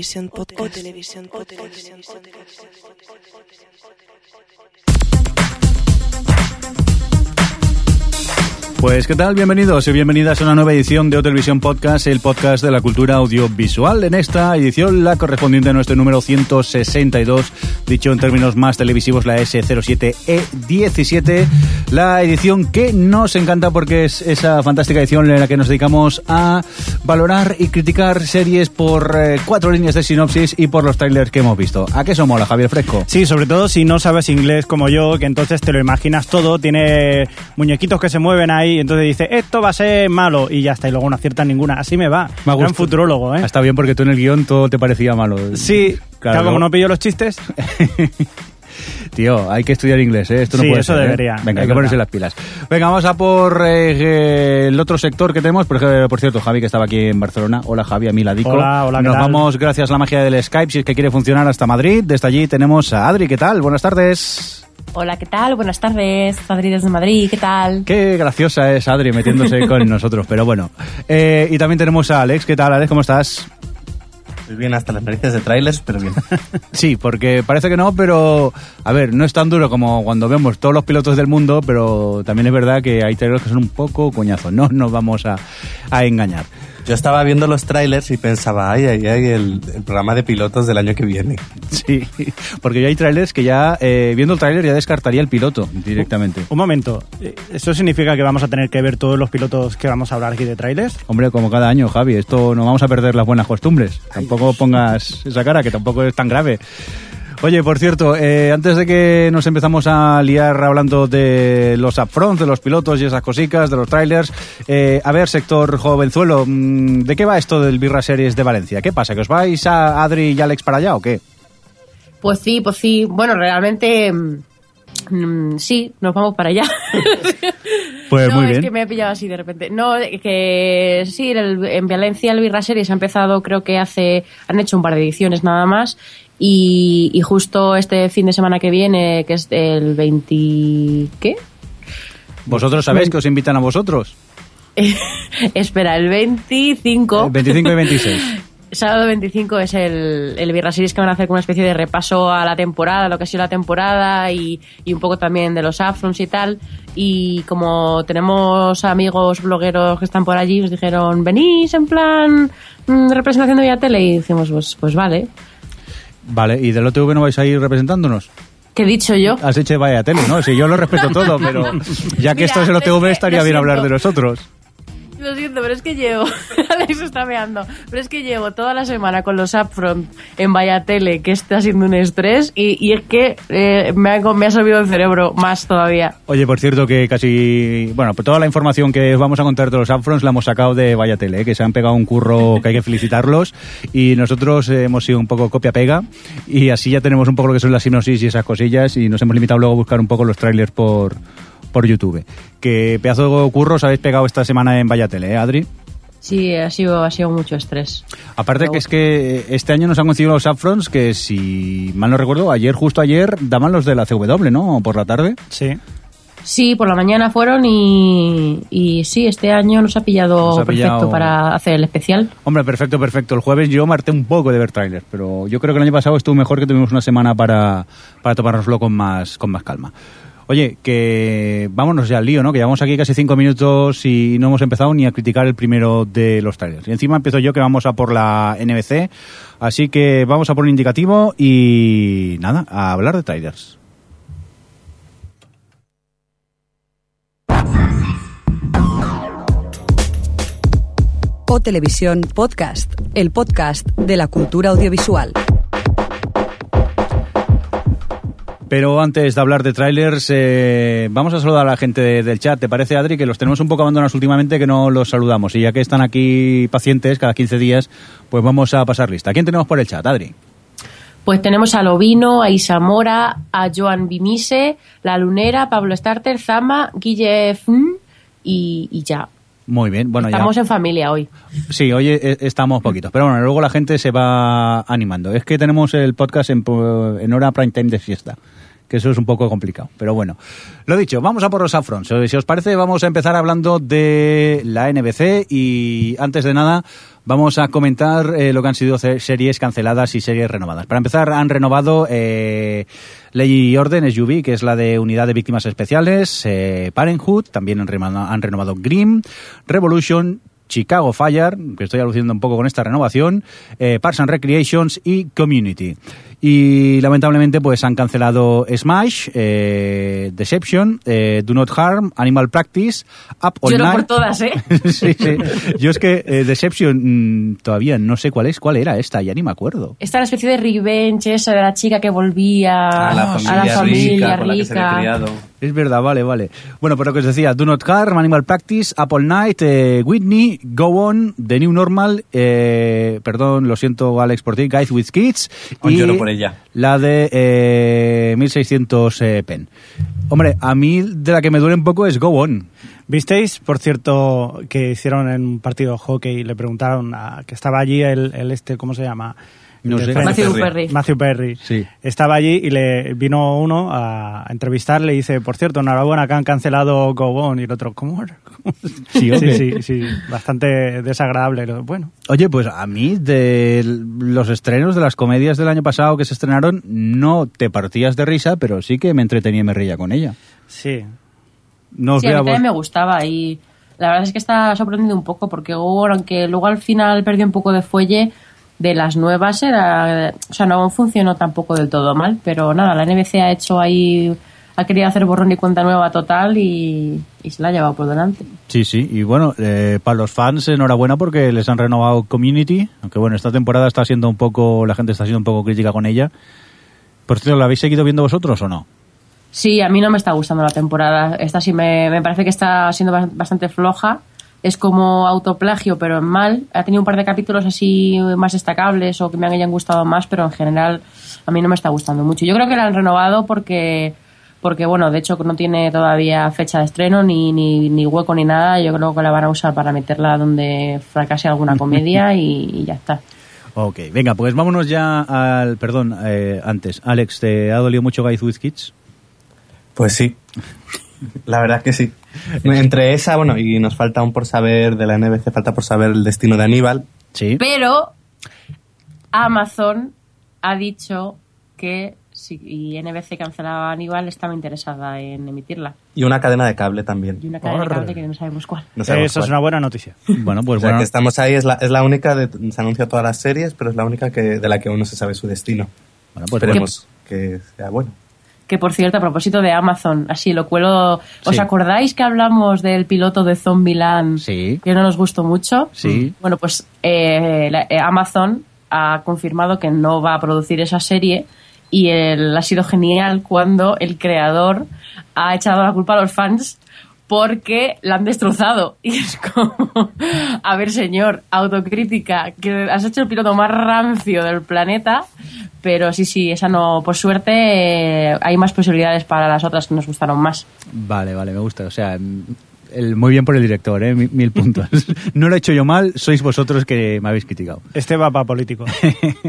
O Televisión Podcast. Pues qué tal, bienvenidos y bienvenidas a una nueva edición de O Televisión Podcast, el podcast de la cultura audiovisual. En esta edición, la correspondiente a nuestro número 162, dicho en términos más televisivos, la S07E17, la edición que nos encanta porque es esa fantástica edición en la que nos dedicamos a valorar y criticar series por eh, cuatro líneas de sinopsis y por los trailers que hemos visto. ¿A qué eso mola, Javier Fresco? Sí, sobre todo si no sabes inglés como yo, que entonces te lo imaginas todo, tiene muñequitos que se mueven ahí, y entonces dice, esto va a ser malo, y ya está, y luego no acierta ninguna. Así me va. Me Gran futurólogo, ¿eh? Está bien porque tú en el guion todo te parecía malo. Sí, claro, como no pillo los chistes. Tío, hay que estudiar inglés, ¿eh? Esto no Sí, puede eso ser, ¿eh? debería, Venga, hay que ponerse las pilas. Venga, vamos a por eh, el otro sector que tenemos. Por, ejemplo, por cierto, Javi, que estaba aquí en Barcelona. Hola, Javi, a mi ladico. Hola, hola, ¿qué Nos vamos, gracias a la magia del Skype, si es que quiere funcionar hasta Madrid. Desde allí tenemos a Adri. ¿Qué tal? Buenas tardes. Hola, ¿qué tal? Buenas tardes, Adri desde Madrid, ¿qué tal? Qué graciosa es Adri metiéndose con nosotros, pero bueno. Eh, y también tenemos a Alex. ¿Qué tal, Alex? ¿Cómo estás? Estoy bien hasta las narices de trailers, pero bien. Sí, porque parece que no, pero a ver, no es tan duro como cuando vemos todos los pilotos del mundo, pero también es verdad que hay trailers que son un poco coñazos, no nos vamos a, a engañar. Yo estaba viendo los trailers y pensaba, ay, ay, ay, el, el programa de pilotos del año que viene. Sí, porque ya hay trailers que ya, eh, viendo el trailer, ya descartaría el piloto directamente. Un momento, ¿eso significa que vamos a tener que ver todos los pilotos que vamos a hablar aquí de trailers? Hombre, como cada año, Javi, esto no vamos a perder las buenas costumbres. Tampoco pongas esa cara, que tampoco es tan grave. Oye, por cierto, eh, antes de que nos empezamos a liar hablando de los upfronts, de los pilotos y esas cositas, de los trailers, eh, a ver, sector jovenzuelo, mm, ¿de qué va esto del Birra Series de Valencia? ¿Qué pasa? ¿Que os vais a Adri y Alex para allá o qué? Pues sí, pues sí. Bueno, realmente mm, mm, sí, nos vamos para allá. Pues no, muy es bien. que me he pillado así de repente. No, que sí, el- en Valencia el Birra Series ha empezado, creo que hace, han hecho un par de ediciones nada más. Y, y justo este fin de semana que viene, que es el 20... ¿Qué? ¿Vosotros sabéis que os invitan a vosotros? Espera, el 25. Eh, 25 y 26. Sábado 25 es el, el Birra Series que van a hacer como una especie de repaso a la temporada, lo que ha sido la temporada y, y un poco también de los afrons y tal. Y como tenemos amigos blogueros que están por allí, nos dijeron, venís en plan mm, representación de Villatele y dijimos, pues, pues vale. Vale, ¿y del OTV no vais a ir representándonos? ¿Qué he dicho yo? Has hecho vaya tele, ¿no? Si yo lo respeto todo, pero ya que Mira, esto es el OTV estaría bien hablar de nosotros. Lo siento, pero es que llevo, Alex está meando, pero es que llevo toda la semana con los upfront en Vallatele, que está siendo un estrés, y, y es que eh, me, ha, me ha subido el cerebro más todavía. Oye, por cierto, que casi. Bueno, pues toda la información que os vamos a contar de los upfronts la hemos sacado de Vaya Tele, ¿eh? que se han pegado un curro que hay que felicitarlos. Y nosotros eh, hemos sido un poco copia-pega. Y así ya tenemos un poco lo que son las hipnosis y esas cosillas. Y nos hemos limitado luego a buscar un poco los trailers por, por YouTube. Que pedazo de curro os habéis pegado esta semana en Vaya Tele, ¿eh, Adri? Sí, ha sido, ha sido mucho estrés. Aparte que es que este año nos han conseguido los upfronts que, si mal no recuerdo, ayer, justo ayer, daban los de la CW, ¿no? Por la tarde. Sí. Sí, por la mañana fueron y, y sí, este año nos ha pillado Nos ha perfecto pillado- para hacer el especial. Hombre, perfecto, perfecto. El jueves yo marté un poco de ver trailers, pero yo creo que el año pasado estuvo mejor que tuvimos una semana para, para tomárnoslo con más, con más calma. Oye, que vámonos ya al lío, ¿no? Que llevamos aquí casi cinco minutos y no hemos empezado ni a criticar el primero de los trailers. Y encima empiezo yo que vamos a por la NBC, así que vamos a por un indicativo y nada, a hablar de trailers. O Televisión Podcast, el podcast de la cultura audiovisual. Pero antes de hablar de trailers, eh, vamos a saludar a la gente de- del chat. ¿Te parece, Adri, que los tenemos un poco abandonados últimamente, que no los saludamos? Y ya que están aquí pacientes cada 15 días, pues vamos a pasar lista. ¿Quién tenemos por el chat, Adri? Pues tenemos a Lovino, a Isamora, a Joan Bimise, La Lunera, Pablo Starter, Zama, Guille Fn y, y ya. Muy bien, bueno, Estamos ya. en familia hoy. Sí, hoy eh, estamos poquitos, pero bueno, luego la gente se va animando. Es que tenemos el podcast en, en hora prime time de fiesta, que eso es un poco complicado, pero bueno. Lo dicho, vamos a por los Afrons. Si os parece, vamos a empezar hablando de la NBC y antes de nada vamos a comentar eh, lo que han sido series canceladas y series renovadas. Para empezar, han renovado eh, Ley y Orden, SUV, que es la de Unidad de Víctimas Especiales, eh, Parenthood, también han renovado, Grimm, Revolution, Chicago Fire, que estoy alucinando un poco con esta renovación, eh, Parks and Recreations y Community. Y lamentablemente pues han cancelado Smash, eh, Deception, eh, Do Not Harm, Animal Practice, Up All Lloro Night. por todas, ¿eh? sí, sí. Yo es que eh, Deception mm, todavía no sé cuál es, cuál era esta, ya ni me acuerdo. Esta es la especie de revenge esa de la chica que volvía A la a familia, la familia rica, con la que se había rica. criado. Es verdad, vale, vale. Bueno, pero lo que os decía, Do Not Harm, Animal Practice, Apple Night, eh, Whitney, Go On, The New Normal, eh, perdón, lo siento Alex por ti, Guys with Kids. Os lloro por ella. La de eh, 1600 eh, Pen. Hombre, a mí de la que me duele un poco es Go On. ¿Visteis, por cierto, que hicieron en un partido de hockey, le preguntaron a, que estaba allí el, el este, ¿cómo se llama? No sé. Matthew Perry. Matthew Perry. Sí. Estaba allí y le vino uno a entrevistarle y dice, por cierto, enhorabuena que han cancelado Go On. Y el otro, ¿cómo? Sí, ¿o sí, sí, sí, bastante desagradable. Bueno, Oye, pues a mí de los estrenos de las comedias del año pasado que se estrenaron, no te partías de risa, pero sí que me entretenía y me reía con ella. sí. No os Sí, a veo mí a vos- también me gustaba y la verdad es que está sorprendido un poco porque Gore, aunque luego al final perdió un poco de fuelle de las nuevas, era, o sea, no funcionó tampoco del todo mal, pero nada, la NBC ha hecho ahí, ha querido hacer borrón y cuenta nueva total y, y se la ha llevado por delante. Sí, sí, y bueno, eh, para los fans enhorabuena porque les han renovado Community, aunque bueno, esta temporada está siendo un poco, la gente está siendo un poco crítica con ella. Por cierto, ¿la habéis seguido viendo vosotros o no? Sí, a mí no me está gustando la temporada. Esta sí me, me parece que está siendo bas- bastante floja. Es como autoplagio, pero en mal. Ha tenido un par de capítulos así más destacables o que me hayan gustado más, pero en general a mí no me está gustando mucho. Yo creo que la han renovado porque, porque bueno, de hecho no tiene todavía fecha de estreno ni, ni, ni hueco ni nada. Yo creo que la van a usar para meterla donde fracase alguna comedia y, y ya está. Ok, venga, pues vámonos ya al, perdón, eh, antes, Alex, ¿te ha dolido mucho Guys with Kids? Pues sí. La verdad que sí. Entre esa, bueno, y nos falta aún por saber de la NBC, falta por saber el destino de Aníbal. Sí. Pero Amazon ha dicho que si NBC cancelaba a Aníbal, estaba interesada en emitirla. Y una cadena de cable también. Y una cadena de cable que no sabemos cuál. No sabemos Eso es una buena noticia. Bueno, pues O sea, bueno. que estamos ahí, es la, es la única, de, se anuncia todas las series, pero es la única que, de la que aún no se sabe su destino. Bueno, pues Esperemos que sea bueno. Que por cierto, a propósito de Amazon, así lo cuelo. ¿Os Sí. acordáis que hablamos del piloto de Zombieland? Sí. Que no nos gustó mucho. Sí. Bueno, pues eh, la- eh, Amazon ha confirmado que no va a producir esa serie y el- ha sido genial cuando el creador ha echado la culpa a los fans porque la han destrozado. Y es como, a ver señor, autocrítica, que has hecho el piloto más rancio del planeta, pero sí, sí, esa no, por suerte eh, hay más posibilidades para las otras que nos gustaron más. Vale, vale, me gusta. O sea, el, muy bien por el director, ¿eh? Mil, mil puntos. no lo he hecho yo mal, sois vosotros que me habéis criticado. Este va para político.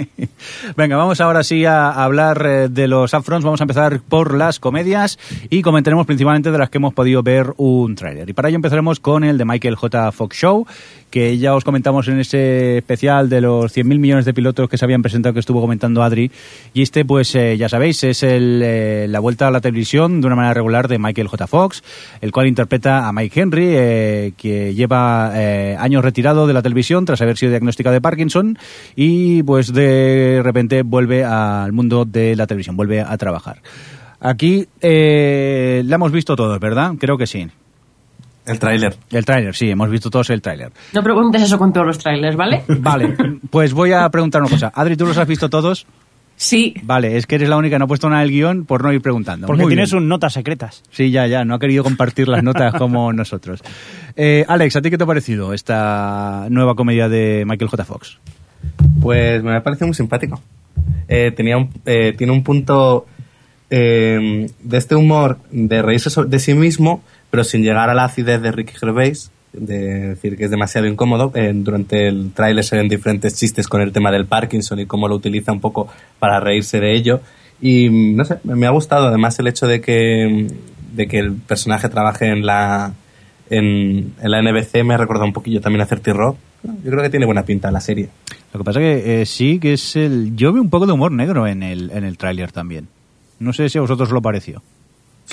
Venga, vamos ahora sí a hablar eh, de los upfronts. Vamos a empezar por las comedias y comentaremos principalmente de las que hemos podido ver un tráiler. Y para ello empezaremos con el de Michael J. Fox Show, que ya os comentamos en ese especial de los 100.000 millones de pilotos que se habían presentado que estuvo comentando Adri. Y este, pues eh, ya sabéis, es el, eh, la vuelta a la televisión de una manera regular de Michael J. Fox, el cual interpreta a Henry, eh, que lleva eh, años retirado de la televisión tras haber sido diagnosticado de Parkinson y pues de repente vuelve al mundo de la televisión, vuelve a trabajar. Aquí eh, la hemos visto todos, ¿verdad? Creo que sí. El tráiler. El tráiler, sí, hemos visto todos el tráiler. No preguntes eso con todos los trailers, ¿vale? Vale, pues voy a preguntar una cosa. Adri, ¿tú los has visto todos? Sí. Vale, es que eres la única que no ha puesto nada del guion por no ir preguntando. Porque Muy tiene bien. sus notas secretas. Sí, ya, ya, no ha querido compartir las notas como nosotros. Eh, Alex, ¿a ti qué te ha parecido esta nueva comedia de Michael J. Fox? Pues me parece muy simpático. Eh, tenía un- eh, tiene un punto eh, de este humor de reírse de sí mismo, pero sin llegar a la acidez de Ricky Gervais, de decir que es demasiado incómodo. Eh, durante el tráiler se ven diferentes chistes con el tema del Parkinson y cómo lo utiliza un poco para reírse de ello. Y mm, no sé, me ha gustado además el hecho de que, de que el personaje trabaje en la, en, en la NBC me ha recordado un poquillo también a Certi Rock. Yo creo que tiene buena pinta la serie. Lo que pasa que eh, sí, que es el... Yo veo un poco de humor negro en el, en el tráiler también. No sé si a vosotros lo pareció.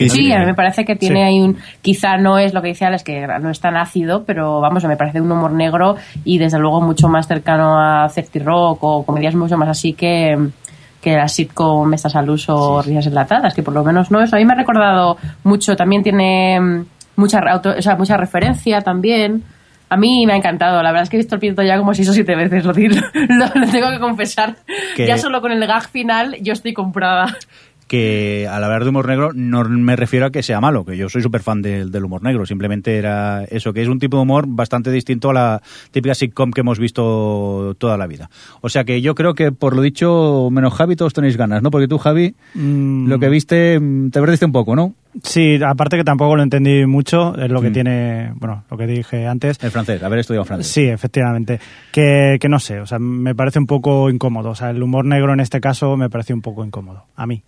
Sí, Sí, sí. a mí me parece que tiene Sí. ahí un. Quizá no es lo que dice Alex, que no es tan ácido, pero vamos, me parece un humor negro y desde luego mucho más cercano a Certi Rock o comedias mucho más así que, que las sitcom estas al uso o risas enlatadas, que por lo menos no eso. A mí me ha recordado mucho, también tiene mm, mucha, auto- o sea, mucha referencia también. A mí me ha encantado, la verdad es que he visto el piloto ya como seis o siete veces, lo, lo, lo tengo que confesar. Ya solo con el gag final yo estoy comprada. Que al hablar de humor negro no me refiero a que sea malo, que yo soy súper fan del, del humor negro, simplemente era eso, que es un tipo de humor bastante distinto a la típica sitcom que hemos visto toda la vida. O sea que yo creo que por lo dicho, menos Javi, todos tenéis ganas, ¿no? Porque tú, Javi, Mm, lo que viste, mm, te perdiste un poco, ¿no? Sí, aparte que tampoco lo entendí mucho, es lo que Mm. tiene, bueno, lo que dije antes. El francés, haber estudiado francés. Sí, efectivamente. Que, que no sé, o sea, me parece un poco incómodo. O sea, el humor negro en este caso me parece un poco incómodo. A mí.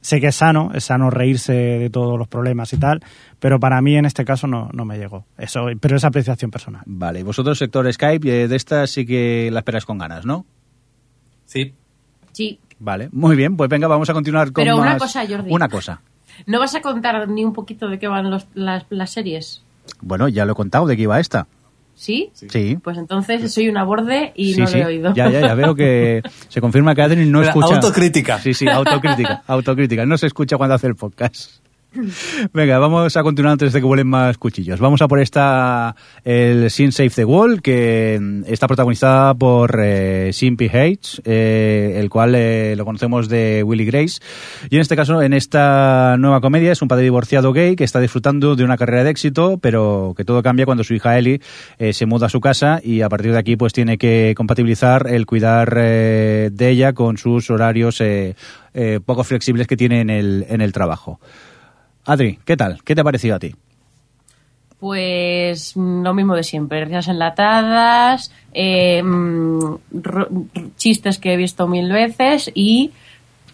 Sé que es sano, es sano reírse de todos los problemas y tal, pero para mí en este caso no, no me llegó. Eso, pero es apreciación personal. Vale, y vosotros, sector Skype, eh, de estas sí que la esperas con ganas, ¿no? Sí, Sí. Vale, muy bien, pues venga, vamos a continuar con Pero una más- cosa, Jordi. Una cosa. ¿No vas a contar ni un poquito de qué van los- las, las series? Bueno, ya lo he contado de qué iba esta. ¿Sí? Sí. Pues entonces soy una borde y sí, no sí. lo he oído. Ya, ya, ya veo que se confirma que Adri no escucha. autocrítica. Sí, sí, autocrítica, autocrítica. No se escucha cuando hace el podcast. Venga, vamos a continuar antes de que vuelen más cuchillos. Vamos a por esta, el Sin Save the Wall, que mm, está protagonizada por eh, Sin P. Hates, eh, el cual eh, lo conocemos de Willy Grace. Y en este caso, en esta nueva comedia, es un padre divorciado gay que está disfrutando de una carrera de éxito, pero que todo cambia cuando su hija Ellie eh, se muda a su casa y a partir de aquí pues tiene que compatibilizar el cuidar eh, de ella con sus horarios eh, poco flexibles que tiene en el, en el trabajo. Adri, ¿qué tal? ¿Qué te ha parecido a ti? Pues mm, lo mismo de siempre, risas enlatadas, eh, mm, chistes que he visto mil veces y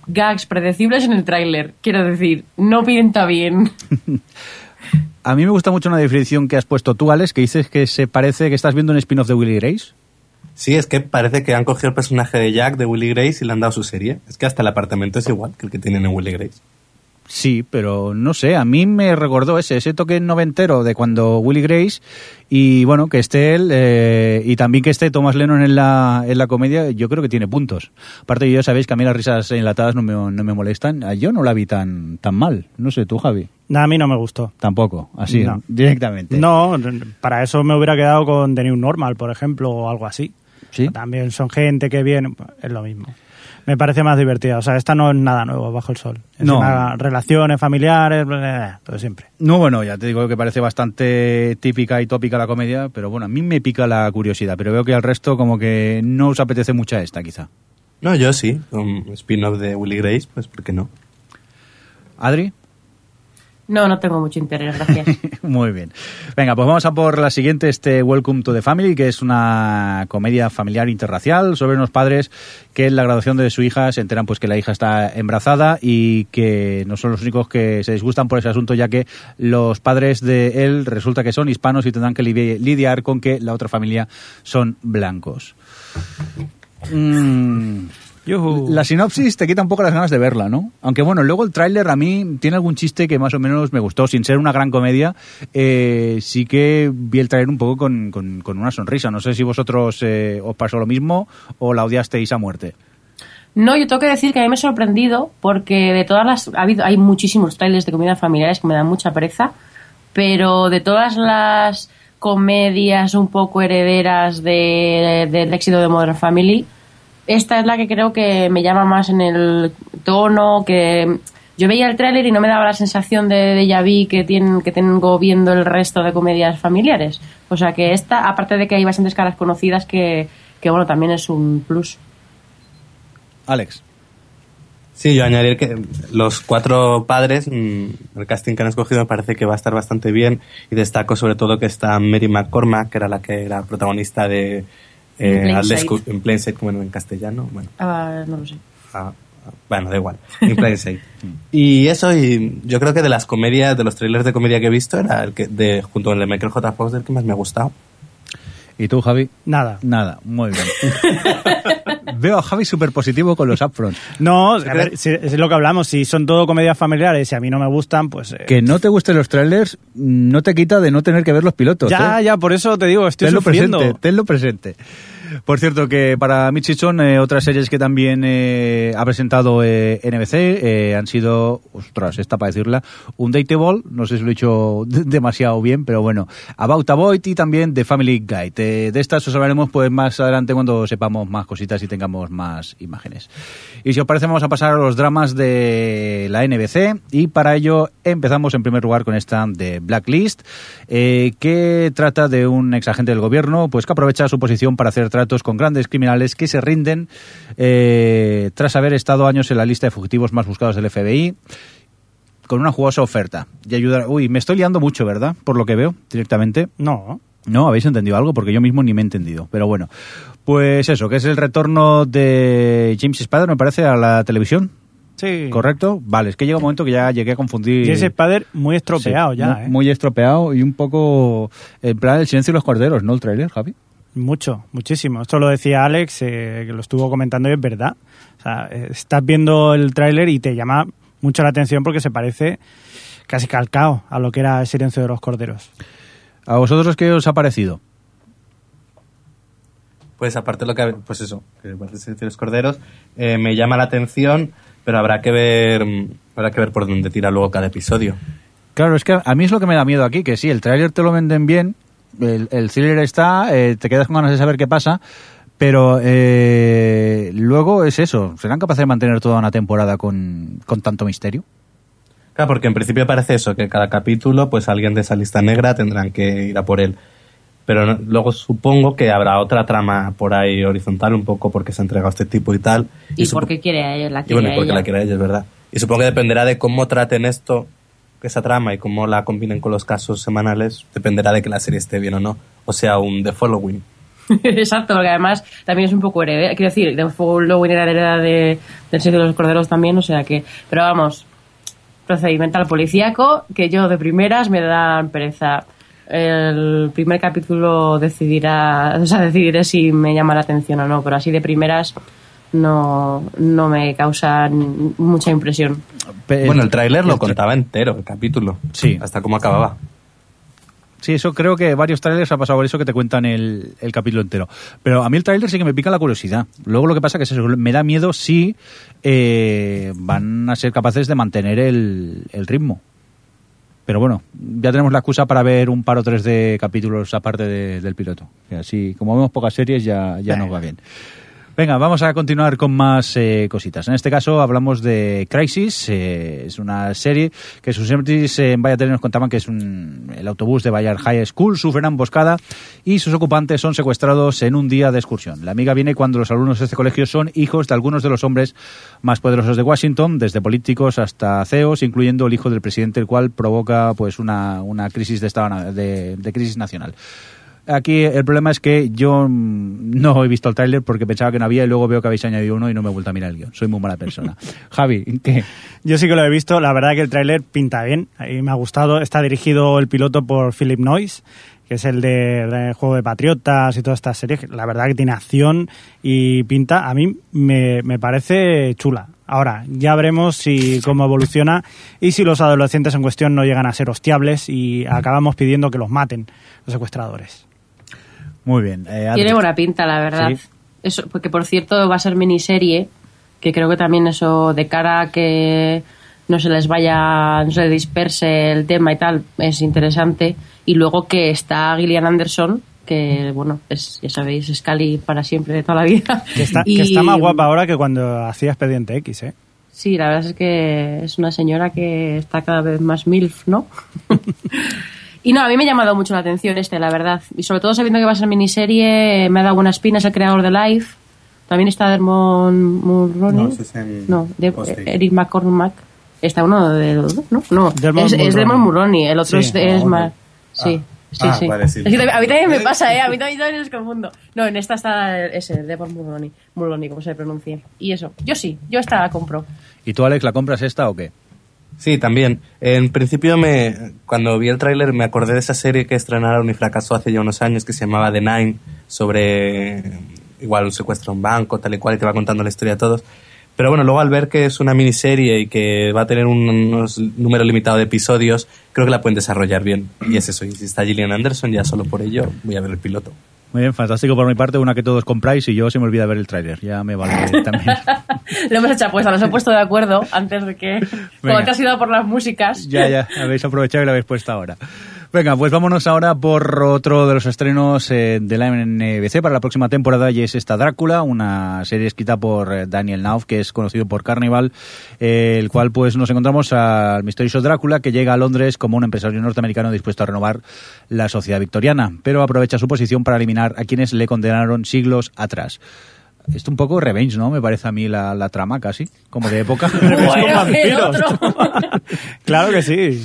gags predecibles en el tráiler. Quiero decir, no pinta bien. A mí me gusta mucho una definición que has puesto tú, Alex, que dices que se parece que estás viendo un spin-off de Willy Grace. Sí, es que parece que han cogido el personaje de Jack de Willy Grace y le han dado su serie. Es que hasta el apartamento es igual que el que tienen en Willy Grace. Sí, pero no sé, a mí me recordó ese, ese toque noventero de cuando Willy Grace y bueno, que esté él eh, y también que esté Thomas Lennon en la, en la comedia, yo creo que tiene puntos. Aparte, ya sabéis que a mí las risas enlatadas no me, no me molestan, yo no la vi tan, tan mal, no sé, tú Javi, Nada, a mí no me gustó. tampoco, así, No. directamente. No, para eso me hubiera quedado con The New Normal, por ejemplo, o algo así. ¿Sí? También son gente que viene, es lo mismo. Me parece más divertida. O sea, esta no es nada nuevo bajo el sol. No. Encima, relaciones familiares, eh, todo siempre. No, bueno, ya te digo que parece bastante típica y tópica la comedia, pero bueno, a mí me pica la curiosidad, pero veo que al resto como que no os apetece mucha esta, quizá. No, yo sí, un spin-off de Willy Grace, pues ¿por qué no? Adri. No, no tengo mucho interés, gracias. Muy bien. Venga, pues vamos a por la siguiente, este Welcome to the Family, que es una comedia familiar interracial sobre unos padres que en la graduación de su hija se enteran pues que la hija está embarazada y que no son los únicos que se disgustan por ese asunto, ya que los padres de él resulta que son hispanos y tendrán que lidi- lidiar con que la otra familia son blancos. Mm, La sinopsis te quita un poco las ganas de verla, ¿no? Aunque bueno, luego el tráiler a mí tiene algún chiste que más o menos me gustó, sin ser una gran comedia, eh, sí que vi el tráiler un poco con, con- con una sonrisa. No sé si vosotros eh, os pasó lo mismo o la odiasteis a muerte. No, yo tengo que decir que a mí me ha sorprendido porque de todas las... Ha habido, hay muchísimos trailers de comidas familiares que me dan mucha pereza, pero de todas las comedias un poco herederas de- del éxito de Modern Family, esta es la que creo que me llama más en el tono, que yo veía el tráiler y no me daba la sensación de déjà vu que, tienen, que tengo viendo el resto de comedias familiares. O sea que esta, aparte de que hay bastantes caras conocidas, que, que bueno, también es un plus. Alex. Sí, yo añadir que los cuatro padres, mm, el casting que han escogido me parece que va a estar bastante bien y destaco sobre todo que está Mary McCormack, que era la que era protagonista de eh, En Plain Sight. En Plain Sight, como en castellano. Bueno, Ah, no lo sé. ah, ah, bueno, da igual. In Plain Sight. y eso, y yo creo que de las comedias, de los trailers de comedia que he visto, era el que, de, junto con el de Michael J. Fox, del que más me ha gustado. ¿Y tú, Javi? Nada. Nada, muy bien. Veo a Javi súper positivo con los upfronts. No, a ver, si- es lo que hablamos. Si son todo comedias familiares y a mí no me gustan, pues. eh, Que no te gusten los trailers no te quita de no tener que ver los pilotos. ya, ¿eh? ya, por eso te digo, estoy tenlo sufriendo. presente, tenlo presente. Por cierto, que para Michichon, eh, otras series que también eh, ha presentado eh, NBC han sido, ostras, esta para decirla, un Dateable, no sé si lo he dicho de- demasiado bien, pero bueno, About a Boy y también The Family Guide. De estas os hablaremos pues más adelante cuando sepamos más cositas y tengamos más imágenes. Y si os parece, vamos a pasar a los dramas de la NBC y para ello empezamos en primer lugar con esta de Blacklist, que trata de un exagente del gobierno pues que aprovecha su posición para hacer tratos con grandes criminales que se rinden eh, tras haber estado años en la lista de fugitivos más buscados del FBI con una jugosa oferta y ayudar. Uy, me estoy liando mucho, ¿verdad? Por lo que veo directamente. No. No, habéis entendido algo porque yo mismo ni me he entendido. Pero bueno, pues eso, que es el retorno de James Spader, me parece, a la televisión. Sí. ¿Correcto? Vale, es que llega un momento que ya llegué a confundir. Y ese padre muy estropeado Sí, ya, muy, ¿eh? muy estropeado y un poco en plan el silencio de los corderos, ¿no? El trailer, Javi. Mucho, muchísimo. Esto lo decía Alex, eh, que lo estuvo comentando y es verdad. O sea, eh, estás viendo el tráiler y te llama mucho la atención porque se parece casi calcao a lo que era el silencio de los corderos. ¿A vosotros qué os ha parecido? Pues aparte lo que pues eso, que parece ser los corderos, eh, me llama la atención, pero habrá que ver mm, habrá que ver por dónde tira luego cada episodio. Claro, es que a mí es lo que me da miedo aquí, que sí, el tráiler te lo venden bien, el, el thriller está, eh, te quedas con ganas de saber qué pasa, pero eh, luego es eso, ¿serán capaces de mantener toda una temporada con, con tanto misterio? Claro, porque en principio parece eso, que cada capítulo, pues alguien de esa lista negra tendrán que ir a por él. Pero no- luego supongo que habrá otra trama por ahí horizontal un poco porque se ha entregado este tipo y tal. ¿Y, supo- por qué quiere a ella? La Y quiere bueno, y a porque ella. la quiera ella, es verdad. Y supongo que dependerá de cómo traten esto, esa trama, y cómo la combinen con los casos semanales, dependerá de que la serie esté bien o no. O sea, un The Following. Exacto, porque además también es un poco heredera. Quiero decir, de Following era heredera de, del sitio de los corderos también, o sea que. Pero vamos, procedimental policíaco, que yo de primeras me dan pereza. El primer capítulo decidirá, o sea, decidiré si me llama la atención o no, pero así de primeras no, no me causa mucha impresión. Bueno, el tráiler lo contaba entero, el capítulo. Sí. Hasta cómo acababa. Sí, eso creo que varios trailers ha pasado por eso que te cuentan el, el capítulo entero. Pero a mí el trailer sí que me pica la curiosidad. Luego lo que pasa que es eso, me da miedo si eh, van a ser capaces de mantener el, el ritmo. Pero bueno, ya tenemos la excusa para ver un par o tres de capítulos aparte de- del piloto. Y así, como vemos pocas series, ya, ya nos va bien. Venga, vamos a continuar con más eh, cositas. En este caso hablamos de Crisis. eh, es una serie que sus énfasis en Vaya Tele nos contaban que es un, el autobús de Bayard High School sufre una emboscada y sus ocupantes son secuestrados en un día de excursión. La amiga viene cuando los alumnos de este colegio son hijos de algunos de los hombres más poderosos de Washington, desde políticos hasta CEOs, incluyendo el hijo del presidente, el cual provoca pues una, crisis de, estado, de crisis nacional. Aquí el problema es que yo mm, no he visto el tráiler porque pensaba que no había y luego veo que habéis añadido uno y no me he vuelto a mirar el guion. Soy muy mala persona. Javi, ¿qué? Yo sí que lo he visto, la verdad que el tráiler pinta bien, y me ha gustado. Está dirigido el piloto por Philip Noyce, que es el de, de Juego de Patriotas y todas estas series. La verdad que tiene acción y pinta, a mí me, me parece chula. Ahora, ya veremos si cómo evoluciona y si los adolescentes en cuestión no llegan a ser hostiables y acabamos pidiendo que los maten los secuestradores. Muy bien. eh. Tiene buena pinta, la verdad. Sí. Eso, porque por cierto va a ser miniserie, que creo que también eso de cara a que no se les vaya, no se disperse el tema y tal, es interesante. Y luego que está Gillian Anderson, que bueno, es, ya sabéis, Scully para siempre de toda la vida. Que está, Y- que está más guapa ahora que cuando hacía Expediente X, ¿eh? Sí, la verdad es que es una señora que está cada vez más MILF, ¿no? y no, a mí me ha llamado mucho la atención este, la verdad. Y sobre todo sabiendo que va a ser miniserie, me ha dado buena espina, es el creador de Life. También está Dermot Mulroney. No, ese es en No, de-. Eric McCormack. Está uno de los dos, ¿no? No, es, es. Dermot Mulroney. El otro Sí. es, es Ah, más... Sí, Ah. sí, Ah, sí. vale, sí. Es que también- a mí también me pasa, ¿eh? A mí también, también los confundo. No, en esta está ese, Dermot Mulroney. Mulroney, como se pronuncia. Y eso. Yo sí, yo esta la compro. ¿Y tú, Alex, la compras esta o qué? Sí, también. En principio, me, cuando vi el tráiler me acordé de esa serie que estrenaron y fracasó hace ya unos años que se llamaba The Nine, sobre igual un secuestro a un banco, tal y cual, y te va contando la historia a todos. Pero bueno, luego al ver que es una miniserie y que va a tener un unos número limitado de episodios, creo que la pueden desarrollar bien. Y es eso. Y si está Gillian Anderson, ya solo por ello voy a ver el piloto. Muy bien, fantástico por mi parte, una que todos compráis y yo se me olvida ver el tráiler. Ya me vale también. Lo hemos hecho apuesta, nos hemos puesto de acuerdo antes de que. Venga. Como te has ido por las músicas. Ya, ya, habéis aprovechado y lo habéis puesto ahora. Venga, pues vámonos ahora por otro de los estrenos eh, de la NBC para la próxima temporada y es esta Drácula, una serie escrita por eh, Daniel Nauf, que es conocido por Carnival, eh, el cual pues nos encontramos al misterioso Drácula que llega a Londres como un empresario norteamericano dispuesto a renovar la sociedad victoriana, pero aprovecha su posición para eliminar a quienes le condenaron siglos atrás. Esto un poco revenge, ¿no? Me parece a mí la, la trama casi, como de época. Bueno. Claro que sí.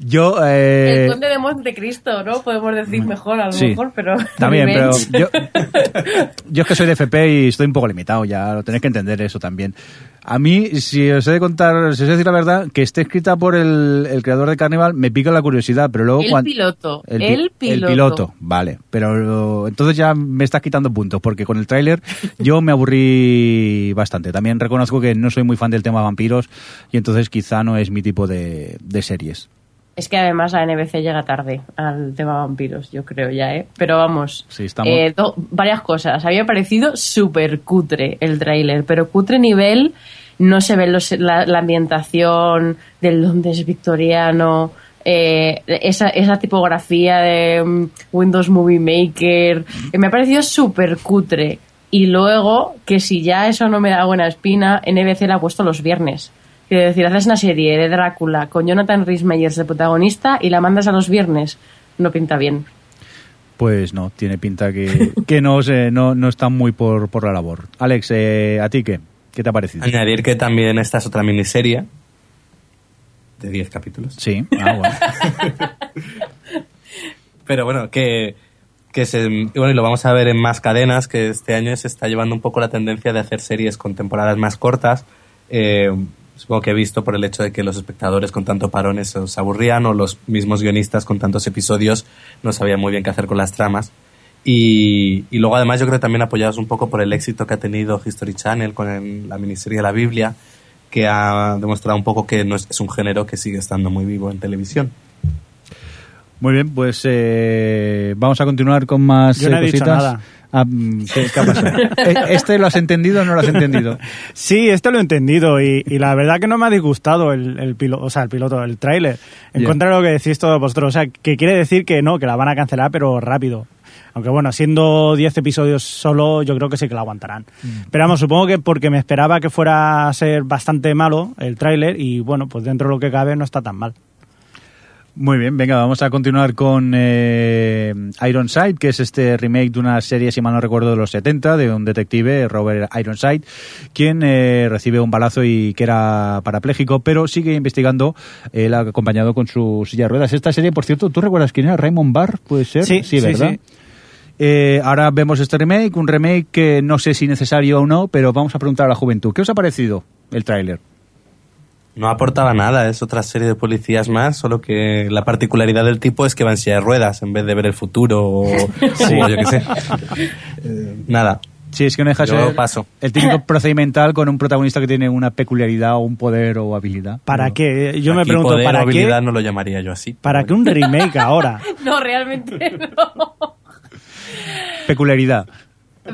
Yo... eh, El conde de Montecristo, ¿no? Podemos decir mejor, a lo Sí. mejor, pero. También, pero yo, yo es que soy de FP y estoy un poco limitado, ya lo tenéis que entender eso también. A mí, si os he de contar, si os he de decir la verdad, que esté escrita por el, el creador de Carnival, me pica la curiosidad, pero luego El piloto, pi- el piloto. piloto, vale. Pero entonces ya me estás quitando puntos, porque con el tráiler yo me aburrí bastante. También reconozco que no soy muy fan del tema vampiros y entonces quizá no es mi tipo de, de series. Es que además la NBC llega tarde al tema vampiros, yo creo ya, ¿eh? Pero vamos, Sí, estamos- eh, do- varias cosas. Había parecido súper cutre el tráiler, pero cutre nivel, no se ve los- la, la ambientación del Londres victoriano, eh, esa, esa tipografía de mm, Windows Movie Maker, me ha parecido súper cutre. Y luego, que si ya eso no me da buena espina, NBC la ha puesto los viernes. Quiero decir, haces una serie de Drácula con Jonathan Rhys Meyers de protagonista y la mandas a los viernes. No pinta bien. Pues no, tiene pinta que, que no, se- no, no está muy por, por la labor. Alex, eh, ¿a ti qué? ¿Qué te ha parecido? Añadir que también esta es otra miniserie de 10 capítulos. Sí, ah, bueno. Pero bueno, que, que se, y bueno, y lo vamos a ver en más cadenas, que este año se está llevando un poco la tendencia de hacer series con temporadas más cortas. Eh, supongo que he visto por el hecho de que los espectadores con tanto parones se os aburrían o los mismos guionistas con tantos episodios no sabían muy bien qué hacer con las tramas. Y, y luego además yo creo que también apoyados un poco por el éxito que ha tenido History Channel con la miniserie de la Biblia, que ha demostrado un poco que no es, es un género que sigue estando muy vivo en televisión. Muy bien, pues eh, vamos a continuar con más Yo no eh, he dicho cositas. nada. Ah, mm, ¿qué, qué ha pasado? ¿E- ¿Este lo has entendido o no lo has entendido? Sí, esto lo he entendido y, y la verdad que no me ha disgustado el, el piloto, o sea, el piloto, el tráiler. En contra de lo que decís todos vosotros, o sea, que quiere decir que no, que la van a cancelar, pero rápido. Aunque bueno, siendo 10 episodios solo, yo creo que sí que la aguantarán. Pero vamos, supongo que porque me esperaba que fuera a ser bastante malo el tráiler y bueno, pues dentro de lo que cabe no está tan mal. Muy bien, venga, vamos a continuar con eh, Ironside, que es este remake de una serie, si mal no recuerdo, de los 70, de un detective, Robert Ironside, quien eh, recibe un balazo y que era parapléjico, pero sigue investigando, él acompañado con su silla de ruedas. Esta serie, por cierto, ¿tú recuerdas quién era? Raymond Barr, ¿puede ser? Sí, sí, ¿verdad? sí. Eh, ahora vemos este remake, un remake que no sé si necesario o no, pero vamos a preguntar a la juventud. ¿Qué os ha parecido el tráiler? No aportaba nada, es otra serie de policías más, solo que la particularidad del tipo es que va en silla de ruedas en vez de ver el futuro o, o yo qué sé. Eh, nada. Sí, es que no deja ser paso. el típico procedimental con un protagonista que tiene una peculiaridad o un poder o habilidad. ¿Para qué? Yo me pregunto, poder o ¿para habilidad qué? no lo llamaría yo así. ¿Para qué un remake ahora? No, realmente no. Peculiaridad.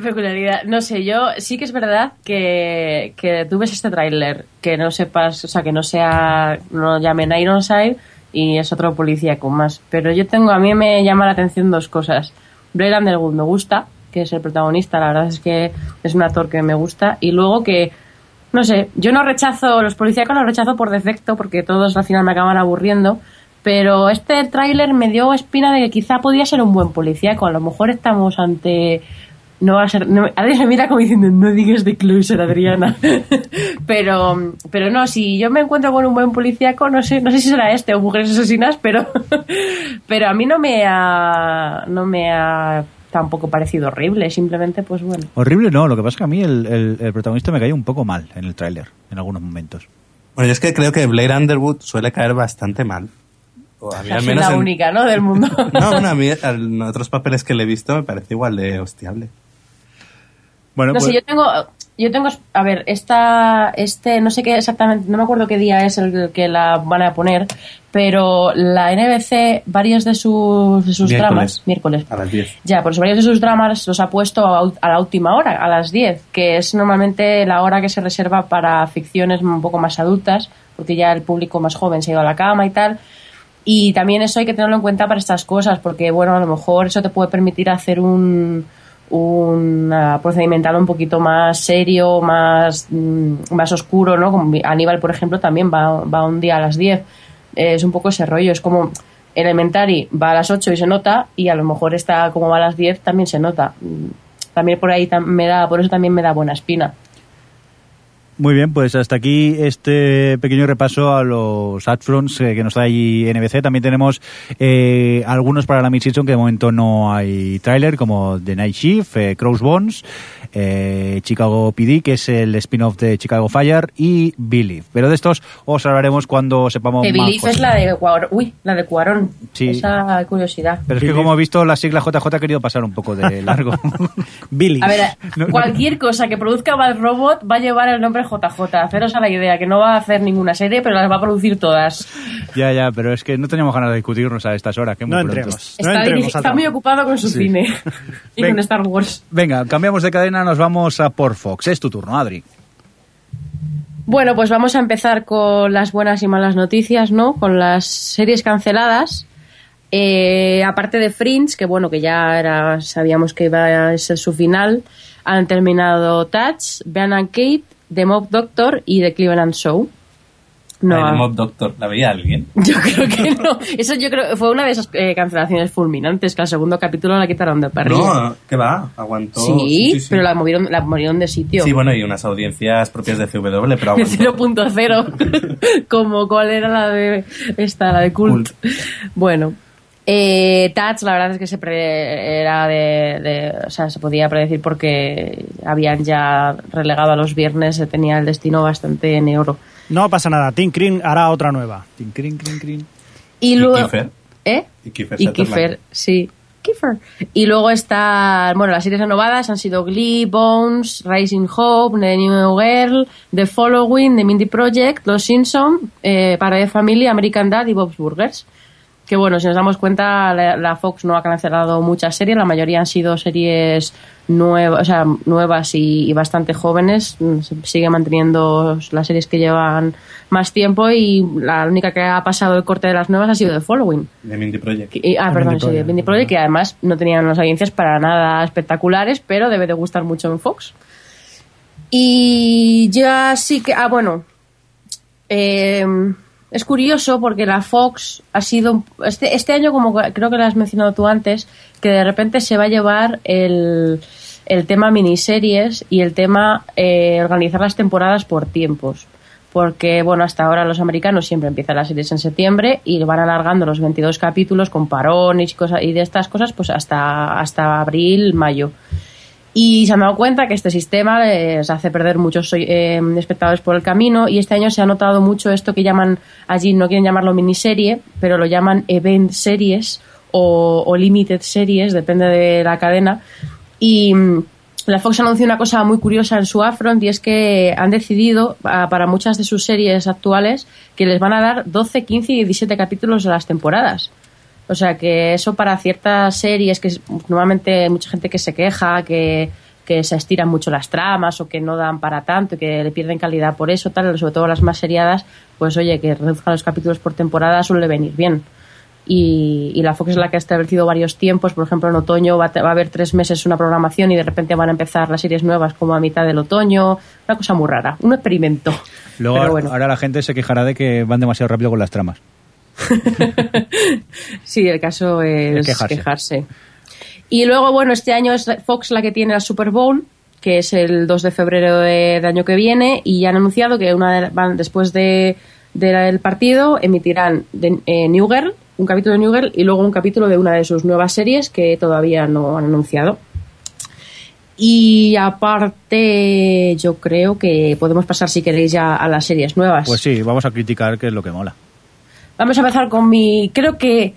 Peculiaridad. No sé, yo sí que es verdad que, que este tráiler, que no sepas, o sea, que no sea, no llamen Ironside y es otro policía con más. Pero yo tengo, a mí me llama la atención dos cosas. Blair Underwood me gusta, que es el protagonista, la verdad es que es un actor que me gusta. Y luego que, no sé, yo no rechazo, los policíacos los rechazo por defecto, porque todos al final me acaban aburriendo. Pero este tráiler me dio espina de que quizá podía ser un buen policíaco. A lo mejor estamos ante no va a ser. No, Adri me mira como diciendo, no digas de closer, Adriana. pero, pero no, si yo me encuentro con un buen policíaco, no sé, no sé si será este o mujeres asesinas, pero, pero a mí no me ha, no me ha tampoco parecido horrible, simplemente pues bueno. Horrible no, lo que pasa es que a mí el, el- el protagonista me cayó un poco mal en el tráiler, en algunos momentos. Bueno, yo es que creo que Blair Underwood suele caer bastante mal. O a mí al menos la en- única, ¿no? Del mundo. No, bueno, a mí en otros papeles que le he visto me parece igual de hostiable. Bueno, No pues, sé, yo tengo, yo tengo, a ver, esta, este, no sé qué exactamente, no me acuerdo qué día es el que la van a poner, pero la NBC, varios de sus, de sus Miércoles. dramas, miércoles, A las 10. ya, pues varios de sus dramas los ha puesto a, a la última hora, a las 10, que es normalmente la hora que se reserva para ficciones un poco más adultas, porque ya el público más joven se ha ido a la cama y tal. Y también eso hay que tenerlo en cuenta para estas cosas, porque bueno, a lo mejor eso te puede permitir hacer un, un procedimental un poquito más serio, más, mm, más oscuro, ¿no? Como Aníbal, por ejemplo, también va, va un día a las 10. Eh, es un poco ese rollo, es como Elementary va a las 8 y se nota, y a lo mejor está como va a las 10 también se nota. Mm, También por ahí me da, por eso también me da buena espina. Muy bien, pues hasta aquí este pequeño repaso a los adfronts eh, que nos da ahí NBC. También tenemos eh, algunos para la mid-season que de momento no hay tráiler, como The Night Shift, eh, Crossbones, eh, Chicago PD, que es el spin-off de Chicago Fire, y Believe. Pero de estos os hablaremos cuando sepamos Que más Belief es la de Cuarón. Uy, la de Cuarón. Sí. Esa curiosidad. Pero es que como he visto la sigla JJ he querido pasar un poco de largo. Billy. A ver, No, no. cualquier cosa que produzca Bad Robot va a llevar el nombre JJ. Haceros a la idea que no va a hacer ninguna serie, pero las va a producir todas. ya, ya, pero es que no teníamos ganas de discutirnos a estas horas. Que muy No entremos. No Está, entremos está al muy ocupado con su cine y Ven. con Star Wars. Venga, cambiamos de cadena, nos vamos a por Fox. Es tu turno, Adri. Bueno, pues vamos a empezar con las buenas y malas noticias, ¿no? Con las series canceladas. Eh, aparte de Fringe, que bueno, que ya era, sabíamos que iba a ser su final, han terminado Touch, Ben and Kate, The Mob Doctor y The Cleveland Show. No, el Mob Doctor, ¿la veía alguien? yo creo que no. Eso yo creo fue una de esas eh, cancelaciones fulminantes, que al segundo capítulo la quitaron de parrilla. No, ¿qué va? Aguantó. sí, pero la movieron, la movieron de sitio. Sí, bueno, y unas audiencias propias de CW, pero De aguantó. 0.0 como cuál era la de esta la de cult, bueno eh, Touch la verdad es que se pre- era de, de- o sea se podía predecir porque habían ya relegado a los viernes se tenía el destino bastante en oro No pasa nada. Tim Crin hará otra nueva. Tin, crin, crin, crin. y ¿Y luego Kiefer? ¿eh? Y Kiefer y Sutherland. Kiefer sí Kiefer. Y luego está, bueno, las series renovadas han sido Glee, Bones, Rising Hope, The New Girl, The Following, The Mindy Project, Los Simpson, eh, Para de Familia, American Dad y Bob's Burgers. Que bueno, si nos damos cuenta, la, la Fox no ha cancelado muchas series, la mayoría han sido series nuevas, o sea, nuevas y, y bastante jóvenes. Sigue manteniendo las series que llevan más tiempo y la única que ha pasado el corte de las nuevas ha sido The Following. De Mindy Project. Y- ah, perdón, Mindy sí, Project. Mindy Project, que además no tenían unas audiencias para nada espectaculares, pero debe de gustar mucho en Fox. Y ya sí que, ah, bueno, eh, es curioso porque la Fox ha sido, este, este año, como creo que lo has mencionado tú antes, que de repente se va a llevar el, el tema miniseries y el tema eh, organizar las temporadas por tiempos. Porque, bueno, hasta ahora los americanos siempre empiezan las series en septiembre y van alargando los 22 capítulos con parones y, cosas, y de estas cosas pues hasta, hasta abril, mayo. Y se han dado cuenta que este sistema les hace perder muchos eh, espectadores por el camino y este año se ha notado mucho esto que llaman, allí no quieren llamarlo miniserie, pero lo llaman event series o, limited series, depende de la cadena. Y mm, la Fox anunció una cosa muy curiosa en su upfront y es que han decidido ah, para muchas de sus series actuales que les van a dar 12, 15 y 17 capítulos de las temporadas. O sea que eso para ciertas series que normalmente hay mucha gente que se queja, que, que se estiran mucho las tramas o que no dan para tanto y que le pierden calidad por eso, tal, sobre todo las más seriadas, pues oye, que reduzcan los capítulos por temporada suele venir bien. y, y la Fox es la que ha establecido varios tiempos. Por ejemplo, en otoño va, a te- va a haber tres meses una programación y de repente van a empezar las series nuevas como a mitad del otoño. Una cosa muy rara, un experimento. Luego Pero bueno. ahora la gente se quejará de que van demasiado rápido con las tramas. Sí, el caso es, quejarse. quejarse. Y luego, bueno, este año es Fox la que tiene la Super Bowl, que es el 2 de febrero de- del año que viene, y ya han anunciado que una de- van, después de, del partido emitirán de, eh, New Girl, un capítulo de New Girl, y luego un capítulo de una de sus nuevas series que todavía no han anunciado. Y aparte, yo creo que podemos pasar, si queréis, ya a las series nuevas. Pues sí, vamos a criticar que es lo que mola. Vamos a empezar con mi. Creo que.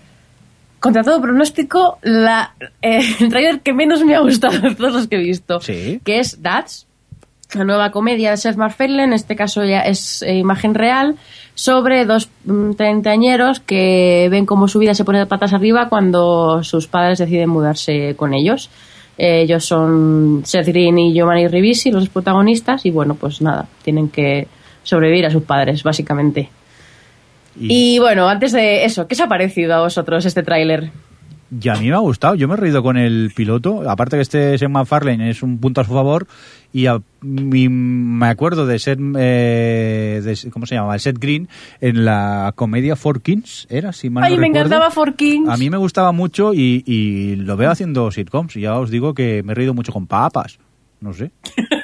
Contra todo pronóstico, la, eh, el trailer que menos me ha gustado de todos los que he visto. Sí. Que es Dats, la nueva comedia de Seth MacFarlane, en este caso ya es eh, imagen real, sobre dos mm, treintañeros que ven cómo su vida se pone de patas arriba cuando sus padres deciden mudarse con ellos. Eh, ellos son Seth Green y Giovanni Ribisi, los protagonistas, y bueno, pues nada, tienen que sobrevivir a sus padres, básicamente. Y bueno, antes de eso, ¿qué os ha parecido a vosotros este tráiler? Y a mí me ha gustado, yo me he reído con el piloto, aparte que este Sam MacFarlane es un punto a su favor y a- mi- me acuerdo de Seth, eh, de- ¿cómo se llama? Seth Green en la comedia Four Kings, ¿era? Si mal Ay, no me recuerdo. encantaba Four Kings. A mí me gustaba mucho y, y lo veo haciendo sitcoms y ya os digo que me he reído mucho con papas, no sé.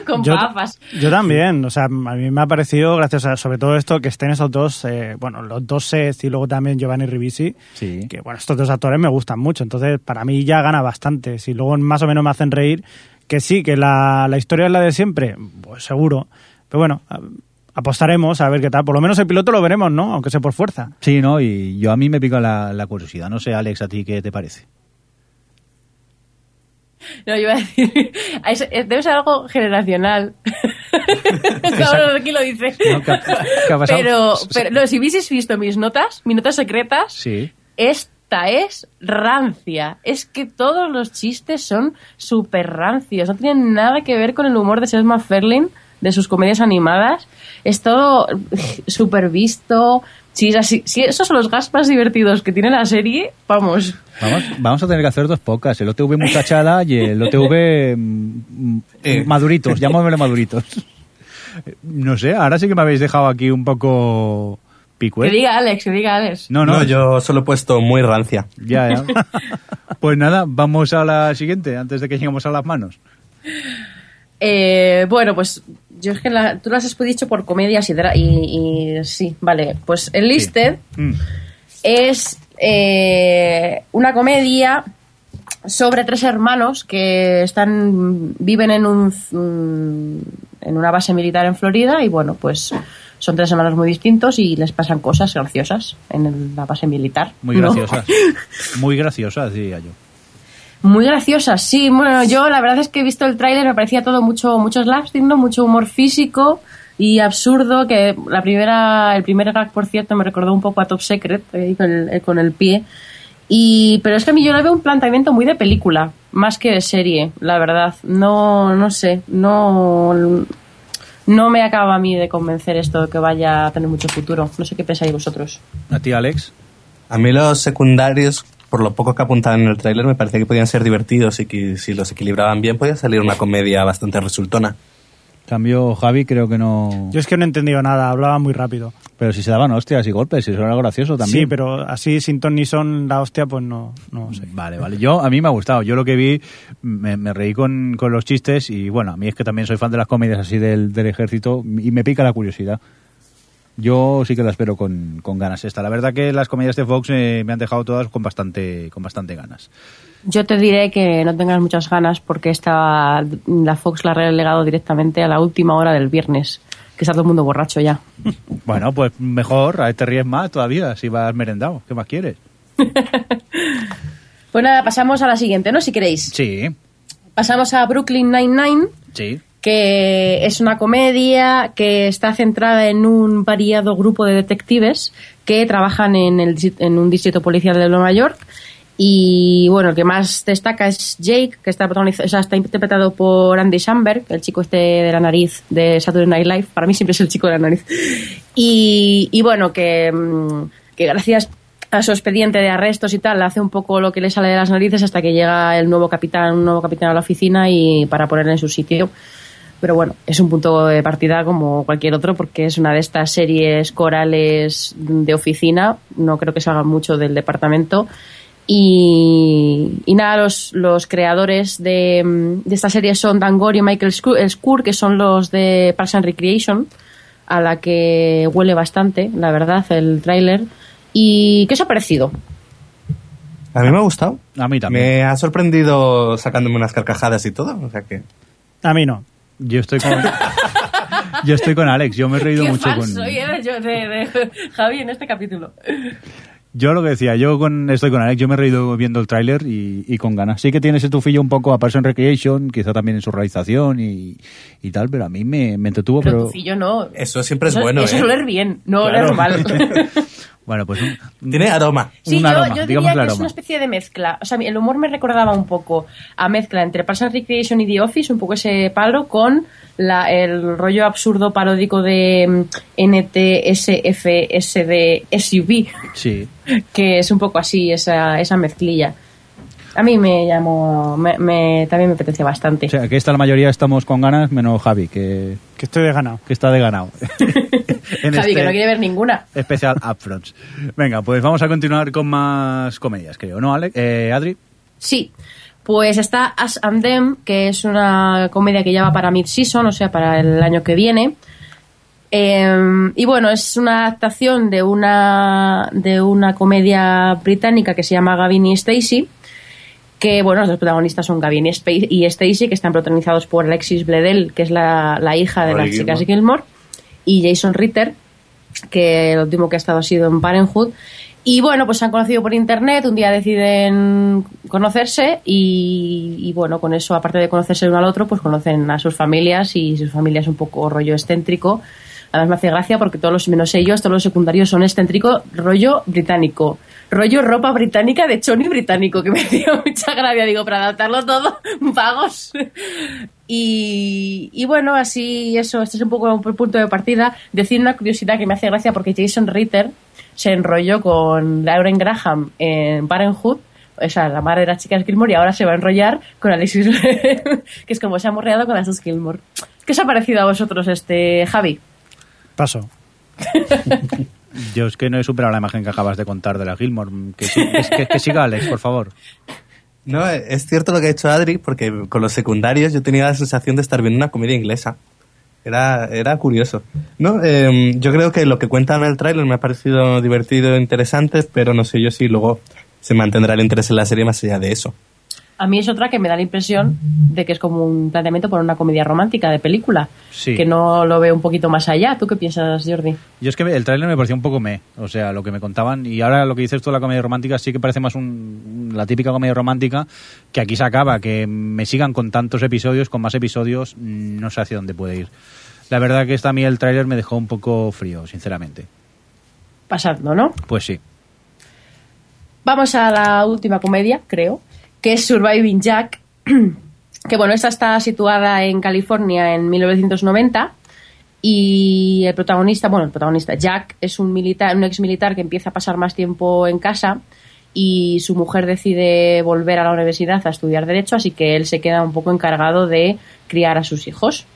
con yo, papas. Yo también, o sea, a mí me ha parecido, gracias a sobre todo esto, que estén esos dos, eh, bueno, los dos Seth y luego también Giovanni Ribisi, Sí. que bueno, estos dos actores me gustan mucho, entonces para mí ya gana bastante. Si luego más o menos me hacen reír, que sí, que la, la historia es la de siempre, pues seguro. Pero bueno, apostaremos a ver qué tal. Por lo menos el piloto lo veremos, ¿no? Aunque sea por fuerza. Sí, ¿no? Y yo a mí me pica la, la curiosidad. No sé, Alex, ¿a ti qué te parece? No, yo iba a decir, es- es- debe ser algo generacional. Ahora aquí lo dice. No, ¿qué ha- qué ha pasado? Pero, pero no, si hubieses visto mis notas, mis notas secretas, Sí. esta es rancia. Es que todos los chistes son súper rancios. No tienen nada que ver con el humor de Seth MacFarlane, de sus comedias animadas. Es todo súper visto. Si, es así- si esos son los gas más divertidos que tiene la serie, vamos. Vamos, vamos a tener que hacer dos podcasts, el OTV muchachada y el OTV mm, Eh. maduritos, llamémosle maduritos. No sé, ahora sí que me habéis dejado aquí un poco pico, Que diga Alex, que diga Alex. No, no, No, yo solo he puesto muy rancia. ya, ya. Pues nada, vamos a la siguiente, antes de que lleguemos a las manos. Eh, bueno, pues yo es que la- tú las has dicho por comedias y, y, y sí, vale. Pues el Listed Mm. es eh, una comedia sobre tres hermanos que están viven en un mm, en una base militar en Florida y bueno, pues son tres hermanos muy distintos y les pasan cosas graciosas en la base militar. Muy ¿no? graciosas. Muy graciosas, diría yo. Muy graciosas, sí. Bueno, yo la verdad es que he visto el tráiler, me parecía todo mucho, mucho slapstick, ¿no? Mucho humor físico y absurdo, que la primera, el primer gag, por cierto, me recordó un poco a Top Secret, eh, con, el, eh, con el pie. Y, pero es que a mí yo le veo un planteamiento muy de película, más que de serie, la verdad. No, no sé, no, no me acaba a mí de convencer esto de que vaya a tener mucho futuro. No sé qué pensáis vosotros. ¿A ti, Alex? A mí los secundarios, por lo poco que apuntaban en el tráiler, me parece que podían ser divertidos y que si los equilibraban bien podía salir una comedia bastante resultona. Cambio, Javi, creo que no... Yo es que no he entendido nada, hablaba muy rápido. Pero si se daban hostias y golpes, si eso era gracioso también. Sí, pero así sin ton ni son la hostia, pues no, no sé. Vale, vale. Yo, a mí me ha gustado. Yo lo que vi, me, me reí con, con los chistes y bueno, a mí es que también soy fan de las comedias así del, del ejército y me pica la curiosidad. Yo sí que la espero con, con ganas esta. La verdad que las comedias de Fox eh, me han dejado todas con bastante, con bastante ganas. Yo te diré que no tengas muchas ganas porque esta, la Fox la ha relegado directamente a la última hora del viernes, que está todo el mundo borracho ya. Bueno, pues mejor, a te ríes más todavía si vas merendado. ¿Qué más quieres? Pues nada, pasamos a la siguiente, ¿no? Si queréis. Sí, Pasamos a Brooklyn Nine-Nine, sí. Que es una comedia que está centrada en un variado grupo de detectives que trabajan en, el, en un distrito policial de Nueva York. Y bueno, el que más destaca es Jake, que está, o sea, está interpretado por Andy Samberg, el chico este de la nariz de Saturday Night Live. Para mí siempre es el chico de la nariz. Y, y bueno, que, mm, que gracias a su expediente de arrestos y tal, hace un poco lo que le sale de las narices hasta que llega el nuevo capitán, un nuevo capitán a la oficina y para ponerle en su sitio. Pero bueno, es un punto de partida como cualquier otro porque es una de estas series corales de oficina. No creo que salga mucho del departamento. Y, y nada, los, los creadores de, de esta serie son Dan Gore y Michael Skur, Skur, que son los de Parks and Recreation, a la que huele bastante, la verdad, el tráiler. ¿Y qué os ha parecido? A mí me ha gustado. A mí también. Me ha sorprendido sacándome unas carcajadas y todo. O sea que. A mí no. Yo estoy con. yo estoy con Alex. Yo me he reído Qué mucho con. soy eh, yo de, de Javi en este capítulo. Yo lo que decía, yo con, estoy con Alex, yo me he reído viendo el tráiler y, y con ganas. Sí que tiene ese tufillo un poco a Person Recreation, quizá también en su realización y, y tal, pero a mí me, me entretuvo. Pero Pero, tufillo no. Eso siempre es Eso- bueno, Eso ¿eh? es oler bien, no Claro. oler mal. bueno, pues un- Tiene aroma. Sí, un yo, aroma, yo diría que es aroma. una especie de mezcla. O sea, el humor me recordaba un poco a mezcla entre Parks and Recreation y The Office, un poco ese palo, con la, el rollo absurdo paródico de mm, NTSFSD SUV, Sí. que es un poco así, esa, esa mezclilla. A mí me llamó, me, me- también me apetece bastante. O sea, que esta la mayoría estamos con ganas, menos Javi, que, Que estoy de ganado. que está de ganado. En Javi, que este no quiere ver ninguna. Especial Upfronts. Venga, pues vamos a continuar con más comedias, creo, ¿no, Alex? Eh, Adri. Sí, pues está Us and Them, que es una comedia que ya va para mid-season, o sea, para el año que viene. Eh, y bueno, es una adaptación de una, de una comedia británica que se llama Gavin y Stacy, que bueno, los dos protagonistas son Gavin y Spa- y Stacy, que están protagonizados por Alexis Bledel, que es la, la hija de Rory las chicas Gilmore. Y Jason Ritter, que el último que ha estado ha sido en Parenthood. Y bueno, pues se han conocido por internet, un día deciden conocerse y, y bueno, con eso, aparte de conocerse el uno al otro, pues conocen a sus familias y sus familias un poco rollo excéntrico. Además me hace gracia porque todos los, menos ellos, todos los secundarios son excéntrico, rollo británico. Rollo ropa británica de choni británico, que me dio mucha gracia, digo, para adaptarlo todo, vagos. Y, y bueno, así eso, este es un poco el punto de partida. Decir una curiosidad que me hace gracia porque Jason Ritter se enrolló con Lauren Graham en Parenthood, o sea, la madre de las chicas Gilmore, y ahora se va a enrollar con Alexis, que es como se ha morreado con las dos Gilmore. ¿Qué os ha parecido a vosotros este Javi? Paso. Yo es que no he superado la imagen que acabas de contar de la Gilmore. Que, sí- que- siga Alex, por favor. No, es cierto lo que ha hecho Adri, porque con los secundarios yo tenía la sensación de estar viendo una comedia inglesa. Era, era curioso. No, eh, yo creo que lo que cuentan en el tráiler me ha parecido divertido e interesante, pero no sé yo si luego se mantendrá el interés en la serie más allá de eso. A mí es otra que me da la impresión de que es como un planteamiento por una comedia romántica de película, Sí. que no lo veo un poquito más allá. ¿Tú qué piensas, Jordi? Yo es que el tráiler me pareció un poco me, o sea, lo que me contaban. Y ahora lo que dices tú de la comedia romántica sí que parece más un, la típica comedia romántica que aquí se acaba, que me sigan con tantos episodios, con más episodios, mm, no sé hacia dónde puede ir. La verdad que esta a mí el tráiler me dejó un poco frío, sinceramente. Pasando, ¿no? Pues sí. Vamos a la última comedia, creo, que es Surviving Jack. Que bueno, esta está situada en California en 1990 y el protagonista, bueno, el protagonista Jack es un militar, un ex militar que empieza a pasar más tiempo en casa y su mujer decide volver a la universidad a estudiar derecho, así que él se queda un poco encargado de criar a sus hijos.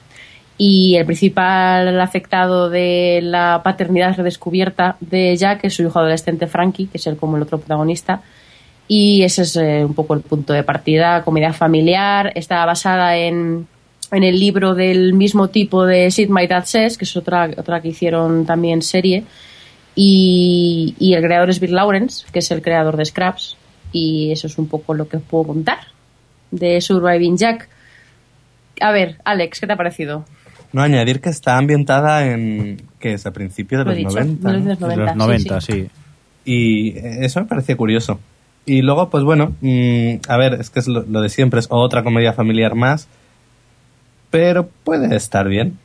Y el principal afectado de la paternidad redescubierta de Jack es su hijo adolescente Frankie, que es el como el otro protagonista. Y ese es eh, un poco el punto de partida, comedia familiar. Está basada en, en el libro del mismo tipo de Sid My Dad Says, que es otra, otra que hicieron también serie. Y, y el creador es Bill Lawrence, que es el creador de Scraps. Y eso es un poco lo que os puedo contar de Surviving Jack. A ver, Alex, ¿qué te ha parecido? No, añadir que está ambientada en, que es a principios de los dicho, 90. ¿no? 1990. De los 90, sí, sí. Y eso me parecía curioso. Y luego, pues bueno, mm, a ver, es que es lo, lo de siempre, es otra comedia familiar más, pero puede estar bien.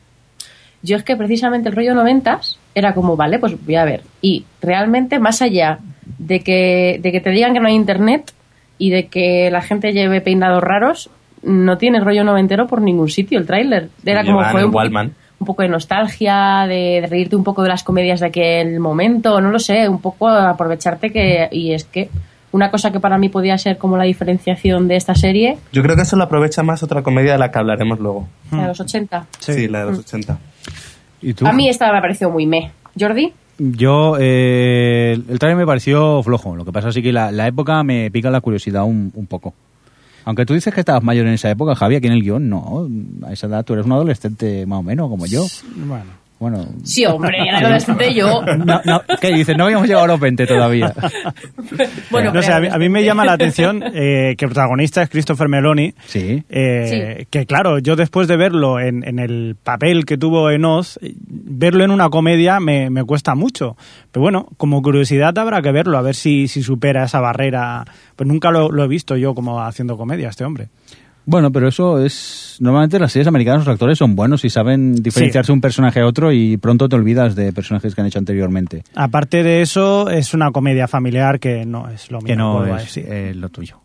Yo es que precisamente el rollo noventas era como, vale, pues voy a ver. Y realmente, más allá de que, de que te digan que no hay internet y de que la gente lleve peinados raros, no tiene rollo noventero por ningún sitio el tráiler. Era como fue un, Wallman. un poco de nostalgia, de, de reírte un poco de las comedias de aquel momento, no lo sé, un poco aprovecharte que... Y es que una cosa que para mí podía ser como la diferenciación de esta serie, Yo creo que eso lo aprovecha más otra comedia de la que hablaremos luego. la de los 80. Sí, la de los 80. ¿Y tú? A mí esta me ha parecido muy me. Jordi, Yo, eh, el trailer me pareció flojo. Lo que pasa es que la, la época me pica la curiosidad un, un poco. Aunque tú dices que estabas mayor en esa época, Javi, aquí en el guion, no. A esa edad tú eres un adolescente más o menos, como yo. Bueno. Bueno. sí, hombre, era adolescente yo. No, no, ¿Qué dices? No habíamos llegado a los 20 todavía. Bueno, no sé, a mí, a mí me llama la atención eh, que el protagonista es Christopher Meloni. Sí. eh, Que claro, yo después de verlo en, en el papel que tuvo en Oz, verlo en una comedia me, me cuesta mucho. Pero bueno, como curiosidad habrá que verlo, a ver si, si supera esa barrera. Pues nunca lo, lo he visto yo como haciendo comedia, este hombre. Bueno, pero eso es... Normalmente las series americanas los actores son buenos y saben diferenciarse un personaje a otro y pronto te olvidas de personajes que han hecho anteriormente. Aparte de eso, es una comedia familiar que no es lo mío. Que no es eh, lo tuyo.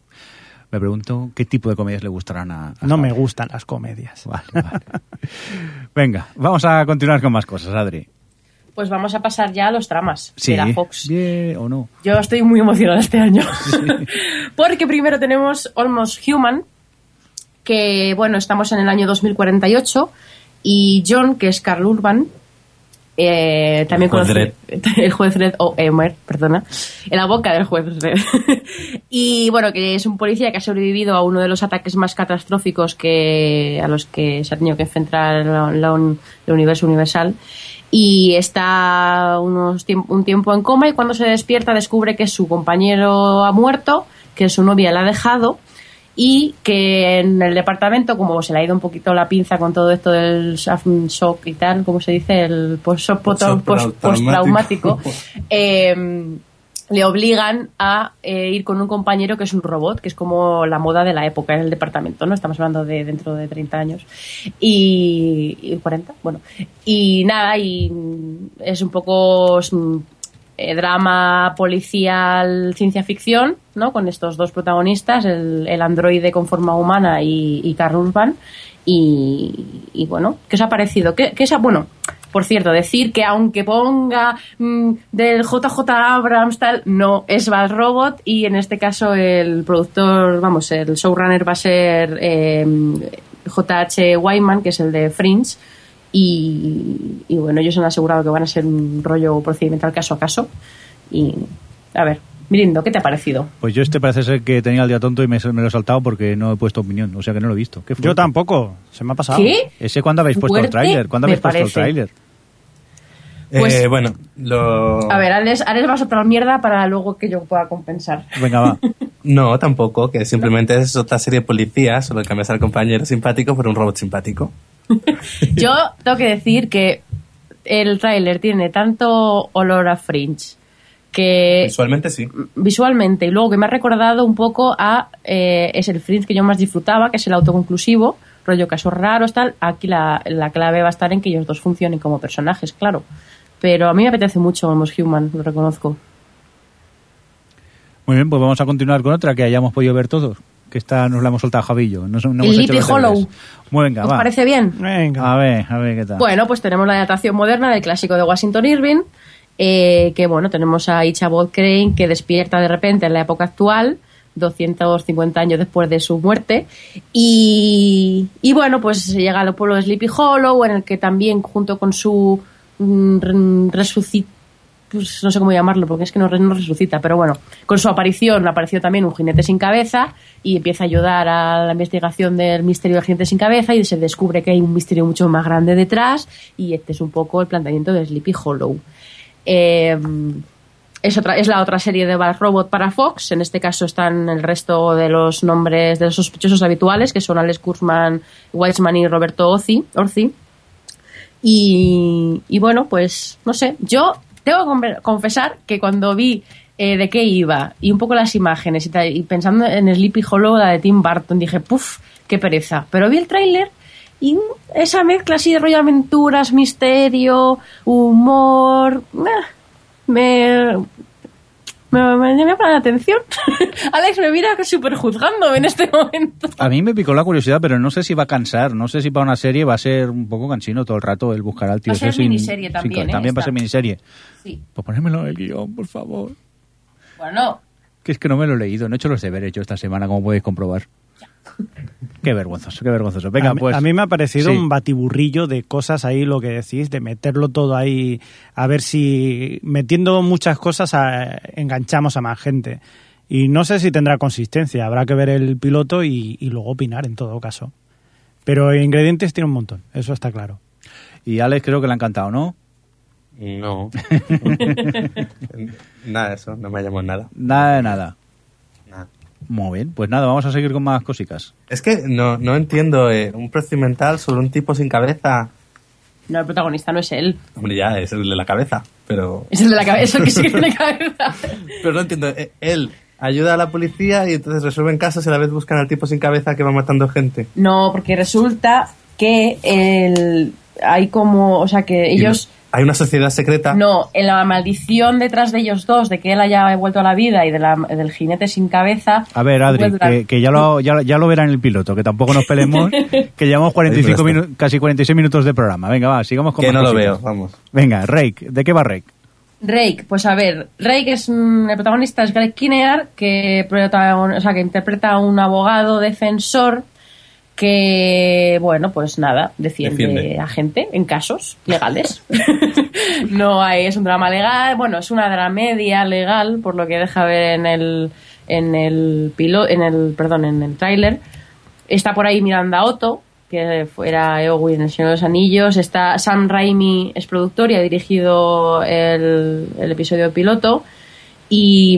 Me pregunto qué tipo de comedias le gustarán a... a No Javi? me gustan las comedias. Vale, vale. Venga, vamos a continuar con más cosas, Adri. pues vamos a pasar ya a los dramas Sí. de la Fox. Bien o no. Yo estoy muy emocionada este año. Porque primero tenemos Almost Human, que bueno, estamos en el año 2048, y John, que es Carl Urban, eh, también juez conoce- el juez Dredd, o Emer, perdona, en la boca del juez Dredd. y bueno, que es un policía que ha sobrevivido a uno de los ataques más catastróficos que a los que se ha tenido que enfrentar la, la el universo universal y está unos tiemp- un tiempo en coma y cuando se despierta descubre que su compañero ha muerto, que su novia la ha dejado y que en el departamento, como se le ha ido un poquito la pinza con todo esto del shock y tal, como se dice, el post- post- post- postraumático, eh, le obligan a eh, ir con un compañero que es un robot, que es como la moda de la época en el departamento, ¿no? Estamos hablando de dentro de 30 años. Y, y 40, bueno. Y nada, y es un poco eh, drama policial, ciencia ficción, ¿no? Con estos dos protagonistas, el, el androide con forma humana y, y Carl Urban. Y, y bueno, ¿qué os ha parecido? ¿Qué, qué bueno, por cierto, decir que aunque ponga mm, del JJ Abrams tal, no es Bad Robot y en este caso el productor, vamos, el showrunner va a ser eh, JH Wyman, que es el de Fringe. Y, y bueno, ellos han asegurado que van a ser un rollo procedimental caso a caso. Y a ver, Mirindo, ¿qué te ha parecido? Pues yo este parece ser que tenía el día tonto y me, me lo he saltado porque no he puesto opinión, o sea que no lo he visto. ¿Qué Yo tampoco, se me ha pasado. ¿Qué? ¿Ese cuándo habéis puesto el tráiler? ¿Cuándo habéis puesto el tráiler? Pues- Eh, bueno, lo... A ver, Alex, Alex va a soltar mierda para luego que yo pueda compensar. Venga, va. No, tampoco, que simplemente es otra serie de policías, solo cambias al compañero simpático por un robot simpático. Yo tengo que decir que el tráiler tiene tanto olor a Fringe que Visualmente sí. visualmente y luego que me ha recordado un poco a eh, es el Fringe que yo más disfrutaba, que es el autoconclusivo, rollo casos raros, tal. Aquí la, la clave va a estar en que ellos dos funcionen como personajes, claro. Pero a mí me apetece mucho Almost Human, lo reconozco. Muy bien, pues vamos a continuar con otra que hayamos podido ver todos. Que esta nos la hemos soltado a Javillo. No, no El. Hollow. Muy venga, ¿Os va. parece bien? Venga. A ver, a ver qué tal. Bueno, pues tenemos la adaptación moderna del clásico de Washington Irving, eh, que bueno, tenemos a Ichabod Crane que despierta de repente en la época actual, 250 años después de su muerte, y, y bueno, pues llega al pueblo de Sleepy Hollow, en el que también junto con su mm, resucit pues no sé cómo llamarlo, porque es que no, re- no resucita, pero bueno, con su aparición apareció también un jinete sin cabeza y empieza a ayudar a la investigación del misterio del jinete sin cabeza y se descubre que hay un misterio mucho más grande detrás y este es un poco el planteamiento de Sleepy Hollow. Eh, es, otra, la otra serie de Bad Robot para Fox. En este caso están el resto de los nombres de los sospechosos habituales, que son Alex Kurzman, Weissman y Roberto Orci. Y bueno, pues no sé, yo tengo que confesar que cuando vi eh, de qué iba y un poco las imágenes y, pensando en Sleepy Hollow, la de Tim Burton, dije, puff, qué pereza. Pero vi el tráiler y esa mezcla así de rollo aventuras, misterio, humor, me, me, me, me llama la atención. Alex me mira súper juzgando en este momento. A mí me picó la curiosidad, pero no sé si va a cansar. No sé si para una serie va a ser un poco cansino todo el rato el buscar al tío. Va a ser sin- miniserie sin- también, ¿eh? También va a ser miniserie. Sí. Pues ponérmelo en el guion, por favor. Bueno, Que es que no me lo he leído, no he hecho los deberes yo esta semana, como podéis comprobar. Qué vergonzoso, qué vergonzoso. Venga, a, mí- pues. a mí me ha parecido sí. un batiburrillo de cosas ahí, lo que decís, de meterlo todo ahí, a ver si metiendo muchas cosas a- enganchamos a más gente. Y no sé si tendrá consistencia, habrá que ver el piloto y, y luego opinar en todo caso. Pero ingredientes tiene un montón, eso está claro. Y Alex creo que le ha encantado, ¿no? No. nada de eso, no me llamó nada. Nada de nada. Muy bien, pues nada, vamos a seguir con más cositas. Es que no, no entiendo, eh, un procedimental sobre un tipo sin cabeza. no, el protagonista no es él. Hombre, ya, es el de la cabeza, pero... Es el de la cabeza, el que sí que tiene cabeza. Pero no entiendo, eh, él ayuda a la policía y entonces resuelven casos y a la vez buscan al tipo sin cabeza que va matando gente. No, porque resulta que el, hay como, o sea, que Y ellos... no- Hay una sociedad secreta. No, en la maldición detrás de ellos dos, de que él haya vuelto a la vida y de la- del jinete sin cabeza. A ver, Adri, durar- que, que ya, lo, ya, ya lo verá en el piloto, que tampoco nos pelemos, que llevamos 45 Ahí, pero minutos, casi 46 minutos de programa. Venga, va, sigamos con que no lo veo, vamos. Venga, Rake, ¿de qué va Rake? Rake, pues a ver, Rake es el protagonista es Greg Kinnear, que, o sea, que interpreta a un abogado defensor que, bueno, pues nada, defiende, Defiende. a gente en casos legales. no hay, es un drama legal, bueno, es una dramedia legal, por lo que deja ver en el, en el pilo, en el, perdón, en el tráiler. Está por ahí Miranda Otto, que fuera Eowyn en El Señor de los Anillos. Está Sam Raimi, es productor y ha dirigido el, el episodio piloto. Y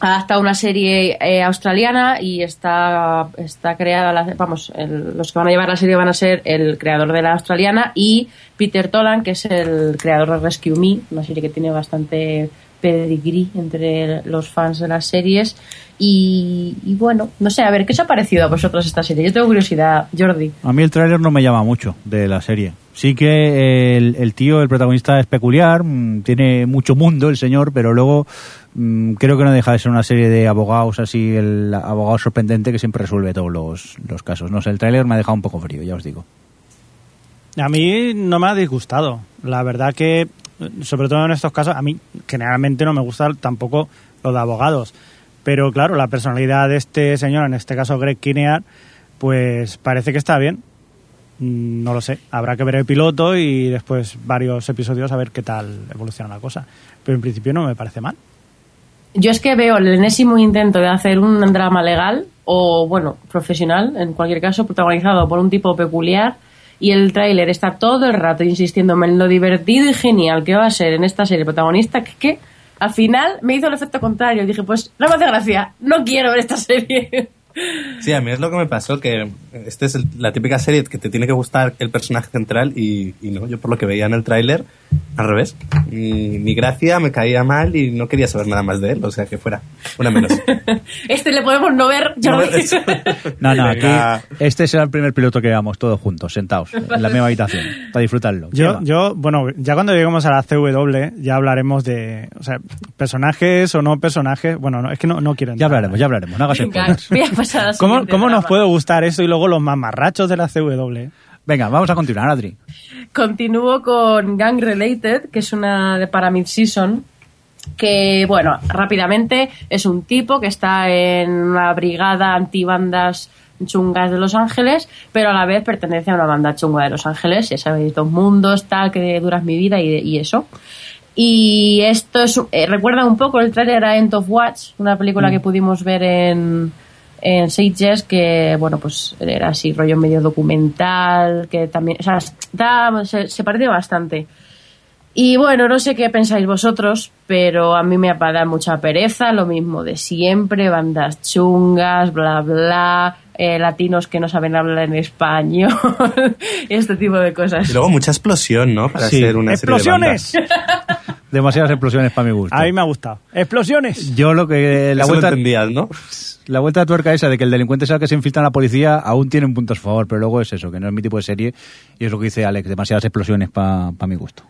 ha adaptado una serie eh, australiana y está, está creada, la- vamos, el- los que van a llevar la serie van a ser el creador de la australiana y Peter Tolan, que es el creador de Rescue Me, una serie que tiene bastante pedigrí entre los fans de las series. Y, y bueno, no sé, a ver, ¿qué os ha parecido a vosotros esta serie? Yo tengo curiosidad, Jordi. A mí el tráiler no me llama mucho de la serie. Sí que el, el tío, el protagonista es peculiar, mm, tiene mucho mundo el señor, pero luego mm, creo que no deja de ser una serie de abogados así, el abogado sorprendente que siempre resuelve todos los, los casos. No sé, el tráiler me ha dejado un poco frío, ya os digo. A mí no me ha disgustado. La verdad que, sobre todo en estos casos, a mí generalmente no me gusta tampoco lo de abogados. Pero claro, la personalidad de este señor, en este caso Greg Kinnear, pues parece que está bien. Mm, No lo sé. Habrá que ver el piloto y después varios episodios a ver qué tal evoluciona la cosa. Pero en principio no me parece mal. Yo es que veo el enésimo intento de hacer un drama legal o, bueno, profesional, en cualquier caso, protagonizado por un tipo peculiar. Y el tráiler está todo el rato insistiéndome en lo divertido y genial que va a ser en esta serie protagonista, que, que al final me hizo el efecto contrario. Dije, pues no me hace gracia, no quiero ver esta serie. Sí, a mí es lo que me pasó, que esta es el- la típica serie que te tiene que gustar el personaje central y, y no, yo por lo que veía en el tráiler, al revés. Mi, mi gracia me caía mal y no quería saber nada más de él, o sea que fuera, una menos. Este le podemos no ver, No, eso. No, no, aquí este será el primer piloto que veamos todos juntos, sentados, en la misma habitación, para disfrutarlo. Yo, yo, bueno, ya cuando lleguemos a la CW ya hablaremos de, o sea, personajes o no personajes. Bueno, no, es que no, no quiero Ya hablaremos, ya hablaremos, no hagas ¿Cómo, cómo nos puede gustar eso y luego los mamarrachos de la CW? Venga, vamos a continuar, Adri. Continúo con Gang Related, que es una de para mid-season, que, bueno, rápidamente es un tipo que está en una brigada antibandas chungas de Los Ángeles, pero a la vez pertenece a una banda chunga de Los Ángeles, ya sabéis, dos mundos, tal, que duras mi vida y, y eso. Y esto es, eh, recuerda un poco el trailer a End of Watch, una película que pudimos ver en, en Sitges, que, bueno, pues era así, rollo medio documental, que también, o sea, se, se parece bastante. Y bueno, no sé qué pensáis vosotros, pero a mí me da mucha pereza, lo mismo de siempre, bandas chungas, bla, bla, eh, latinos que no saben hablar en español, este tipo de cosas. Y luego mucha explosión, ¿no? Para Sí. ser una serie de ¡Explosiones! bandas. Demasiadas explosiones para mi gusto. A mí me ha gustado. ¡Explosiones! Yo lo que... La Eso lo vuelta, entendías, ¿no? la vuelta de tuerca esa de que el delincuente sea el que se infiltra en la policía aún tiene un punto a su favor, pero luego es eso, que no es mi tipo de serie y es lo que dice Alex, demasiadas explosiones para mi gusto.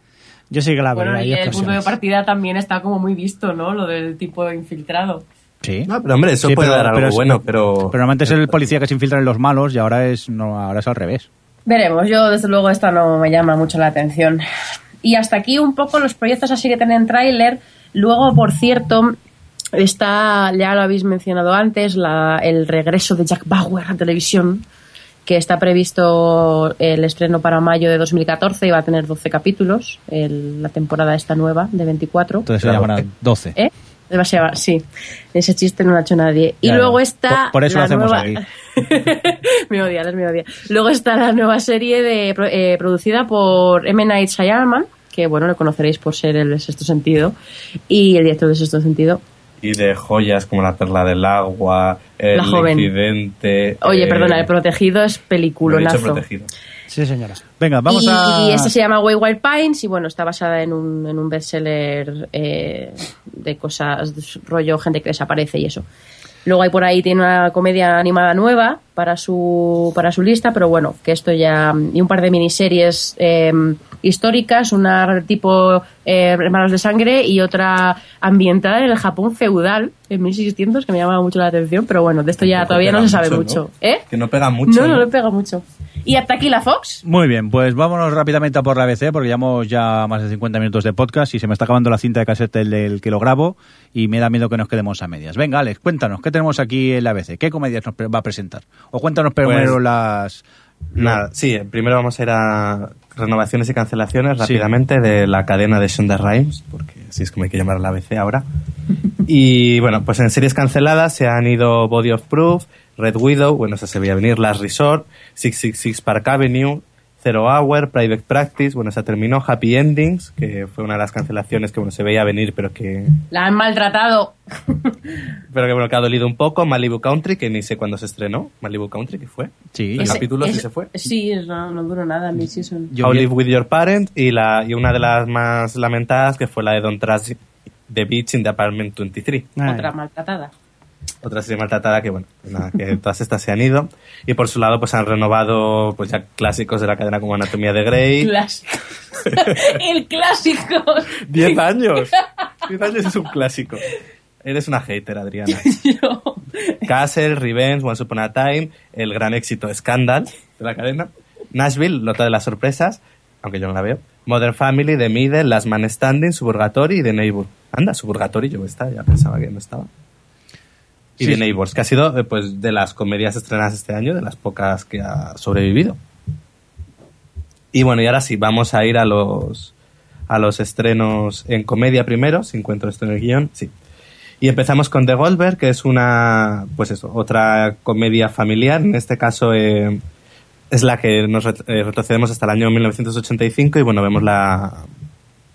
Yo sí que la Bueno, vería. y el punto de partida también está como muy visto, ¿no? Lo del tipo infiltrado. Sí. No, pero hombre, eso Sí, puede pero- dar algo pero es- bueno, pero... Pero normalmente es el policía que se infiltra en los malos y ahora es, no, ahora es al revés. Veremos, yo desde luego esta no me llama mucho la atención. Y hasta aquí un poco los proyectos así que tienen tráiler. Luego, por cierto, está, ya lo habéis mencionado antes, la- el regreso de Jack Bauer a televisión, que está previsto el estreno para mayo de 2014 y va a tener 12 capítulos, el- la temporada esta nueva de 24. Entonces se llamarán 12. ¿Eh? Ser- sí, ese chiste no lo ha hecho nadie. Y luego está. Por- por eso la lo hacemos nueva... aquí. me odia, me odia. Luego está la nueva serie de, eh, producida por M. Night Shyamalan, que bueno, lo conoceréis por ser el Sexto Sentido, y el director de Sexto Sentido. Y de joyas como La Perla del Agua, El La joven. Incidente... Oye, eh, perdona, El Protegido es lo he peliculonazo. protegido. Sí, señora. Venga, vamos y, a... y este se llama Way Wild Pines y bueno, está basada en un, en un bestseller eh, de cosas, de rollo gente que desaparece y eso. Luego hay por ahí, tiene una comedia animada nueva para su, para su lista, pero bueno, que esto ya. Y un par de miniseries eh, históricas, una tipo eh, Hermanos de Sangre y otra ambientada en el Japón feudal, en 1600, que me llamaba mucho la atención, pero bueno, de esto ya todavía no se sabe mucho, mucho. ¿no? ¿Eh? Que no pega mucho. no, no, ¿no? le pega mucho. Y hasta aquí la Fox. Muy bien, pues vámonos rápidamente a por la ABC porque llevamos ya más de 50 minutos de podcast y se me está acabando la cinta de cassette del, del que lo grabo y me da miedo que nos quedemos a medias. Venga, Alex, cuéntanos, ¿qué tenemos aquí en la ABC? ¿Qué comedias nos va a presentar? O cuéntanos primero Pues- las... Nada, sí, primero vamos a ir a renovaciones y cancelaciones Sí. rápidamente de la cadena de Shonda Rhimes, porque así es como hay que llamar a la ABC ahora. y bueno, pues en series canceladas se han ido Body of Proof, Red Widow, bueno, esa se veía venir, Last Resort, 666 Park Avenue, Zero Hour, Private Practice, bueno, se terminó Happy Endings, que fue una de las cancelaciones que bueno, se veía venir, pero que, La han maltratado. pero que, bueno, que ha dolido un poco. Malibu Country, que ni sé cuándo se estrenó. Malibu Country, que fue. Sí, El capítulo sí se fue. Sí, no, no duró nada mi season. How Live With Your Parents y, la, y una de las más lamentadas que fue la de Don't Trust the Beach in the Apartment 23. Ay, Otra maltratada. Otra serie maltratada que, bueno, pues nada, que todas estas se han ido. Y por su lado, pues han renovado pues ya clásicos de la cadena como Anatomía de Grey. El clásico. 10 años. 10 años es un clásico. Eres una hater, Adriana. Yo. Castle, Revenge, Once Upon a Time, el gran éxito Scandal de la cadena. Nashville, Nota de las Sorpresas, aunque yo no la veo. Modern Family, The Middle, Last Man Standing, Suburgatory y The Neighbor. Anda, Suburgatory yo está, ya pensaba que no estaba. Y Sí, sí. Neighbors, que ha sido eh, pues de las comedias estrenadas este año, de las pocas que ha sobrevivido. Y bueno, y ahora sí, vamos a ir a los a los estrenos en comedia primero, si encuentro esto en el guion, sí. Y empezamos con The Goldberg, que es una, pues eso, otra comedia familiar. En este caso eh, es la que nos eh, retrocedemos hasta el año 1985 y bueno, vemos la,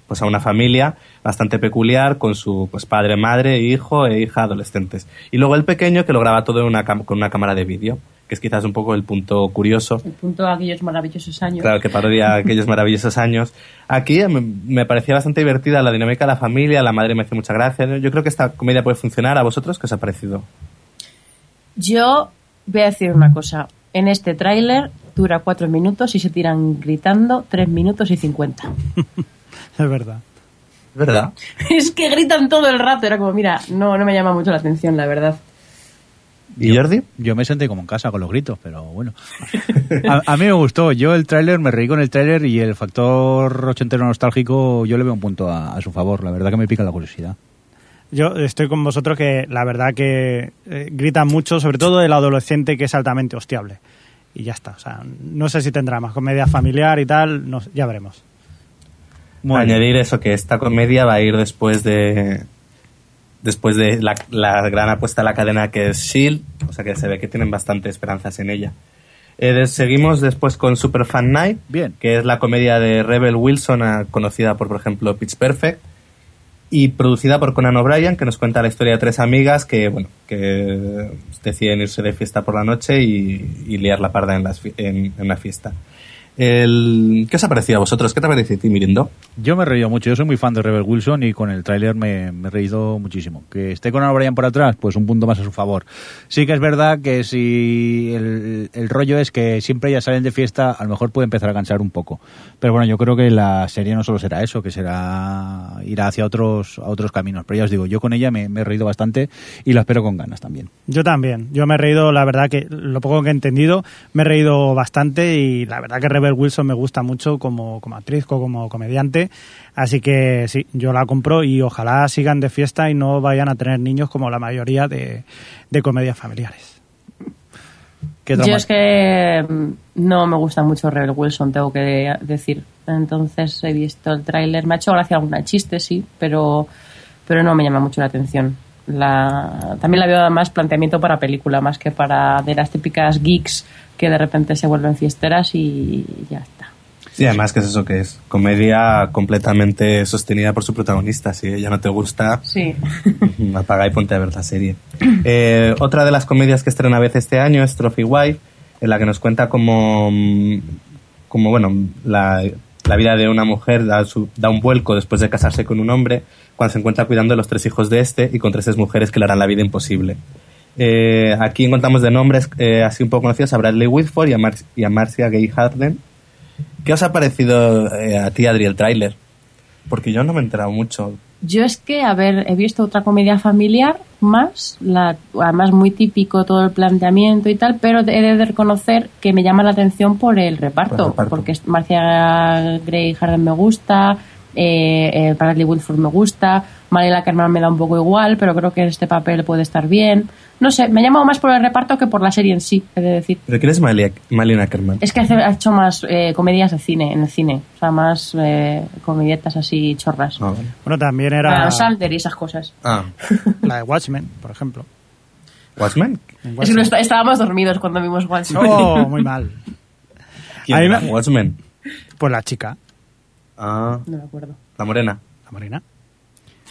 pues a una familia bastante peculiar con su pues padre, madre, hijo e hija adolescentes. Y luego el pequeño que lo graba todo en una con una cámara de vídeo, que es quizás un poco el punto curioso. El punto de aquellos maravillosos años. Claro, que parodia aquellos maravillosos años. Aquí me, me parecía bastante divertida la dinámica de la familia, la madre me hace mucha gracia. Yo creo que esta comedia puede funcionar. ¿A vosotros qué os ha parecido? Yo voy a decir una cosa. En este tráiler dura cuatro minutos y se tiran gritando tres minutos y cincuenta. es verdad. ¿Es verdad? es que gritan todo el rato. Era como, mira, no, no me llama mucho la atención, la verdad. ¿Y Jordi? Yo me senté como en casa con los gritos, pero bueno. A, a mí me gustó. Yo el tráiler, me reí con el tráiler y el factor ochentero nostálgico, yo le veo un punto a, a su favor. La verdad que me pica la curiosidad. Yo estoy con vosotros que la verdad que eh, gritan mucho, sobre todo el adolescente que es altamente hostiable. Y ya está. O sea, no sé si tendrá más comedia familiar y tal, no, ya veremos. Muy bien. Añadir eso, que esta comedia va a ir después de después de la, la gran apuesta a la cadena que es Shield, o sea que se ve que tienen bastante esperanzas en ella. Eh, de- seguimos después con Super Fan Night, Bien. que es la comedia de Rebel Wilson, ah, conocida por, por ejemplo, Pitch Perfect, y producida por Conan O'Brien, que nos cuenta la historia de tres amigas que, bueno, que deciden irse de fiesta por la noche y, y liar la parda en, las en, en una fiesta. El... ¿Qué os ha parecido a vosotros? ¿Qué te ha parecido a ti, Mirindo? Yo me he reído mucho, yo soy muy fan de Rebel Wilson y con el tráiler me, me he reído muchísimo. Que esté con O'Brien por atrás, pues un punto más a su favor. Sí que es verdad que si el, el rollo es que siempre ya salen de fiesta, a lo mejor puede empezar a cansar un poco. Pero bueno, yo creo que la serie no solo será eso, que será irá hacia otros, a otros caminos. Pero ya os digo, yo con ella me, me he reído bastante y la espero con ganas también. Yo también. Yo me he reído, la verdad que lo poco que he entendido, me he reído bastante y la verdad que Rebel Wilson me gusta mucho como, como actriz, co- como comediante. Así que sí, yo la compro y ojalá sigan de fiesta y no vayan a tener niños como la mayoría de, de comedias familiares. ¿Qué Yo es que mm, no me gusta mucho Rebel Wilson, tengo que decir. Entonces he visto el tráiler, me ha hecho gracia alguna chiste, sí, pero, pero no me llama mucho la atención. La, también la veo más planteamiento para película, más que para de las típicas geeks que de repente se vuelven fiesteras y ya está. Sí, además que es eso que es. Comedia completamente sostenida por su protagonista. Si ella no te gusta, Sí. apaga y ponte a ver la serie. Eh, otra de las comedias que estrena a veces este año es Trophy Wife, en la que nos cuenta como, mm, como bueno, la, la vida de una mujer da, su- da un vuelco después de casarse con un hombre, cuando se encuentra cuidando de los tres hijos de este y con tres mujeres que le harán la vida imposible. Eh, aquí encontramos de nombres eh, así un poco conocidos a Bradley Whitford y a, Mar- y a Marcia Gay Harden. ¿Qué os ha parecido eh, a ti, Adri, el tráiler? Porque yo no me he enterado mucho. Yo es que, a ver, he visto otra comedia familiar más, la, además muy típico todo el planteamiento y tal, pero he de reconocer que me llama la atención por el reparto, Por el reparto. porque Marcia Gray Harden me gusta, eh, eh, Bradley Wilford me gusta, Mariela Ackerman me da un poco igual, pero creo que este papel puede estar bien. No sé, me ha llamado más por el reparto que por la serie en sí, he de decir. ¿Pero quién es Malin Ackerman? Es que hace- ha hecho más eh, comedias de cine, en el cine, o sea, más eh, comedietas así chorras. Ah, vale. Bueno, también era Adam Sandler y esas cosas. Ah, la de Watchmen, por ejemplo. Watchmen. En Es que Watchmen. no está- estábamos dormidos cuando vimos Watchmen. Oh, muy mal. ¿Quién era? me- Watchmen. Pues la chica, Ah, No me acuerdo. la morena. la Marina.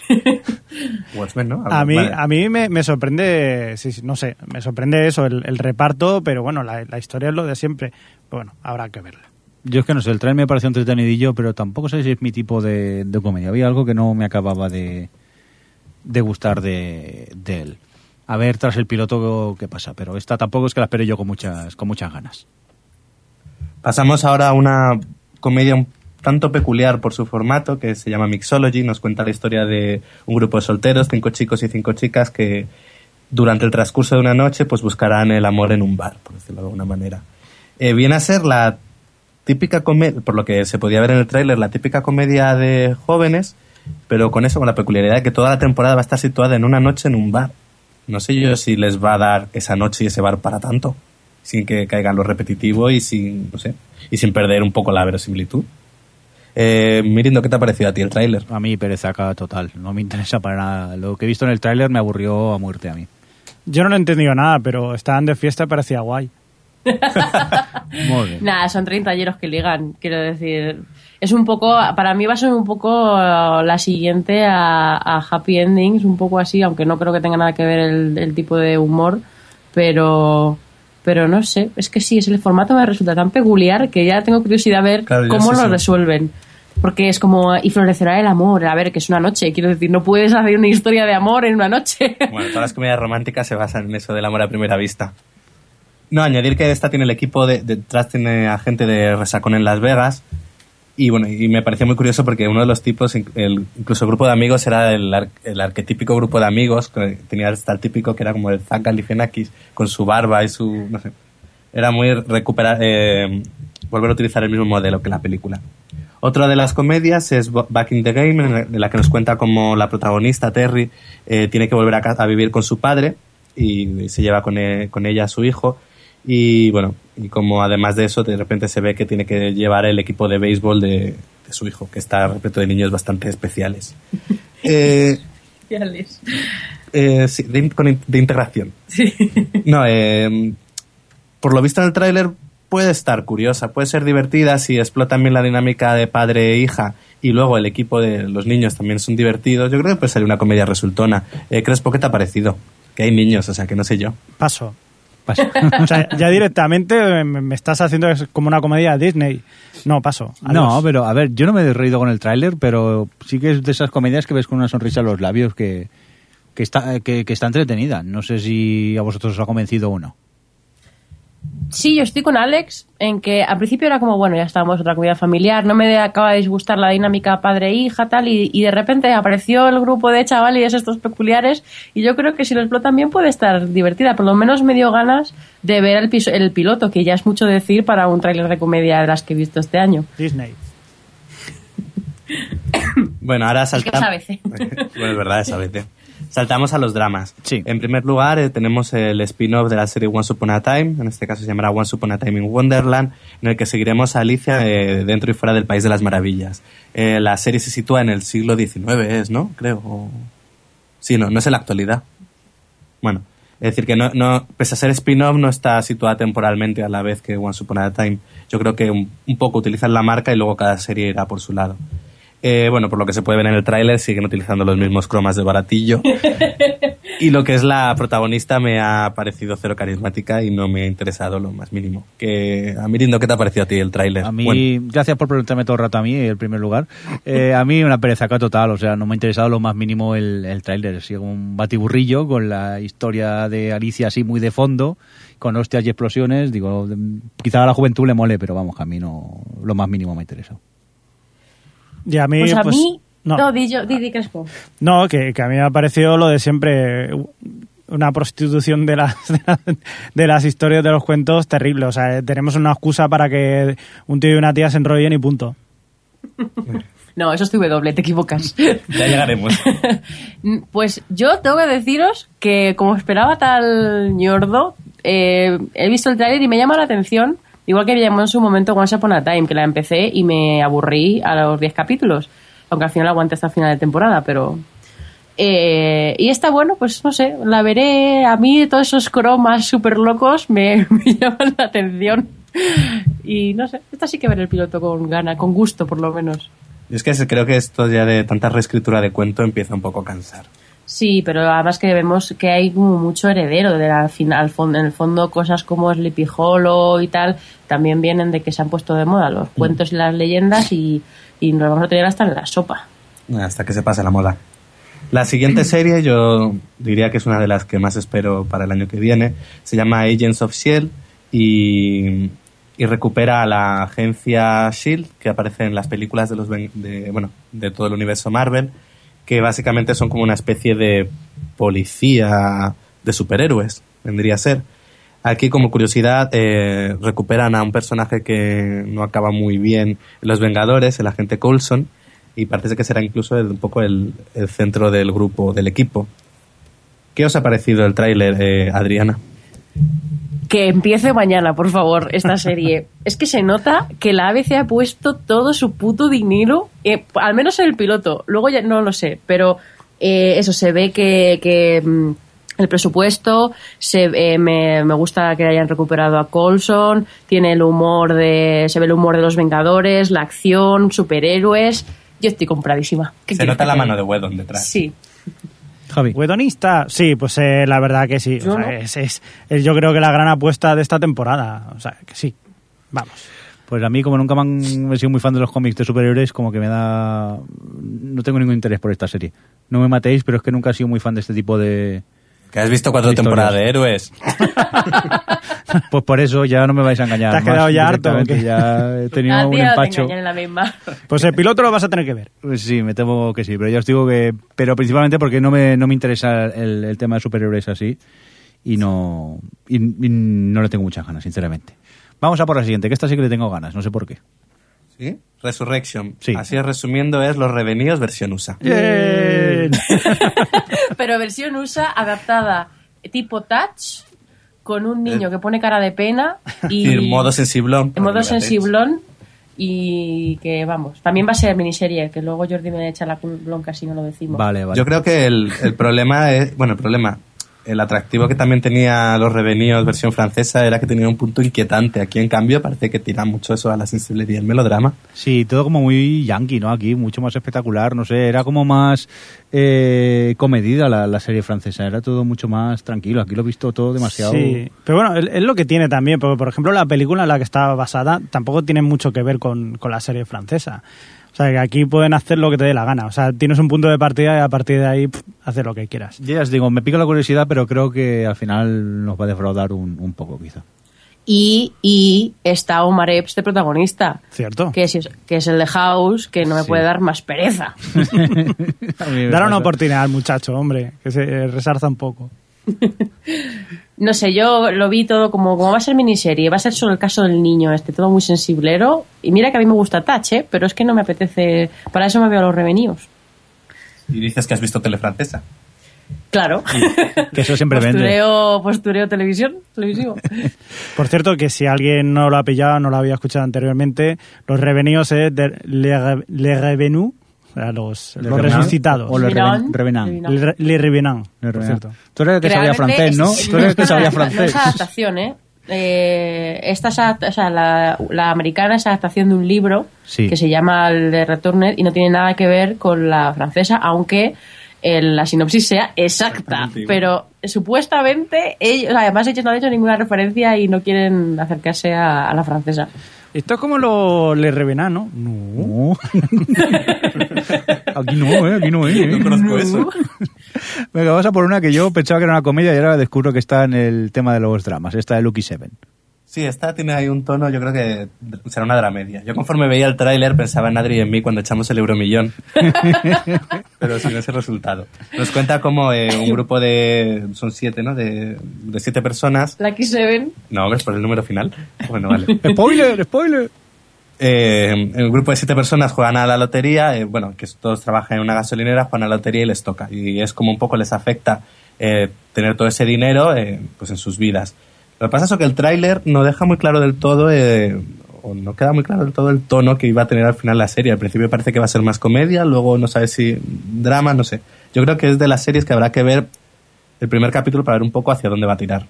Watchmen, ¿no? A mí, Vale. a mí me, me sorprende, sí, sí, no sé, me sorprende eso, el, el reparto, pero bueno, la, la historia es lo de siempre. Bueno, habrá que verla. Yo es que no sé, el trailer me pareció entretenidillo, pero tampoco sé si es mi tipo de, de comedia. Había algo que no me acababa de, de gustar de, de él. A ver tras el piloto qué pasa, pero esta tampoco es que la espere yo con muchas, con muchas ganas. Pasamos ahora a una comedia un tanto peculiar por su formato que se llama Mixology. Nos cuenta la historia de un grupo de solteros, cinco chicos y cinco chicas que durante el transcurso de una noche pues buscarán el amor en un bar, por decirlo de alguna manera. Eh, viene a ser la típica comedia, por lo que se podía ver en el tráiler, la típica comedia de jóvenes, pero con eso, con la peculiaridad de que toda la temporada va a estar situada en una noche en un bar. No sé yo si les va a dar esa noche y ese bar para tanto, sin que caiga en lo repetitivo y sin, no sé, y sin perder un poco la verosimilitud. Eh, Mirindo, ¿qué te ha parecido a ti el tráiler? A mí perezaca total, no me interesa para nada. Lo que he visto en el tráiler me aburrió a muerte a mí. Yo no lo he entendido nada, pero estaban de fiesta y parecía guay. Muy bien. Nada, son 30 ayeros que ligan, quiero decir. Es un poco, para mí va a ser un poco eh, la siguiente a, a Happy Endings, un poco así, aunque no creo que tenga nada que ver el, el tipo de humor, pero pero no sé, es que sí, es el formato me resulta tan peculiar que ya tengo curiosidad a ver Claro, cómo sí, lo sí. resuelven. Porque es como, y florecerá el amor, a ver, que es una noche, quiero decir, no puedes hacer una historia de amor en una noche. Bueno, todas las comedias románticas se basan en eso del amor a primera vista. No, añadir que esta tiene el equipo de, detrás tiene a gente de Resacón en Las Vegas. Y bueno, y me pareció muy curioso porque uno de los tipos, el, incluso el grupo de amigos, era el, ar- el arquetípico grupo de amigos, tenía hasta el típico que era como el Zach Galifianakis, con su barba y su, no sé. Era muy recuperar, eh, volver a utilizar el mismo modelo que la película. Otra de las comedias es Back in the Game, en la, que nos cuenta cómo la protagonista, Terry, eh, tiene que volver a, vivir con su padre y se lleva con, e- con ella a su hijo. Y bueno, y como además de eso, de repente se ve que tiene que llevar el equipo de béisbol de, de su hijo, que está repleto de niños bastante especiales. Eh, eh, sí, de, in- integración. No, eh, por lo visto en el tráiler puede estar curiosa, puede ser divertida si explota bien la dinámica de padre e hija y luego el equipo de los niños también son divertidos. Yo creo que puede ser una comedia resultona. Eh, Crespo, ¿qué te ha parecido? Que hay niños, o sea, que no sé yo. Paso. Paso. O sea, ya directamente me, estás haciendo es como una comedia Disney. No, paso. No, pero a ver, yo no me he reído con el tráiler, pero sí que es de esas comedias que ves con una sonrisa en los labios que, que está, que, que está entretenida. No sé si a vosotros os ha convencido o no. Sí, yo estoy con Alex en que al principio era como, bueno, ya estábamos otra comida familiar, no me acaba de disgustar la dinámica padre-hija, tal, y, y de repente apareció el grupo de chavales estos peculiares, y yo creo que si lo explotan bien puede estar divertida. Por lo menos me dio ganas de ver el, piso- el piloto, que ya es mucho decir para un tráiler de comedia de las que he visto este año. Disney. Bueno, ahora que saltamos. es ABC. bueno, es verdad, es ABC. Saltamos a los dramas. Sí. En primer lugar, eh, tenemos el spin-off de la serie Once Upon a Time, en este caso se llamará Once Upon a Time in Wonderland, en el que seguiremos a Alicia eh, dentro y fuera del País de las Maravillas. Eh, la serie se sitúa en el siglo XIX, es, ¿no? Creo. o- Sí, no, no es en la actualidad. Bueno, es decir, que no, no, pese a ser spin-off, no está situada temporalmente a la vez que Once Upon a Time. Yo creo que un, un poco utilizan la marca y luego cada serie irá por su lado. Eh, bueno, por lo que se puede ver en el tráiler, siguen utilizando los mismos cromas de baratillo. y lo que es la protagonista me ha parecido cero carismática y no me ha interesado lo más mínimo. Que, a Mirindo, ¿qué te ha parecido a ti el tráiler? A mí, Bueno, gracias por preguntarme todo el rato a mí, en primer lugar. Eh, a mí una pereza acá total, o sea, no me ha interesado lo más mínimo el, el tráiler. Sigue un batiburrillo con la historia de Alicia así muy de fondo, con hostias y explosiones. Digo, quizá a la juventud le mole, pero vamos, que a mí no, lo más mínimo me ha interesado. Y a mí, Pues a pues, mí, no, no, di, yo, di, di Crespo. no que, que a mí me ha parecido lo de siempre una prostitución de las, de las, de las historias de los cuentos terrible. O sea, tenemos una excusa para que un tío y una tía se enrollen y punto. No, eso es doble, te equivocas. ya llegaremos. Pues yo tengo que deciros que como esperaba tal ñordo, eh, he visto el tráiler y me llama la atención, igual que me llamó en su momento Once Upon a Time, que la empecé y me aburrí a los 10 capítulos, aunque al final aguanté hasta final de temporada, pero... eh, y esta, bueno, pues no sé, la veré, a mí todos esos cromas súper locos me, me llaman la atención. Y no sé, esta sí que ver el piloto con gana, con gusto por lo menos. Yo es que creo que esto ya de tanta reescritura de cuento empieza un poco a cansar. Sí, pero además que vemos que hay como mucho heredero de la final, en el fondo cosas como Sleepy Hollow y tal también vienen de que se han puesto de moda los cuentos y las leyendas y, y nos vamos a tener hasta en la sopa. Hasta que se pase la moda. La siguiente serie yo diría que es una de las que más espero para el año que viene. Se llama Agents of S.H.I.E.L.D. y, y recupera a la agencia S.H.I.E.L.D. que aparece en las películas de, los, de, bueno, de todo el universo Marvel, que básicamente son como una especie de policía de superhéroes, vendría a ser. Aquí, como curiosidad, eh, recuperan a un personaje que no acaba muy bien en Los Vengadores, el agente Coulson, y parece que será incluso un poco el, el centro del grupo, del equipo. ¿Qué os ha parecido el tráiler, eh, Adriana? Que empiece mañana, por favor, esta serie. es que se nota que la ABC ha puesto todo su puto dinero, eh, al menos en el piloto. Luego ya no lo sé, pero eh, eso se ve que, que, mm, el presupuesto, se, eh, me, me gusta que hayan recuperado a Coulson, tiene el humor de, se ve el humor de los Vengadores, la acción, superhéroes. Yo estoy compradísima. ¿Qué Se nota la mano de? Wedon detrás. Sí. Javi. Sí, pues eh, la verdad que sí. O sea, no. es, es- es yo creo que la gran apuesta de esta temporada. O sea, que sí. Vamos. Pues a mí, como nunca me han he sido muy fan de los cómics de superhéroes, como que me da... No tengo ningún interés por esta serie. No me matéis, pero es que nunca he sido muy fan de este tipo de... Que has visto cuatro Historias. temporadas de héroes. Pues por eso ya no me vais a engañar. ¿Te has quedado ya harto? Ya he tenido un te empacho. engañan en la misma. Pues el piloto lo vas a tener que ver. Pues sí, me temo que sí, pero ya os digo que... Pero principalmente porque no me, no me interesa el, el tema de superhéroes así y no, y, y no le tengo muchas ganas, sinceramente. Vamos a por la siguiente, que esta sí que le tengo ganas, no sé por qué. ¿Sí? Resurrection. Sí. Así resumiendo es Los Revenidos versión USA. Bien. Pero versión USA adaptada tipo touch, con un niño que pone cara de pena y En modo sensiblón. en modo sensiblón y que vamos, también va a ser miniserie, que luego Jordi me echa la bronca si no lo decimos. Vale, vale. Yo creo que el, el problema es. Bueno, el problema. El atractivo que también tenía los revenidos versión francesa era que tenía un punto inquietante. Aquí, en cambio, parece que tira mucho eso a la sensibilidad y el melodrama. Sí, todo como muy yankee, ¿no? Aquí, mucho más espectacular, no sé, era como más eh, comedida la, la serie francesa, era todo mucho más tranquilo. Aquí lo he visto todo demasiado. Sí, pero bueno, es, es lo que tiene también, porque por ejemplo la película en la que está basada tampoco tiene mucho que ver con, con la serie francesa. O sea, que aquí pueden hacer lo que te dé la gana. O sea, tienes un punto de partida y a partir de ahí pff, hacer lo que quieras. Ya os digo, me pica la curiosidad, pero creo que al final nos va a defraudar un, un poco, quizá. Y, y está Omar Epps de protagonista. ¿Cierto? Que es, que es el de House, que no me Sí. puede dar más pereza. Dar una oportunidad al muchacho, hombre, que se eh, resarza un poco. No sé, yo lo vi todo como, como va a ser miniserie, va a ser solo el caso del niño este, todo muy sensiblero. Y mira que a mí me gusta Touch, ¿eh? pero es que no me apetece, para eso me veo a los revenidos. Y dices que has visto tele francesa. Claro. Que eso siempre vende. postureo, postureo televisión, televisivo. Por cierto, que si alguien no lo ha pillado, no lo había escuchado anteriormente, los revenidos es de Le, Re- Le Revenu, sea, los, los resucitados. o le Revenant. Revenant. Revenant. Le, Le Revenant, Le por cierto. Tú eres el que sabía francés, ¿no? es- Tú eres el que sabía una- No francés. es adaptación, ¿eh? Eh, esta es o sea, la, la americana es adaptación de un libro Sí. que se llama El de Returned y no tiene nada que ver con la francesa, aunque el- la sinopsis sea exacta. Pero supuestamente, ellos, además ellos no han hecho ninguna referencia y no quieren acercarse a, a la francesa. Esto es como los Le Revenant, ¿no? No. No. Aquí no, ¿eh? Aquí no, ¿eh? No conozco eso. Venga, vamos a por una que yo pensaba que era una comedia y ahora descubro que está en el tema de los dramas. Esta de Lucky Seven. Sí, esta tiene ahí un tono, yo creo que será una dramedia. Yo conforme veía el tráiler pensaba en Adri y en mí cuando echamos el euromillón. Pero sin ese resultado. Nos cuenta como eh, un grupo de... son siete, ¿no? De, de siete personas. Lucky Seven. No, hombre, es por el número final. Bueno, vale. ¡Spoiler! ¡Spoiler! Eh, un grupo de siete personas juegan a la lotería, eh, bueno, que todos trabajan en una gasolinera, juegan a la lotería y les toca. Y es como un poco les afecta eh, tener todo ese dinero eh, pues en sus vidas. Lo que pasa es que el tráiler no deja muy claro del todo, eh, o no queda muy claro del todo el tono que iba a tener al final la serie. Al principio parece que va a ser más comedia, luego no sabes si drama, no sé. Yo creo que es de las series que habrá que ver el primer capítulo para ver un poco hacia dónde va a tirar.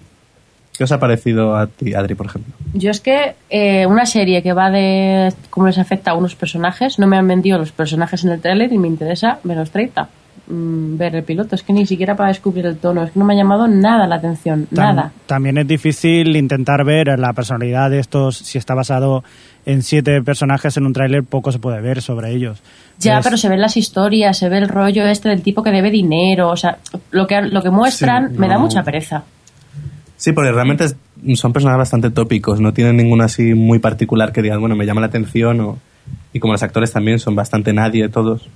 ¿Qué os ha parecido a ti, Adri, por ejemplo? Yo es que eh, una serie que va de cómo les afecta a unos personajes, no me han vendido los personajes en el tráiler y me interesa menos 30 mm, ver el piloto. Es que ni siquiera para descubrir el tono, es que no me ha llamado nada la atención, nada. También es difícil intentar ver la personalidad de estos, si está basado en siete personajes en un tráiler, poco se puede ver sobre ellos. Ya, Es- pero se ven las historias, se ve el rollo este del tipo que debe dinero, o sea, lo que, lo que muestran Sí, me da mucha pereza. Sí, porque realmente son personajes bastante tópicos, no tienen ninguno así muy particular que digan, bueno, me llama la atención, o, y como los actores también son bastante nadie todos.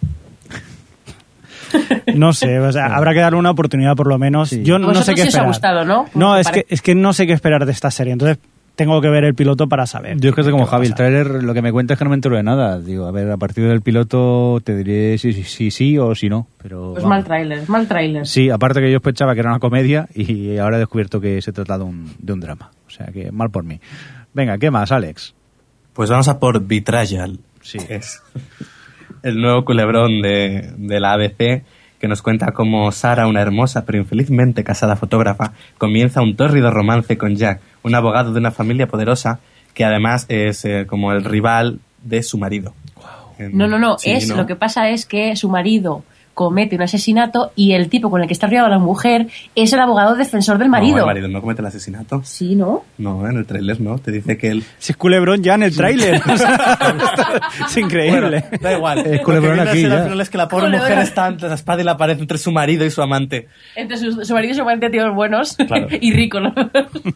No sé, o sea, habrá que darle una oportunidad por lo menos. Sí. Yo no sé qué sí os ha esperar. gustado, ¿no? No, es pare- que, es que no sé qué esperar de esta serie, entonces tengo que ver el piloto para saber. Yo es que soy como Javi, el pasar. tráiler lo que me cuenta es que no me entero de nada. Digo, a ver, a partir del piloto te diré si sí si, sí o si no. Pero, Pues vamos. mal tráiler, mal tráiler. Sí, aparte que yo pensaba que era una comedia y ahora he descubierto que se trata de un, de un drama. O sea que mal por mí. Venga, ¿qué más, Alex? Pues vamos a por Betrayal. Sí. Es el nuevo culebrón de, de la ABC que nos cuenta cómo Sara, una hermosa pero infelizmente casada fotógrafa, comienza un tórrido romance con Jack, un abogado de una familia poderosa que además es eh, como el rival de su marido. En- No, no, no, sí, es ¿no? lo que pasa es que su marido comete un asesinato y el tipo con el que está rodeado la mujer es el abogado defensor del marido. No, el marido no comete el asesinato. Sí, ¿no? No, en el trailer no. Te dice que él... Si es culebrón ya en el tráiler. O sea, es increíble. da igual. Es culebrón Lo que viene a aquí, ya. al final es que la pobre Culebrón. mujer está entre la espada y la pared entre su marido y su amante. Entonces su, su marido se parece a tíos buenos Claro. y ricos. ¿no?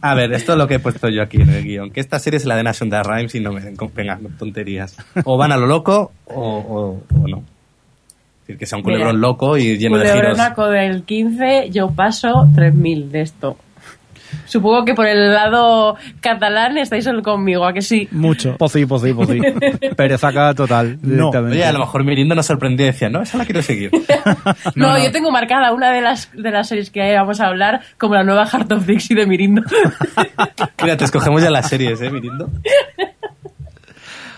A ver, esto es lo que he puesto yo aquí en el guion. Que esta serie es la de Nation de Rhymes y no me den con tonterías. O van a lo loco o, o- o no. Decir, que sea un Mira, culebrón loco y lleno de giros. Culebronaco del 15, yo paso 3.000 de esto. Supongo que por el lado catalán estáis solo conmigo, ¿a que sí? Mucho. Pocí, pocí, pocí. Perezaca total. No. directamente. Oye, a lo mejor Mirindo nos sorprendió y decía, no, esa la quiero seguir. No, yo tengo marcada una de las, de las series que vamos a hablar como la nueva Heart of Dixie de Mirindo. Mira, te escogemos ya las series, ¿eh, Mirindo?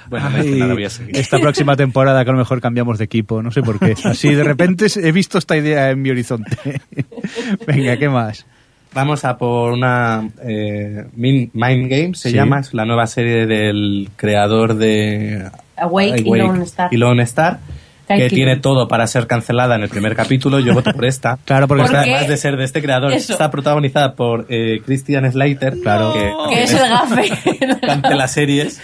Bueno, no, Ay, no la voy a seguir. esta próxima temporada que a lo mejor cambiamos de equipo, no sé por qué. Así de repente he visto esta idea en mi horizonte. Venga, ¿qué más? Vamos a por una eh, Min- Mind Games, se Sí. llama, es la nueva serie del creador de Awake y Lone Star. y Lone Star, que tiene todo para ser cancelada en el primer capítulo. Yo voto por esta. Claro, porque ¿Por está- además de ser de este creador, Eso. está protagonizada por eh, Christian Slater, claro, que, Que es el gafe. cancela series.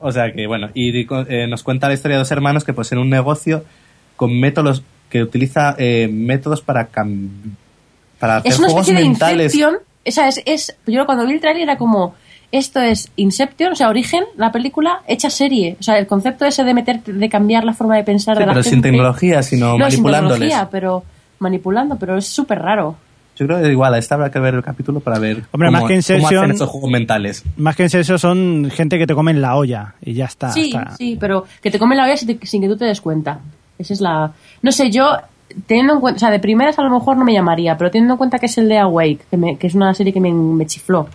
O sea que, bueno, y eh, nos cuenta la historia de dos hermanos que poseen un negocio con métodos que utiliza eh, métodos para cam- para hacer es una juegos de mentales. Inception. Esa es, es, yo cuando vi el trailer era como, esto es Inception, o sea, Origen, la película hecha serie. O sea, el concepto ese de meter, de cambiar la forma de pensar Sí, de la pero gente. sin tecnología, sino no, sin manipulándoles. tecnología, pero manipulando, pero es súper raro. Yo creo que igual, a esta habrá que ver el capítulo para ver Hombre, cómo, más que cómo Inception- hacen esos juegos mentales. Más que eso, son gente que te come en la olla y ya está. sí, está. sí, pero que te come la olla sin, te- sin que tú te des cuenta. Esa es la... No sé, yo, teniendo en cuenta, o sea, de primeras a lo mejor no me llamaría, pero teniendo en cuenta que es el de Awake, que, me- que es una serie que me, me chifló,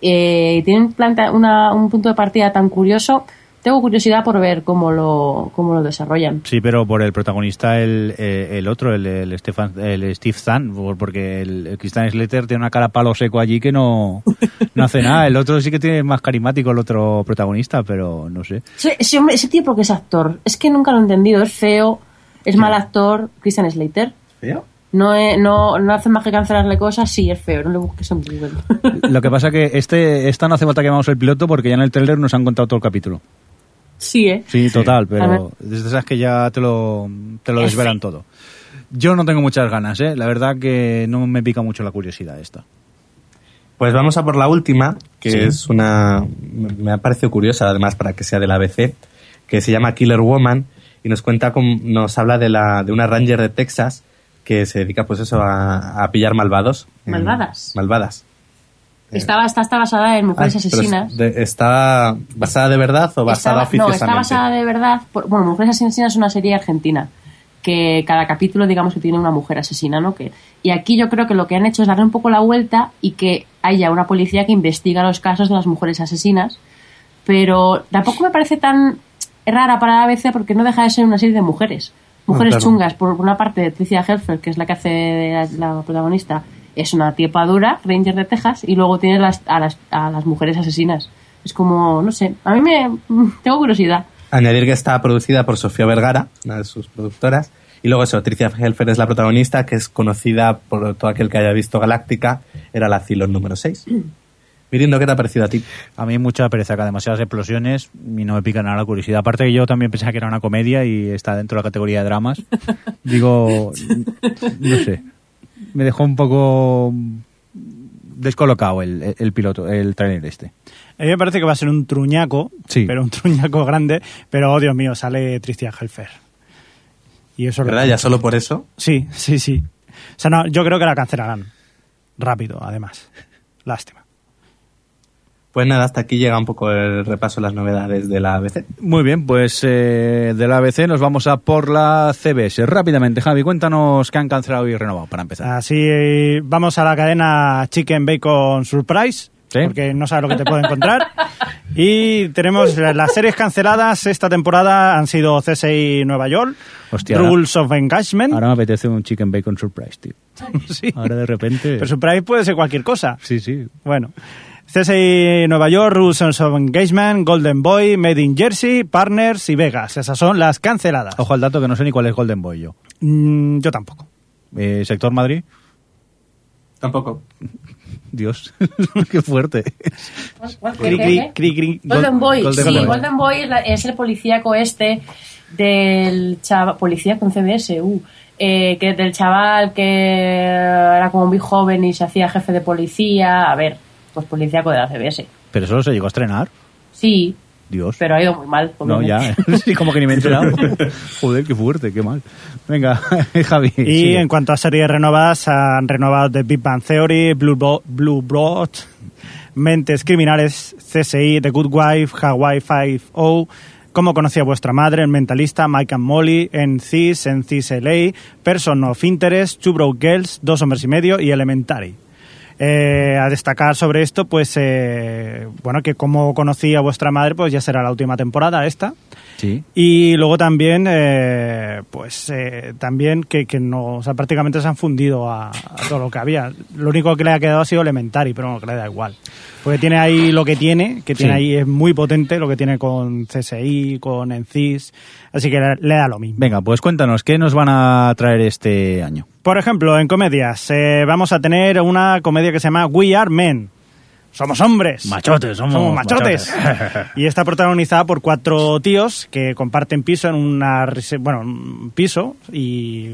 eh, y tiene un, planta, una- un punto de partida tan curioso, tengo curiosidad por ver cómo lo, cómo lo desarrollan. Sí, pero por el protagonista, el, eh, el otro, el, el, Stefan, el Steve Zahn, por- porque el, el Christian Slater tiene una cara palo seco allí que no, no hace nada. El otro sí que tiene más carismático, el otro protagonista, pero no sé. Ese, ese hombre- ese tipo que es actor, es que nunca lo he entendido, es feo, es mal actor, Christian Slater. ¿Feo? No, he- no, no hace más que cancelarle cosas, sí, es feo, no le busques en Google. Lo que pasa que este, esta no hace falta que veamos el piloto porque ya en el trailer nos han contado todo el capítulo. Sí, ¿eh? Sí, total, pero desde esas que ya te lo, te lo Es desvelan todo. Yo no tengo muchas ganas, ¿eh? La verdad que no me pica mucho la curiosidad esta. Pues vamos a por la última, que Sí. es una... Me ha parecido curiosa, además, para que sea de la ABC, que se llama Killer Woman, y nos cuenta, con, nos habla de, la, de una ranger de Texas que se dedica, pues eso, a, a pillar malvados. Malvadas. Malvadas. Estaba, está, está basada en mujeres Ah, asesinas. de- ¿Está basada de verdad o basada no, oficiosamente? está basada de verdad. por- bueno, Mujeres Asesinas es una serie argentina. Que cada capítulo, digamos, que tiene una mujer asesina, ¿no? Que, y aquí yo creo que lo que han hecho es darle un poco la vuelta y que haya una policía que investiga los casos de las mujeres asesinas. Pero tampoco me parece tan rara para la ABC porque no deja de ser una serie de mujeres. Mujeres Ah, claro. chungas. Por una parte, Tricia Helfer, que es la que hace la protagonista, es una tiepa dura, Ranger de Texas, y luego tiene las, a, las, a las mujeres asesinas. Es como, no sé, a mí me... tengo curiosidad. Añadir que está producida por Sofía Vergara, una de sus productoras. Y luego eso, Tricia Helfer es la protagonista, que es conocida por todo aquel que haya visto Galáctica, era la Cylon número 6. Mirindo, ¿qué te ha parecido a ti? A mí mucha pereza, que demasiadas explosiones y no me pica nada la curiosidad. Aparte que yo también pensaba que era una comedia y está dentro de la categoría de dramas. Digo, no sé, me dejó un poco descolocado el, el piloto, el trailer este. A mí me parece que va a ser un truñaco, Sí. pero un truñaco grande, pero oh Dios mío, sale Tristian Helfer. Y eso ¿Verdad? Ya solo por eso. Sí, sí, sí. O sea, no, yo creo que la cancelarán. Rápido, además. Lástima. Pues nada, hasta aquí llega un poco el repaso de las novedades de la ABC. Muy bien, pues eh, de la ABC nos vamos a por la CBS. Rápidamente, Javi, cuéntanos qué han cancelado y renovado para empezar. Así vamos a la cadena Chicken Bacon Surprise, Sí. porque no sabes lo que te puede encontrar. Y tenemos las series canceladas esta temporada han sido CSI Nueva York, Hostia, Rules of Engagement. Ahora me apetece un chicken bacon surprise, tío. Sí. Ahora de repente... Pero Surprise puede ser cualquier cosa. Sí, sí. Bueno. CSI Nueva York, Rules of Engagement, Golden Boy, Made in Jersey, Partners y Vegas. Esas son las canceladas. Ojo al dato que no sé ni cuál es Golden Boy yo. Mm, yo tampoco. Eh, ¿Sector Madrid? Tampoco. Dios, qué fuerte. Cri, cri, cri, cri. Golden Boy, Golden sí, Boy. Golden Boy es, la- es el policíaco este del chaval, policía con CBS, uh, eh, que del chaval que era como muy joven y se hacía jefe de policía, a ver, pues policíaco de la CBS. Pero eso se llegó a estrenar. Sí, Dios. pero ha ido muy mal. no, ya. sí, como que ni me he enterado. Joder, qué fuerte, qué mal. Venga, Javi. Y sigue. en cuanto a series renovadas, han renovado The Big Bang Theory, Blue, Bo- Blue Blood, Mentes Criminales, CSI, The Good Wife, Hawaii 5-0, Cómo conocía vuestra madre, El Mentalista, Mike and Molly, En Cis, En Cis LA, Person of Interest, Two Broke Girls, Dos Hombres y Medio y Elementary. Eh, a destacar sobre esto, pues, eh, bueno, que como conocía vuestra madre, pues ya será la última temporada esta. Sí. Y luego también, eh, pues eh, también que, que no, o sea, prácticamente se han fundido a, a todo lo que había. Lo único que le ha quedado ha sido Elementary, pero bueno, que le da igual. Porque tiene ahí lo que tiene, que tiene Sí. ahí es muy potente, lo que tiene con CSI, con Encis, así que le, le da lo mismo. Venga, pues cuéntanos, ¿qué nos van a traer este año? Por ejemplo, en comedias, eh, vamos a tener una comedia que se llama We Are Men. Somos hombres. Machotes, somos machotes. machotes. y está protagonizada por cuatro tíos que comparten piso en una bueno, un piso y,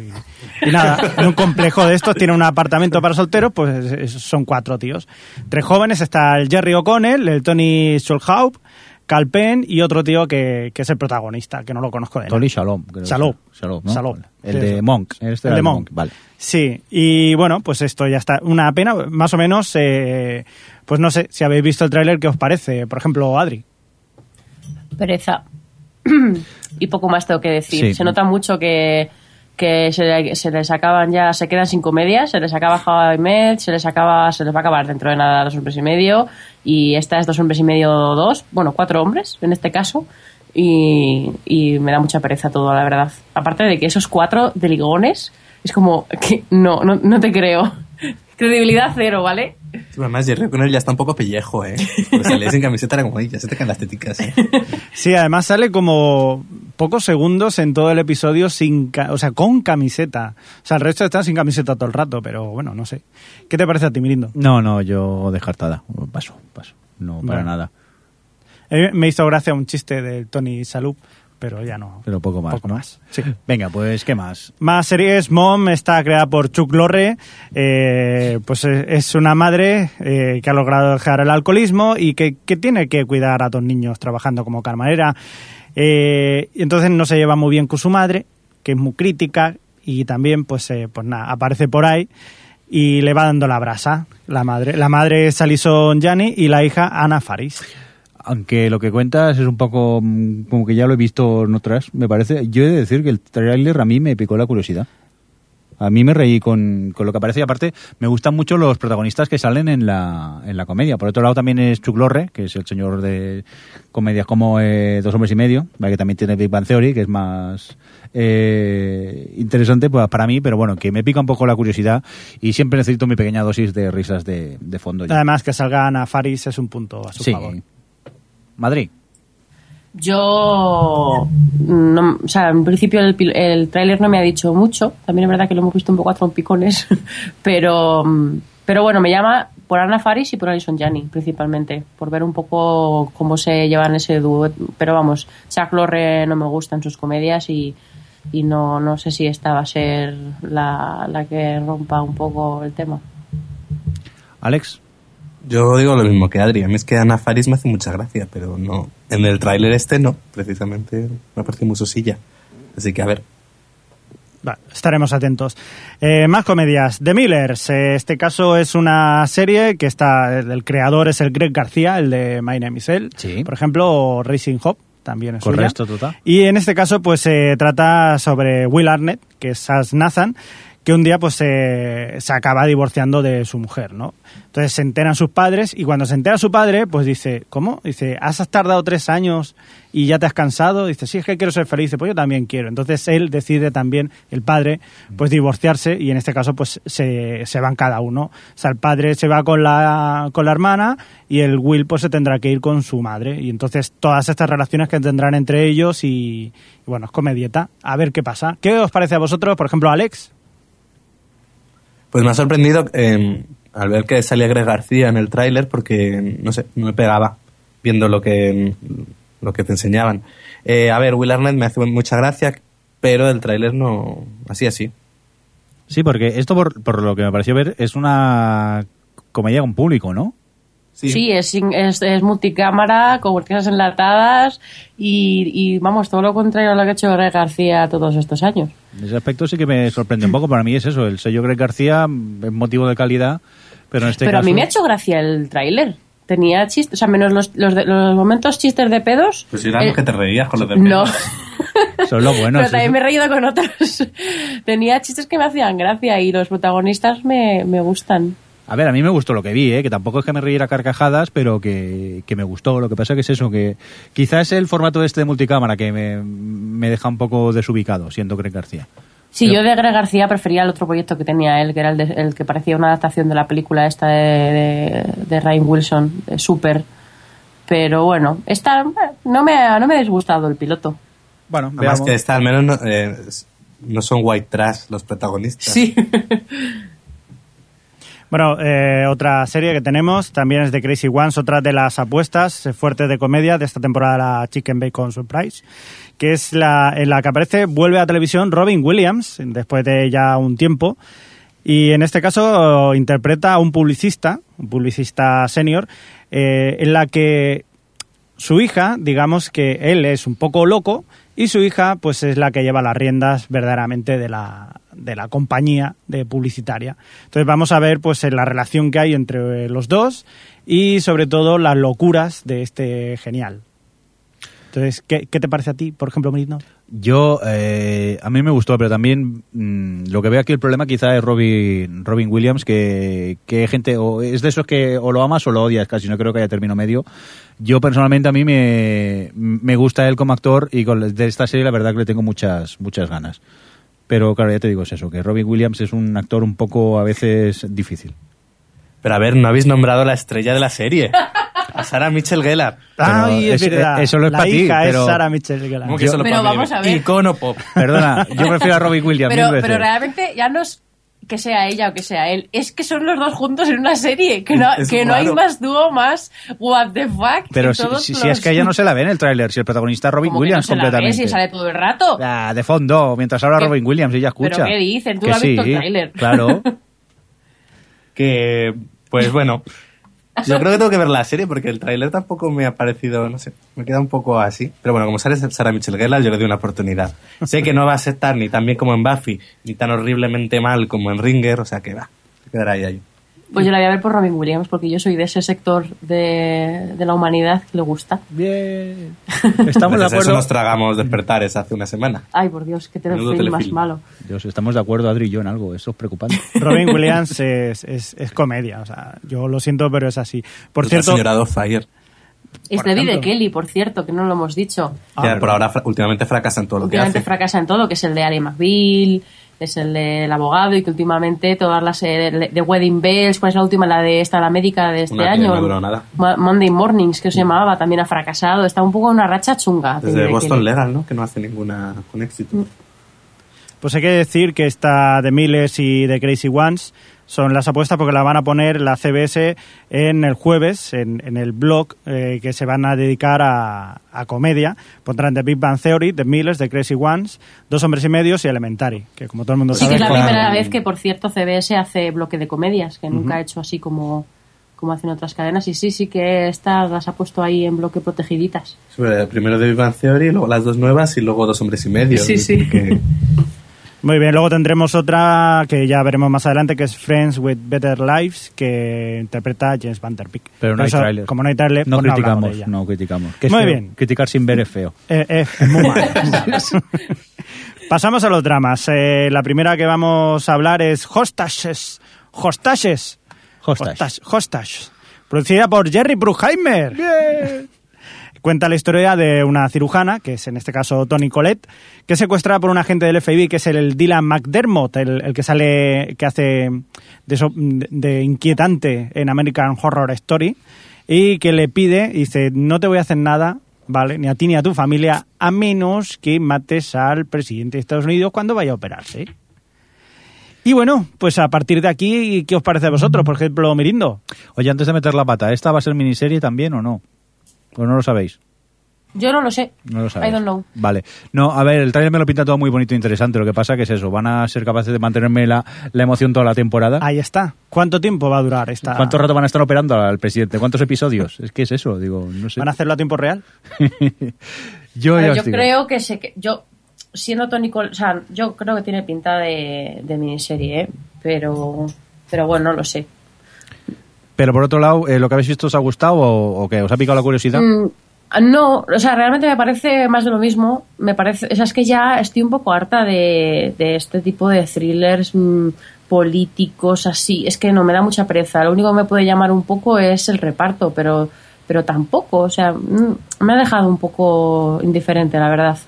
y nada, en un complejo de estos tiene un apartamento para solteros, pues es- es- son cuatro tíos. Tres jóvenes, está el Jerry O'Connell, el Tony Schulhaupt, Cal Penn y otro tío que, que es el protagonista, que no lo conozco de nada. Tony Shalom. creo Shalom. Shalom, ¿no? Shalom. El de. Monk. Este El de Monk. Vale. Sí, y bueno, pues esto ya está. Una pena, más o menos, eh, pues no sé, si habéis visto el tráiler, ¿qué os parece? Por ejemplo, Adri. pereza. y poco más tengo que decir. Sí. Se nota mucho que, que se, le- se les acaban ya, se quedan sin comedias, se les acaba How Met, se les acaba, se les va a acabar dentro de nada dos hombres y medio, y esta es dos hombres y medio dos, bueno, cuatro hombres en este caso, y, y me da mucha pereza todo, la verdad. Aparte de que esos cuatro de ligones, es como que no, no, no te creo. Credibilidad cero, ¿vale? Además, Jerry O'Connell ya está un poco pellejo, ¿eh? Pues salía sin camiseta era como, "Ay, ya se te caen las teticas, ¿eh? Sí, además sale como pocos segundos en todo el episodio sin, ca- o sea, con camiseta. O sea, el resto está sin camiseta todo el rato, pero bueno, no sé. ¿Qué te parece a ti, Mirindo? No, no, yo descartada. Paso, paso. No, para Bueno. nada. Eh, me hizo gracia un chiste de Tony Salud, pero ya no. Pero poco más. Poco ¿no? más, sí. Venga, pues, ¿qué más? Más series, Mom está creada por Chuck Lorre, eh, pues es una madre eh, que ha logrado dejar el alcoholismo y que, que tiene que cuidar a dos niños trabajando como camarera. Eh, y entonces no se lleva muy bien con su madre, que es muy crítica y también pues, eh, pues nada, aparece por ahí y le va dando la brasa la madre. La madre es Alison Janney y la hija Ana Faris. Aunque lo que cuentas es un poco mm, como que ya lo he visto en otras, me parece. Yo he de decir que el tráiler a mí me picó la curiosidad. A mí me reí con, con lo que aparece y aparte me gustan mucho los protagonistas que salen en la, en la comedia. Por otro lado también es Chuck Lorre, que es el señor de comedias como eh, Dos hombres y medio, que también tiene Big Bang Theory, que es más eh, interesante pues, para mí, pero bueno, que me pica un poco la curiosidad y siempre necesito mi pequeña dosis de risas de, de fondo. ya. Además que salga Ana Faris es un punto a su Sí. favor. Madrid. Yo, no, o sea, en principio el, el tráiler no me ha dicho mucho. También es verdad que lo hemos visto un poco a trompicones. pero, pero bueno, me llama por Ana Faris y por Alison Janney, principalmente. Por ver un poco cómo se llevan ese dúo. Pero vamos, Chuck Lorre no me gusta en sus comedias y, y no, no sé si esta va a ser la, la que rompa un poco el tema. Alex. Yo digo lo mismo que Adri. A mí es que Ana Faris me hace mucha gracia, pero no. En el tráiler este no, precisamente me parece muy sosilla. Así que a ver. Vale, estaremos atentos. Eh, más comedias. The Millers. eh, este caso es una serie que está. El creador es el Greg García, el de My Name is Earl. Sí. Por ejemplo, o Racing Hop también es suya. Correcto, total. Y en este caso, pues se trata sobre Will Arnett, que es As Nathan, que un día pues se, se acaba divorciando de su mujer, ¿no? Entonces se enteran sus padres y cuando se entera su padre, pues dice, ¿cómo? Dice, ¿has tardado tres años y ya te has cansado? Dice, sí, es que quiero ser feliz. Dice, pues yo también quiero. Entonces él decide también, el padre, pues divorciarse y en este caso pues se, se van cada uno. O sea, el padre se va con la, con la hermana y el Will pues se tendrá que ir con su madre. Y entonces todas estas relaciones que tendrán entre ellos y, y bueno, es comedieta. A ver qué pasa. ¿Qué os parece a vosotros, por ejemplo, Alex? Pues me ha sorprendido eh, al ver que salía Greg García en el tráiler porque, no sé, no me pegaba viendo lo que, lo que te enseñaban. Eh, a ver, Will Arnett me hace mucha gracia, pero el tráiler no... Así, así. Sí, porque esto, por, por lo que me pareció ver, es una comedia con público, ¿no? Sí, es, es, es multicámara, con cortinas enlatadas y, y, vamos, todo lo contrario a lo que ha hecho Greg García todos estos años. En ese aspecto sí que me sorprende un poco. Para mí es eso, el sello Greg García es motivo de calidad, pero en este Pero a mí me ha hecho gracia el tráiler. Tenía chistes, o sea, menos los, los, de- los momentos chistes de pedos. Pues eran eh, los que te reías con los de No, Son los buenos. pero también me he reído con otros. Tenía chistes que me hacían gracia y los protagonistas me, me gustan. A ver, a mí me gustó lo que vi, ¿eh? que tampoco es que me riera carcajadas, pero que, que me gustó. Lo que pasa que es eso, que quizás el formato este de multicámara que me, me deja un poco desubicado, siendo Greg García. Sí, Pero- yo de Greg García prefería el otro proyecto que tenía él, que era el, de- el que parecía una adaptación de la película esta de, de, de Ryan Wilson, de Super. Pero bueno, esta eh, no me ha, no me ha disgustado el piloto. Bueno, Además que esta al menos no, eh, no son white trash los protagonistas. Sí. Bueno, eh, otra serie que tenemos también es de Crazy Ones, otra de las apuestas fuertes de comedia de esta temporada, la Chicken Bacon Surprise, que es la en la que aparece, vuelve a televisión Robin Williams, después de ya un tiempo, y en este caso interpreta a un publicista, un publicista senior, eh, en la que su hija, digamos que él es un poco loco y su hija pues es la que lleva las riendas verdaderamente de la, de la compañía de publicitaria. Entonces vamos a ver pues eh, la relación que hay entre eh, los dos y sobre todo las locuras de este genial. Entonces, ¿qué, qué te parece a ti, por ejemplo, Merino? Yo, eh, a mí me gustó, pero también mm, lo que veo aquí el problema quizá es Robin, Robin Williams, que, que hay gente, o es de esos que o lo amas o lo odias, casi no creo que haya término medio. Yo personalmente a mí me, me gusta él como actor y con, de esta serie la verdad que le tengo muchas, muchas ganas. Pero claro, ya te digo es eso, que Robin Williams es un actor un poco a veces difícil. Pero a ver, no habéis nombrado la estrella de la serie. A Sarah Mitchell Gellar. Ay, es, es- verdad. eso lo es la para ti, pero- es Sarah Mitchell Gellar. ¿Cómo que solo Pero para mí? vamos a ver. Icono pop. Perdona, yo prefiero a Robin Williams pero, mil veces. pero realmente ya no es que sea ella o que sea él, es que son los dos juntos en una serie, que no, Es que no hay más dúo más what the fuck. Pero si, es que ella no se la ve en el tráiler, si el protagonista es Robin que Williams no se la ve, completamente. si sale todo el rato. Ah, de fondo, mientras habla ¿Qué? Robin Williams, ella escucha. ¿Pero qué dicen? Tú Que has visto sí, el tráiler. Claro. Que, pues bueno. Yo creo que tengo que ver la serie porque el tráiler tampoco me ha parecido, no sé, me queda un poco así. Pero bueno, como sale Sarah Michelle Gellar, yo le doy una oportunidad. Sé que no va a ser tan ni tan bien como en Buffy, ni tan horriblemente mal como en Ringer, o sea que va, se quedará ahí ahí. Pues yo la voy a ver por Robin Williams, porque yo soy de ese sector de, de la humanidad que le gusta. Bien. Estamos de Gracias a eso acuerdo. nos tragamos despertares hace una semana. Ay, por Dios, qué telefilm más malo. Dios, estamos de acuerdo, Adri y yo, en algo. Eso es preocupante. Robin Williams es, es, es comedia, o sea, yo lo siento, pero es así. Por cierto, señora Fire. Es de de ejemplo. Kelly, por cierto, que no lo hemos dicho. Ah, verdad. por ahora últimamente fracasa en todo lo que últimamente hace. fracasa en todo, que es el de Ali McBeal, es el del abogado y que últimamente todas las eh, de, de Wedding Bells, ¿cuál es la última? La de esta, la médica de este Una que año. no duró nada. Mo- Monday Mornings, que se llamaba, también ha fracasado. Está un poco en una racha chunga. Desde Boston. Legal, ¿no? Que no hace ninguna con éxito. Pues hay que decir que esta de Miles y de Crazy Ones son las apuestas porque la van a poner la CBS en el jueves, en, en el blog eh, que se van a dedicar a, a comedia. Pondrán The Big Bang Theory, The Miles, The Crazy Ones, Dos Hombres y Medios y Elementary, que como todo el mundo Sí, sabe... que es la primera vez que, por cierto, CBS hace bloque de comedias, que nunca ha hecho así como, como hacen otras cadenas. Y sí, sí que estas las ha puesto ahí en bloque protegiditas. Primero de Big Bang Theory, luego las dos nuevas y luego dos hombres y medio. Sí, sí. Que- Muy bien, luego tendremos otra que ya veremos más adelante, que es Friends with Better Lives, que interpreta James Van Der Beek. Pero no hay eso, tráiler. Como no hay trailer, No pues hablamos criticamos, no criticamos. Que Muy feo. bien. Criticar sin ver es feo. Eh, eh, es muy mal. Pasamos a los dramas. Eh, la primera que vamos a hablar es Hostages. Hostages. Hostage. Hostage. Hostage. Producida por Jerry Bruckheimer. Cuenta la historia de una cirujana, que es en este caso Tony Collette, que es secuestrada por un agente del FBI, que es el Dylan McDermott, el, que sale, que hace de, de inquietante en American Horror Story, y que le pide, dice, no te voy a hacer nada, ¿vale? Ni a ti ni a tu familia, a menos que mates al presidente de Estados Unidos cuando vaya a operarse. Y bueno, pues a partir de aquí, ¿qué os parece a vosotros? Por ejemplo, Mirindo. Oye, antes de meter la pata, ¿esta va a ser miniserie también o no? ¿O no lo sabéis? Yo no lo sé. No lo sabéis. I don't know. Vale. No, a ver, el trailer me lo pinta todo muy bonito e interesante. Lo que pasa que es eso, van a ser capaces de mantenerme la, la emoción toda la temporada. Ahí está. ¿Cuánto tiempo va a durar esta? ¿Cuánto rato van a estar operando al presidente? ¿Cuántos episodios? Es que es eso, digo, no sé. ¿Van a hacerlo a tiempo real? yo ya os yo digo. creo que se, que- yo siendo Tony Col- o sea, yo creo que tiene pinta de, de miniserie, ¿eh? pero pero bueno, no lo sé. Pero por otro lado, eh, ¿lo que habéis visto os ha gustado o, o qué? ¿Os ha picado la curiosidad? Mm, No, o sea, realmente me parece más de lo mismo. Me parece, o sea, es que ya estoy un poco harta de, de este tipo de thrillers mm, políticos así. Es que no me da mucha pereza. Lo único que me puede llamar un poco es el reparto, pero, pero tampoco. O sea, mm, me ha dejado un poco indiferente, la verdad.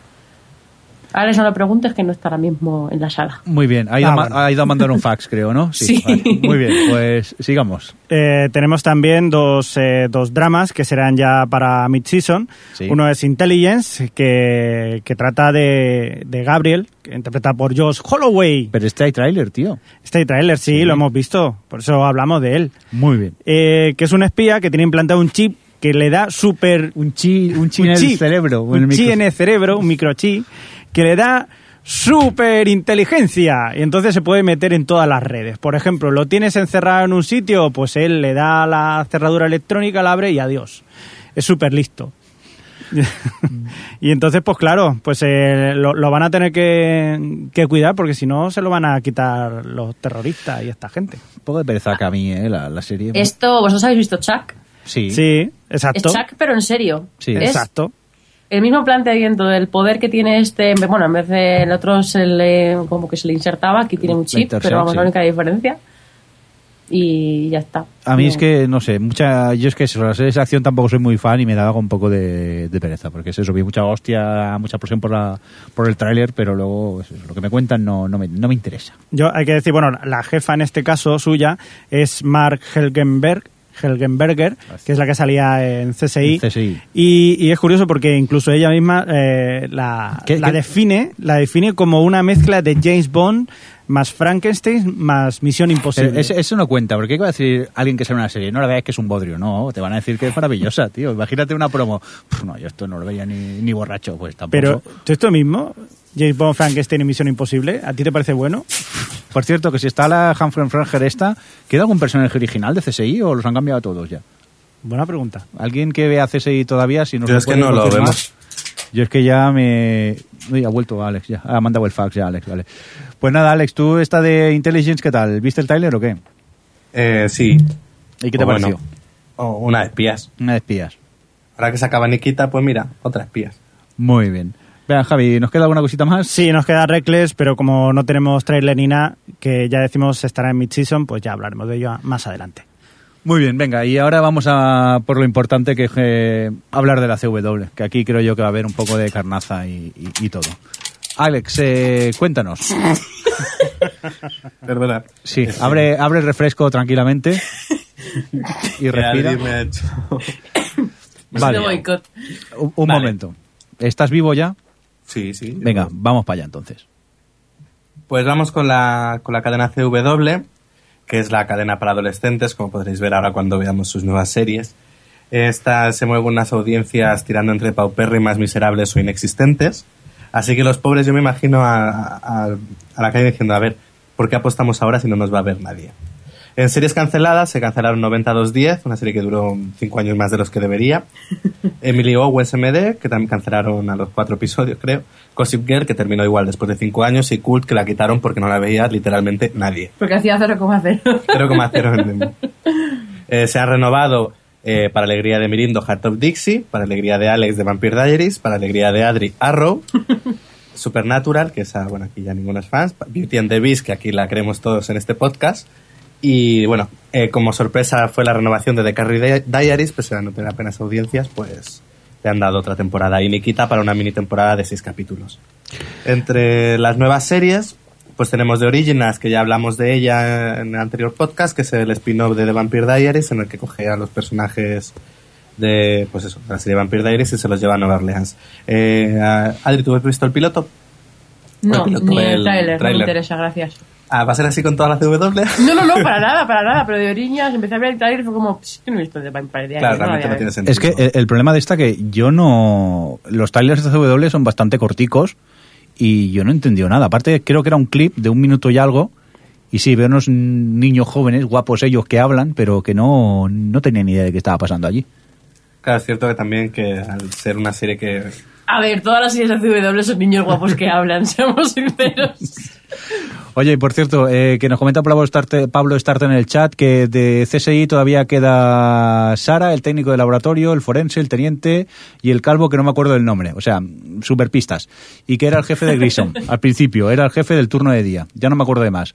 Alex, no lo preguntes que no está ahora mismo en la sala. Muy bien, ha ido, Ah, a ma- bueno. ha ido a mandar un fax, creo, ¿no? Sí. vale. Muy bien, pues sigamos. Eh, tenemos también dos, eh, dos dramas que serán ya para mid-season. Sí. Uno es Intelligence, que, que trata de, de Gabriel, que interpreta por Josh Holloway. Pero este hay tráiler, tío. Este trailer, sí, lo hemos visto, por eso hablamos de él. Muy bien. Eh, que es un espía que tiene implantado un chip que le da súper... Un chi, un chi un en el cerebro. Un chi micro- en el cerebro, un microchip, que le da super inteligencia y entonces se puede meter en todas las redes. Por ejemplo, lo tienes encerrado en un sitio, pues él le da la cerradura electrónica, la abre y adiós. Es súper listo. y entonces, pues claro, pues eh, lo, lo van a tener que, que cuidar porque si no se lo van a quitar los terroristas y esta gente. Un poco de pereza que a mí, ¿eh? La, la serie. Esto, ¿vosotros habéis visto Chuck? Sí. Sí, Es exacto. Chuck, pero en serio. Sí. Es Exacto. El mismo planteamiento del poder que tiene este, bueno, en vez de el otro se le, como que se le insertaba, aquí tiene un La chip, pero vamos, la sí. única diferencia. Y ya está. A mí No. es que, no sé, mucha, yo es que eso, las series de acción tampoco soy muy fan y me daba un poco de, de pereza, porque es eso, vi mucha hostia, mucha presión por, la, por el tráiler, pero luego es eso, lo que me cuentan no, no, me, no me interesa. Yo hay que decir, bueno, la jefa en este caso suya es Mark Helgenberg, Helgenberger, que es la que salía en CSI. CSI. Y, y es curioso porque incluso ella misma eh, la, ¿Qué- la qué? define, la define como una mezcla de James Bond más Frankenstein más Misión Pero Imposible. ese- eso no cuenta, porque ¿qué va a decir alguien que sabe una serie? No la veas que es un bodrio, no, te van a decir que es maravillosa, tío. Imagínate una promo. Pff, no, yo esto no lo veía ni, ni borracho, pues tampoco. Pero esto mismo, James Bond, Frankenstein y Misión Imposible, ¿a ti te parece bueno? Por cierto, que si está la Humphrey Franger esta, ¿queda algún personaje original de CSI o los han cambiado todos ya? Buena pregunta. ¿Alguien que vea CSI todavía? Si nos Yo es que puede no lo vemos. Yo es que ya me... Uy, ha vuelto Alex, ya. Ha mandado el fax ya, Alex, vale. Pues nada, Alex, ¿tú esta de Intelligence qué tal? ¿Viste el trailer o qué? Eh, sí. ¿Y qué te O bueno, pareció? o una de espías. Una de espías. Ahora que se acaba Nikita, pues mira, otra espías. Muy bien. Vean, Javi, ¿nos queda alguna cosita más? Sí, nos queda Reckless, pero como no tenemos trailer ni nada, que ya decimos estará en mid-season, pues ya hablaremos de ello más adelante. Muy bien, venga, y ahora vamos a por lo importante que es eh, hablar de la CW, que aquí creo yo que va a haber un poco de carnaza y, y- y todo. Alex, eh, cuéntanos. Perdona. Sí, abre, abre el refresco tranquilamente y respira. me ha hecho- Vale. Un, un Vale. momento. ¿Estás vivo ya? Sí, sí. Venga, vamos para allá entonces. Pues vamos con la, con la cadena CW, que es la cadena para adolescentes, como podréis ver ahora cuando veamos sus nuevas series. Esta se mueve unas audiencias tirando entre paupérrimas, miserables o inexistentes. Así que los pobres, yo me imagino a, a, a la calle diciendo, a ver, ¿por qué apostamos ahora si no nos va a ver nadie? En series canceladas se cancelaron 90-210, una serie que duró 5 años más de los que debería. Emily Owens MD, que también cancelaron a los 4 episodios, creo. Gossip Girl, que terminó igual después de 5 años. Y Cult, que la quitaron porque no la veía literalmente nadie. Porque hacía 0,0. 0,0 en el- Eh, se ha renovado eh, para alegría de Mirindo Heart of Dixie, para alegría de Alex de Vampire Diaries, para alegría de Adri Arrow, Supernatural, que esa, bueno, aquí ya ninguno es fans, Beauty and the Beast, que aquí la queremos todos en este podcast, y bueno, eh, como sorpresa fue la renovación de The Carrie Di- Diaries, pues a no tener apenas audiencias, pues le han dado otra temporada y Nikita para una mini temporada de seis capítulos. Entre las nuevas series, pues tenemos The Originals, que ya hablamos de ella en el anterior podcast, que es el spin-off de The Vampire Diaries, en el que coge a los personajes de, pues eso, de la serie Vampire Diaries y se los lleva a Nueva Orleans. Eh, Adri, ¿tú has visto el piloto? No, El piloto, ni el el trailer, no me interesa, gracias. Ah, ¿Va a ser así con toda la CW? No, no, no, para nada, para nada, pero de oriñas empecé a ver el trailer y fue como, "Pss, que no he visto de Vampire Diaries. claro, realmente no tiene ver". sentido. Es que el, el problema de esta que yo no... Los trailers de CW son bastante corticos y yo no he entendido nada. Aparte, creo que era un clip de un minuto y algo. Y sí, veo unos niños jóvenes, guapos ellos, que hablan, pero que no, no tenían ni idea de qué estaba pasando allí. Claro, es cierto que también que al ser una serie que... A ver, todas las series de CW son niños guapos que hablan, seamos sinceros. Oye, y por cierto, eh, que nos comenta Pablo Starte, Pablo Starte en el chat que de CSI todavía queda Sara, el técnico de laboratorio, el forense, el teniente y el calvo que no me acuerdo del nombre. O sea, super pistas. Y que era el jefe de Grison al principio, era el jefe del turno de día. Ya no me acuerdo de más.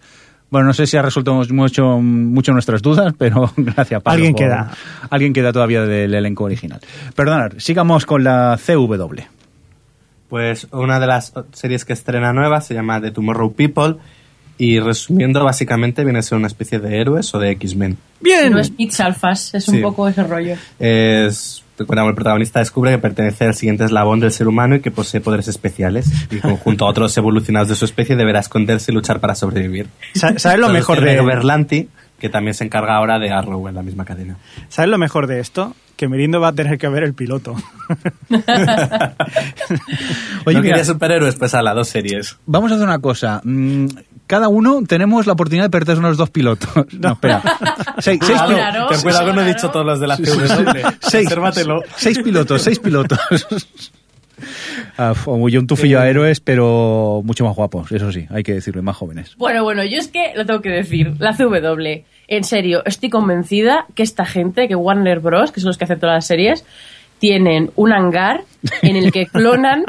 Bueno, no sé si ha resuelto mucho, mucho nuestras dudas, pero gracias, Pablo. Alguien por- queda. Alguien queda todavía del elenco original. Perdonad, sigamos con la CW. Pues una de las series que estrena nueva se llama The Tomorrow People y resumiendo básicamente viene a ser una especie de héroes o de X-Men. No es Pix Alphas, es Sí. un poco ese rollo. Es bueno, el protagonista descubre que pertenece al siguiente eslabón del ser humano y que posee poderes especiales y junto a otros evolucionados de su especie deberá esconderse y luchar para sobrevivir. Sa- ¿Sabes lo Entonces, mejor de Berlanti, que también se encarga ahora de Arrow en la misma cadena. ¿Sabes lo mejor de esto? Que Mirindo va a tener que ver el piloto. Oye, ¿No mira, quería superhéroes? Pues a las dos series. Vamos a hacer una cosa. Mm, Cada uno tenemos la oportunidad de perder unos dos pilotos. No, espera. Seis, seis, Ah, claro. Ten cuidado que no he dicho todos los de la CW. seis, seis pilotos, seis pilotos. Ah, como yo un tufillo a héroes, pero mucho más guapos, eso sí, hay que decirlo, y más jóvenes. Bueno, bueno, yo es que lo tengo que decir. La CW, en serio, estoy convencida que esta gente, que Warner Bros., que son los que hacen todas las series, tienen un hangar en el que clonan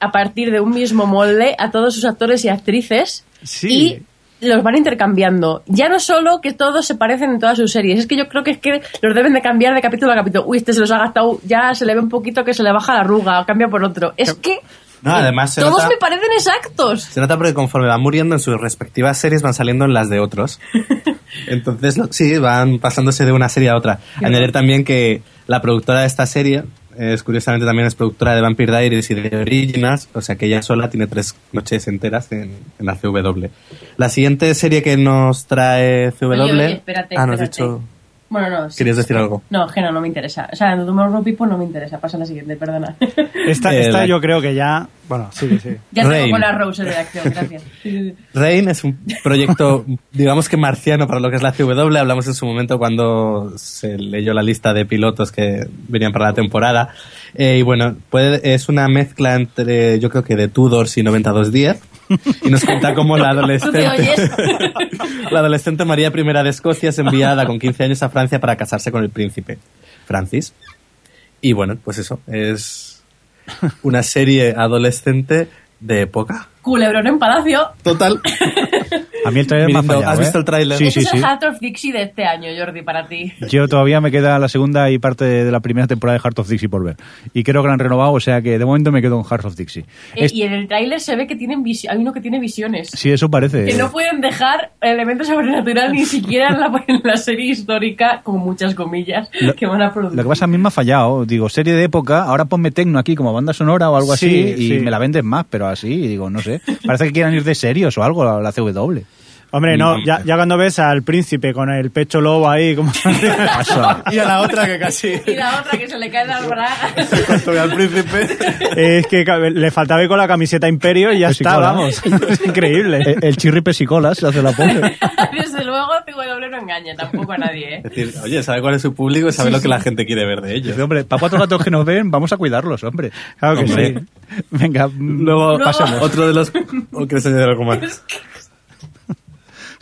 a partir de un mismo molde a todos sus actores y actrices Sí. y los van intercambiando. Ya no solo que todos se parecen en todas sus series, es que yo creo que es que los deben de cambiar de capítulo a capítulo. Uy, este se los ha gastado, ya se le ve un poquito que se le baja la arruga, o cambia por otro. Es que No, además se todos nota- me parecen exactos. Se nota porque conforme van muriendo en sus respectivas series van saliendo en las de otros. Entonces, lo- sí, van pasándose de una serie a otra. Añadir también que la productora de esta serie es curiosamente también es productora de Vampire Diaries y de Originals, o sea que ella sola tiene tres noches enteras en, en la CW. La siguiente serie que nos trae CW... Oye, oye, espérate, ah, has espérate. dicho... Bueno, no. sí, ¿Querías sí. decir algo? No, que no, no me interesa. O sea, en Tomorrow People no me interesa. Pasa a la siguiente, perdona. Esta, Eh, esta la- yo creo que ya... Bueno, sí, sí. ya tengo Rain. con la Rose de acción, gracias. Rain es un proyecto, digamos que marciano para lo que es la CW. Hablamos en su momento cuando se leyó la lista de pilotos que venían para la temporada. Eh, y bueno, puede, es una mezcla entre, yo creo que de Tudors y 9210. Y nos cuenta cómo la ¿Tú te adolescente, la adolescente María I de Escocia es enviada con 15 años a Francia para casarse con el príncipe Francis. Y bueno, pues eso, es una serie adolescente de época. Culebrón en Palacio. Total. A mí el trailer me ha fallado. ¿has ¿eh? visto el tráiler? Sí, sí, es sí. el Heart of Dixie de este año, Jordi, para ti. Yo todavía me queda la segunda y parte de la primera temporada de Heart of Dixie por ver. Y creo que la han renovado, o sea que de momento me quedo con Heart of Dixie. Eh, Es- Y en el tráiler se ve que tienen visi- hay uno que tiene visiones. Sí, eso parece. Que no pueden dejar elementos sobrenatural ni siquiera en la, en la serie histórica, con muchas comillas, Lo- que van a producir. Lo que pasa a mí me ha fallado. Digo, serie de época, ahora ponme tecno aquí como banda sonora o algo Sí, así y sí. me la vendes más, pero así, digo, no sé. Parece que quieran ir de serios o algo a la CW. Hombre, no, Mm. ya, ya cuando ves al príncipe con el pecho lobo ahí, como... Y a la otra que casi... Y la otra que se le cae las bragas. Cuando ve al príncipe... es que le faltaba ir con la camiseta Imperio y ya está, Pesicola. vamos. Es increíble. El, el chirri pesicolas se hace la pobre. Desde luego, CW no engaña tampoco a nadie, ¿eh? Es decir, oye, sabe cuál es su público y sabe lo que la gente quiere ver de ellos. Hombre, para cuatro gatos que nos ven, vamos a cuidarlos, hombre. Claro que Hombre. sí. Venga, Luego, Luego- pasemos. otro de los... ¿O quieres añadir algo más?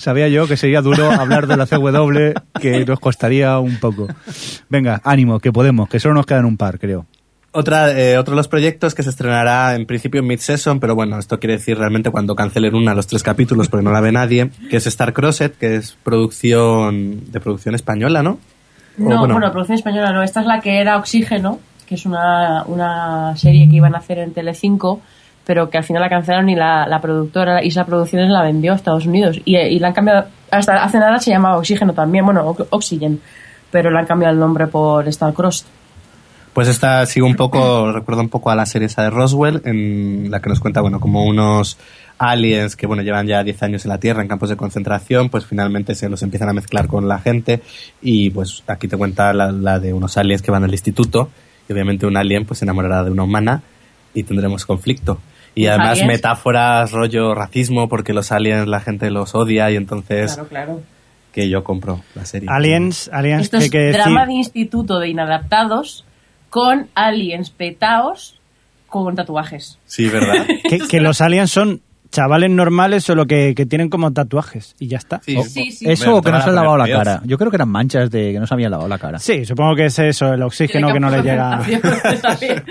Sabía yo que sería duro hablar de la CW, que nos costaría un poco. Venga, ánimo, que podemos, que solo nos quedan un par, creo. Otra, eh, otro de los proyectos que se estrenará en principio en mid-season, pero bueno, esto quiere decir realmente cuando cancelen una los tres capítulos porque no la ve nadie, que es Star Crosset, que es producción de producción española, ¿no? O, No, bueno, producción española no. Esta es la que era Oxígeno, que es una, una serie que iban a hacer en Telecinco, pero que al final la cancelaron y la, la productora Isla Producciones la vendió a Estados Unidos. Y, y la han cambiado, hasta hace nada se llamaba Oxígeno también, bueno, Oxygen, pero le han cambiado el nombre por Starcrossed. Pues esta sigue un poco, recuerda un poco a la serie esa de Roswell, en la que nos cuenta, bueno, como unos aliens que, bueno, llevan ya 10 años en la Tierra, en campos de concentración, pues finalmente se los empiezan a mezclar con la gente y pues aquí te cuenta la, la de unos aliens que van al instituto y obviamente un alien pues se enamorará de una humana y tendremos conflicto. Y ¿Los además aliens? metáforas, rollo racismo, porque los aliens la gente los odia y entonces Claro, claro. que yo compro la serie. Aliens, aliens, Esto que es que decir... drama de instituto de inadaptados con aliens petaos con tatuajes. Sí, ¿verdad? que, que los aliens son chavales normales, solo que, que tienen como tatuajes y ya está. Sí, O- Sí, sí. Eso o que no se han lavado la cara. Yo creo que eran manchas de que no se habían lavado la cara. Sí, supongo que es eso, el oxígeno que no le llega.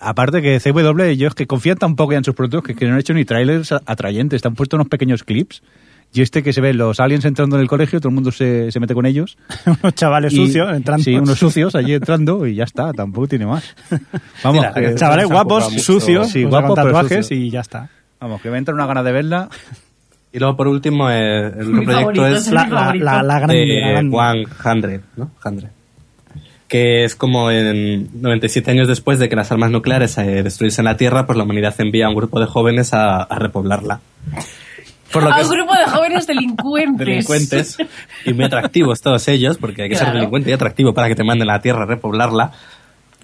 Aparte que CW, yo es que confían tan poco ya en sus productos que, que no han hecho ni trailers atrayentes. Te han puesto unos pequeños clips. Y este que se ve los aliens entrando en el colegio, todo el mundo se, se mete con ellos. Unos chavales Y- sucios entrando. Sí, unos sucios allí entrando y ya está, tampoco tiene más. Vamos, la que, Chavales guapos, sucios, Sí, sea, guapos, con tatuajes sucios. y ya está. vamos, que me entra una gana de verla. Y luego, por último, eh, el Mi proyecto favorito es es La, la, la, la grande, la de grande. 100, ¿no? 100. Que es como en 97 años después de que las armas nucleares eh, destruyesen la Tierra, pues la humanidad envía a un grupo de jóvenes a, a repoblarla. Por lo A que un grupo de jóvenes delincuentes. delincuentes y muy atractivos todos ellos, porque hay que ser Claro. delincuente y atractivo para que te manden a la Tierra a repoblarla.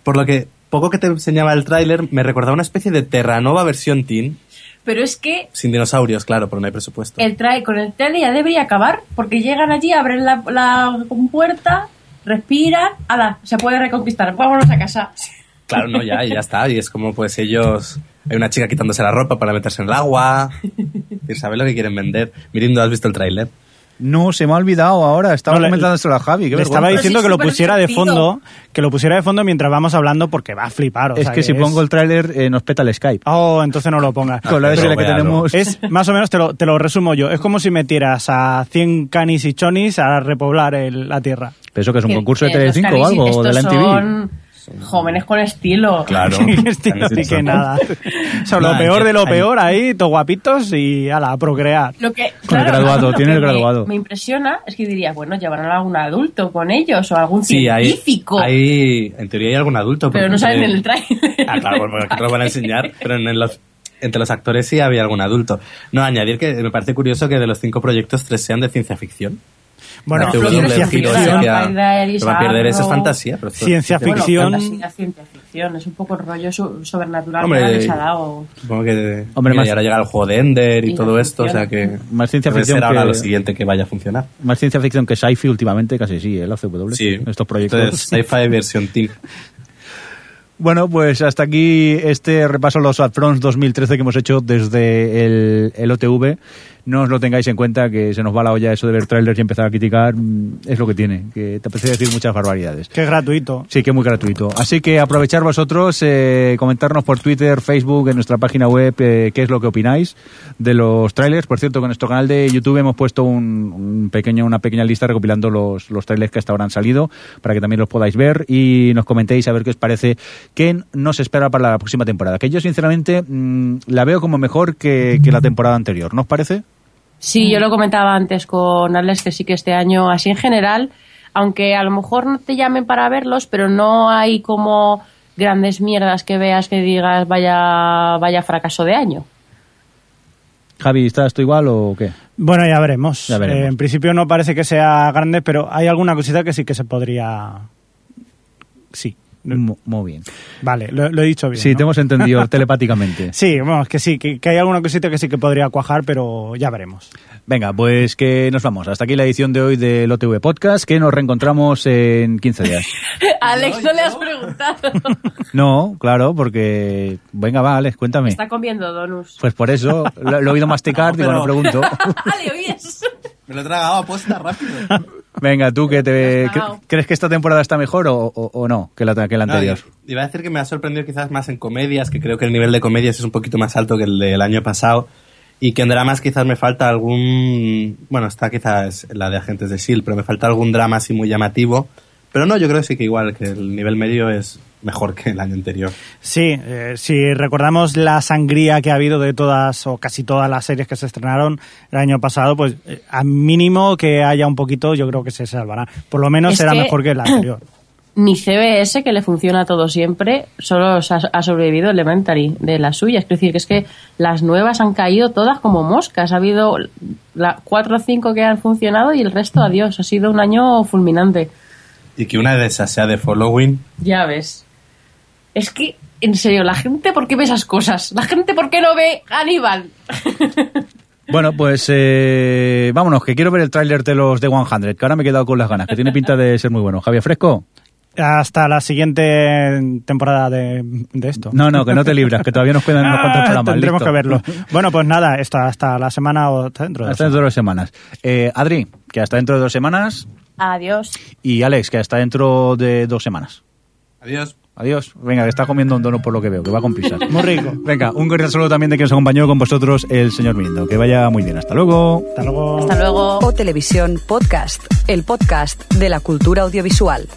Por lo que poco que te enseñaba el tráiler me recordaba una especie de Terranova versión teen, Pero es que sin dinosaurios, claro, porque no hay presupuesto. el trai con el trailer ya debería acabar, porque llegan allí, abren la, la puerta, respiran, ala, se puede reconquistar, vámonos a casa. Claro, no, ya, y ya está. Y es como, pues ellos. Hay una chica quitándose la ropa para meterse en el agua. Y sabe lo que quieren vender. Mirindo, ¿has visto el tráiler? No, se me ha olvidado ahora. Estaba No, le- comentándoselo a Javi. qué Le estaba diciendo sí, que lo pusiera de fondo, que lo pusiera de fondo mientras vamos hablando porque va a flipar. o Es sea, que si pongo el tráiler eh, nos peta el Skype. Oh, entonces no lo pongas. Con la pero SL que tenemos. Es más o menos, te lo, te lo resumo yo, es como si metieras a 100 canis y chonis a repoblar el- la tierra. Pero eso que es un Que- concurso de Telecinco o algo, o de la estos MTV. son jóvenes con estilo. Claro. Estilo, así que nada. O sea, lo peor de lo hay- peor ahí, todos guapitos y ala, a procrear. Lo que, Con el graduado, tiene el me- graduado. Me, impresiona es que diría, bueno, llevarán a algún adulto con ellos o algún Sí, hay, científico. hay. En teoría hay algún adulto. pero no saben entre- en el trailer. Ah, claro, porque aquí lo van a enseñar. Pero en los, entre los actores sí había algún adulto. No, añadir que me parece curioso que de los cinco proyectos, tres sean de ciencia ficción. Bueno, pero CW, ciencia ficción, Vampire es fantasía. Pero Ciencia Bueno, fantasía, ciencia ficción. Es un poco rollo so- sobrenatural Hombre, que les ha dado. Supongo que. Hombre, mira, más- y ahora llega el juego de Ender y Y todo no esto, o sea que. Más ciencia ficción ser ahora lo siguiente que vaya a funcionar. Más ciencia ficción que sci-fi últimamente, casi sí, ¿eh? la CW. Sí. Estos proyectos. Sci-fi versión teen. Bueno, pues hasta aquí este repaso a los Upfronts 2013 que hemos hecho desde el, el OTV. No os lo tengáis en cuenta que se nos va la olla eso de ver trailers y empezar a criticar. mm, Es lo que tiene, que te apetece decir muchas barbaridades. Que es gratuito. Sí, que es muy gratuito. Así que aprovechar vosotros, eh, comentarnos por Twitter, Facebook, en nuestra página web, eh, qué es lo que opináis de los trailers. Por cierto, con nuestro canal de YouTube hemos puesto un, un pequeño, una pequeña lista recopilando los, los trailers que hasta ahora han salido, para que también los podáis ver y nos comentéis a ver qué os parece, qué nos espera para la próxima temporada. Que yo, sinceramente, mm, la veo como mejor que, que la temporada anterior. ¿No os parece? Sí, yo lo comentaba antes con Alex que sí que este año, así en general, aunque a lo mejor no te llamen para verlos, pero no hay como grandes mierdas que veas que digas vaya, vaya fracaso de año. Javi, ¿estás tú igual o qué? Bueno, ya veremos. Ya veremos. Eh, en principio no parece que sea grande, pero hay alguna cosita que sí que se podría. Sí. Mu- Muy bien. Vale, lo, lo he dicho bien. Sí, ¿no? te hemos entendido telepáticamente. Sí, bueno, es que sí, que, que hay alguna cosita que sí que podría cuajar, pero ya veremos. Venga, pues que nos vamos. Hasta aquí la edición de hoy del OTV Podcast, que nos reencontramos en 15 días. Alex, no le has preguntado. No, claro, porque... Venga, va, Alex, cuéntame. Está comiendo donuts. Pues por eso lo, lo he oído masticar, digo, pero- no pregunto. Vale, oyes. Me lo he tragado a posta rápido. Venga, tú, que te, ¿crees que esta temporada está mejor o, o- o no que la, que la anterior? iba a decir que me ha sorprendido quizás más en comedias, que creo que el nivel de comedias es un poquito más alto que el del año pasado. Y que en dramas quizás me falta algún... Bueno, está quizás la de Agentes de S.H.I.E.L.D., pero me falta algún drama así muy llamativo. Pero no, yo creo que sí que igual, que el nivel medio es mejor que el año anterior. Sí, eh, si recordamos la sangría que ha habido de todas o casi todas las series que se estrenaron el año pasado, pues eh, a mínimo que haya un poquito, yo creo que se salvará. Por lo menos Es será que- mejor que el anterior. Ni CBS, que le funciona todo siempre, solo se ha, ha sobrevivido Elementary de las suyas. Es decir, que es que las nuevas han caído todas como moscas. Ha habido la, cuatro o cinco que han funcionado y el resto, adiós. Ha sido un año fulminante. Y que una de esas sea de Following. Ya ves. Es que, en serio, la gente, ¿por qué ve esas cosas? La gente, ¿por qué no ve Aníbal? Bueno, pues eh, vámonos, que quiero ver el tráiler de los de 100, que ahora me he quedado con las ganas, que tiene pinta de ser muy bueno. Javier Fresco, Hasta la siguiente temporada de, de esto. No, no, que no te libras, que todavía nos quedan unos cuantos Ah, programas. Tendremos listo. que verlo. Bueno, pues nada, esto hasta la semana o hasta dentro de Hasta dos dentro de dos semanas. Eh, Adri, que hasta dentro de dos semanas. Adiós. Y Alex, que hasta dentro de dos semanas. Adiós. Adiós. Venga, que está comiendo un dono por lo que veo, que va con prisa. Muy rico. Venga, un cordial saludo también de que nos acompañó con vosotros el señor Mindo. Que vaya muy bien. Hasta luego. Hasta luego. Hasta luego. O Televisión Podcast, el podcast de la cultura audiovisual.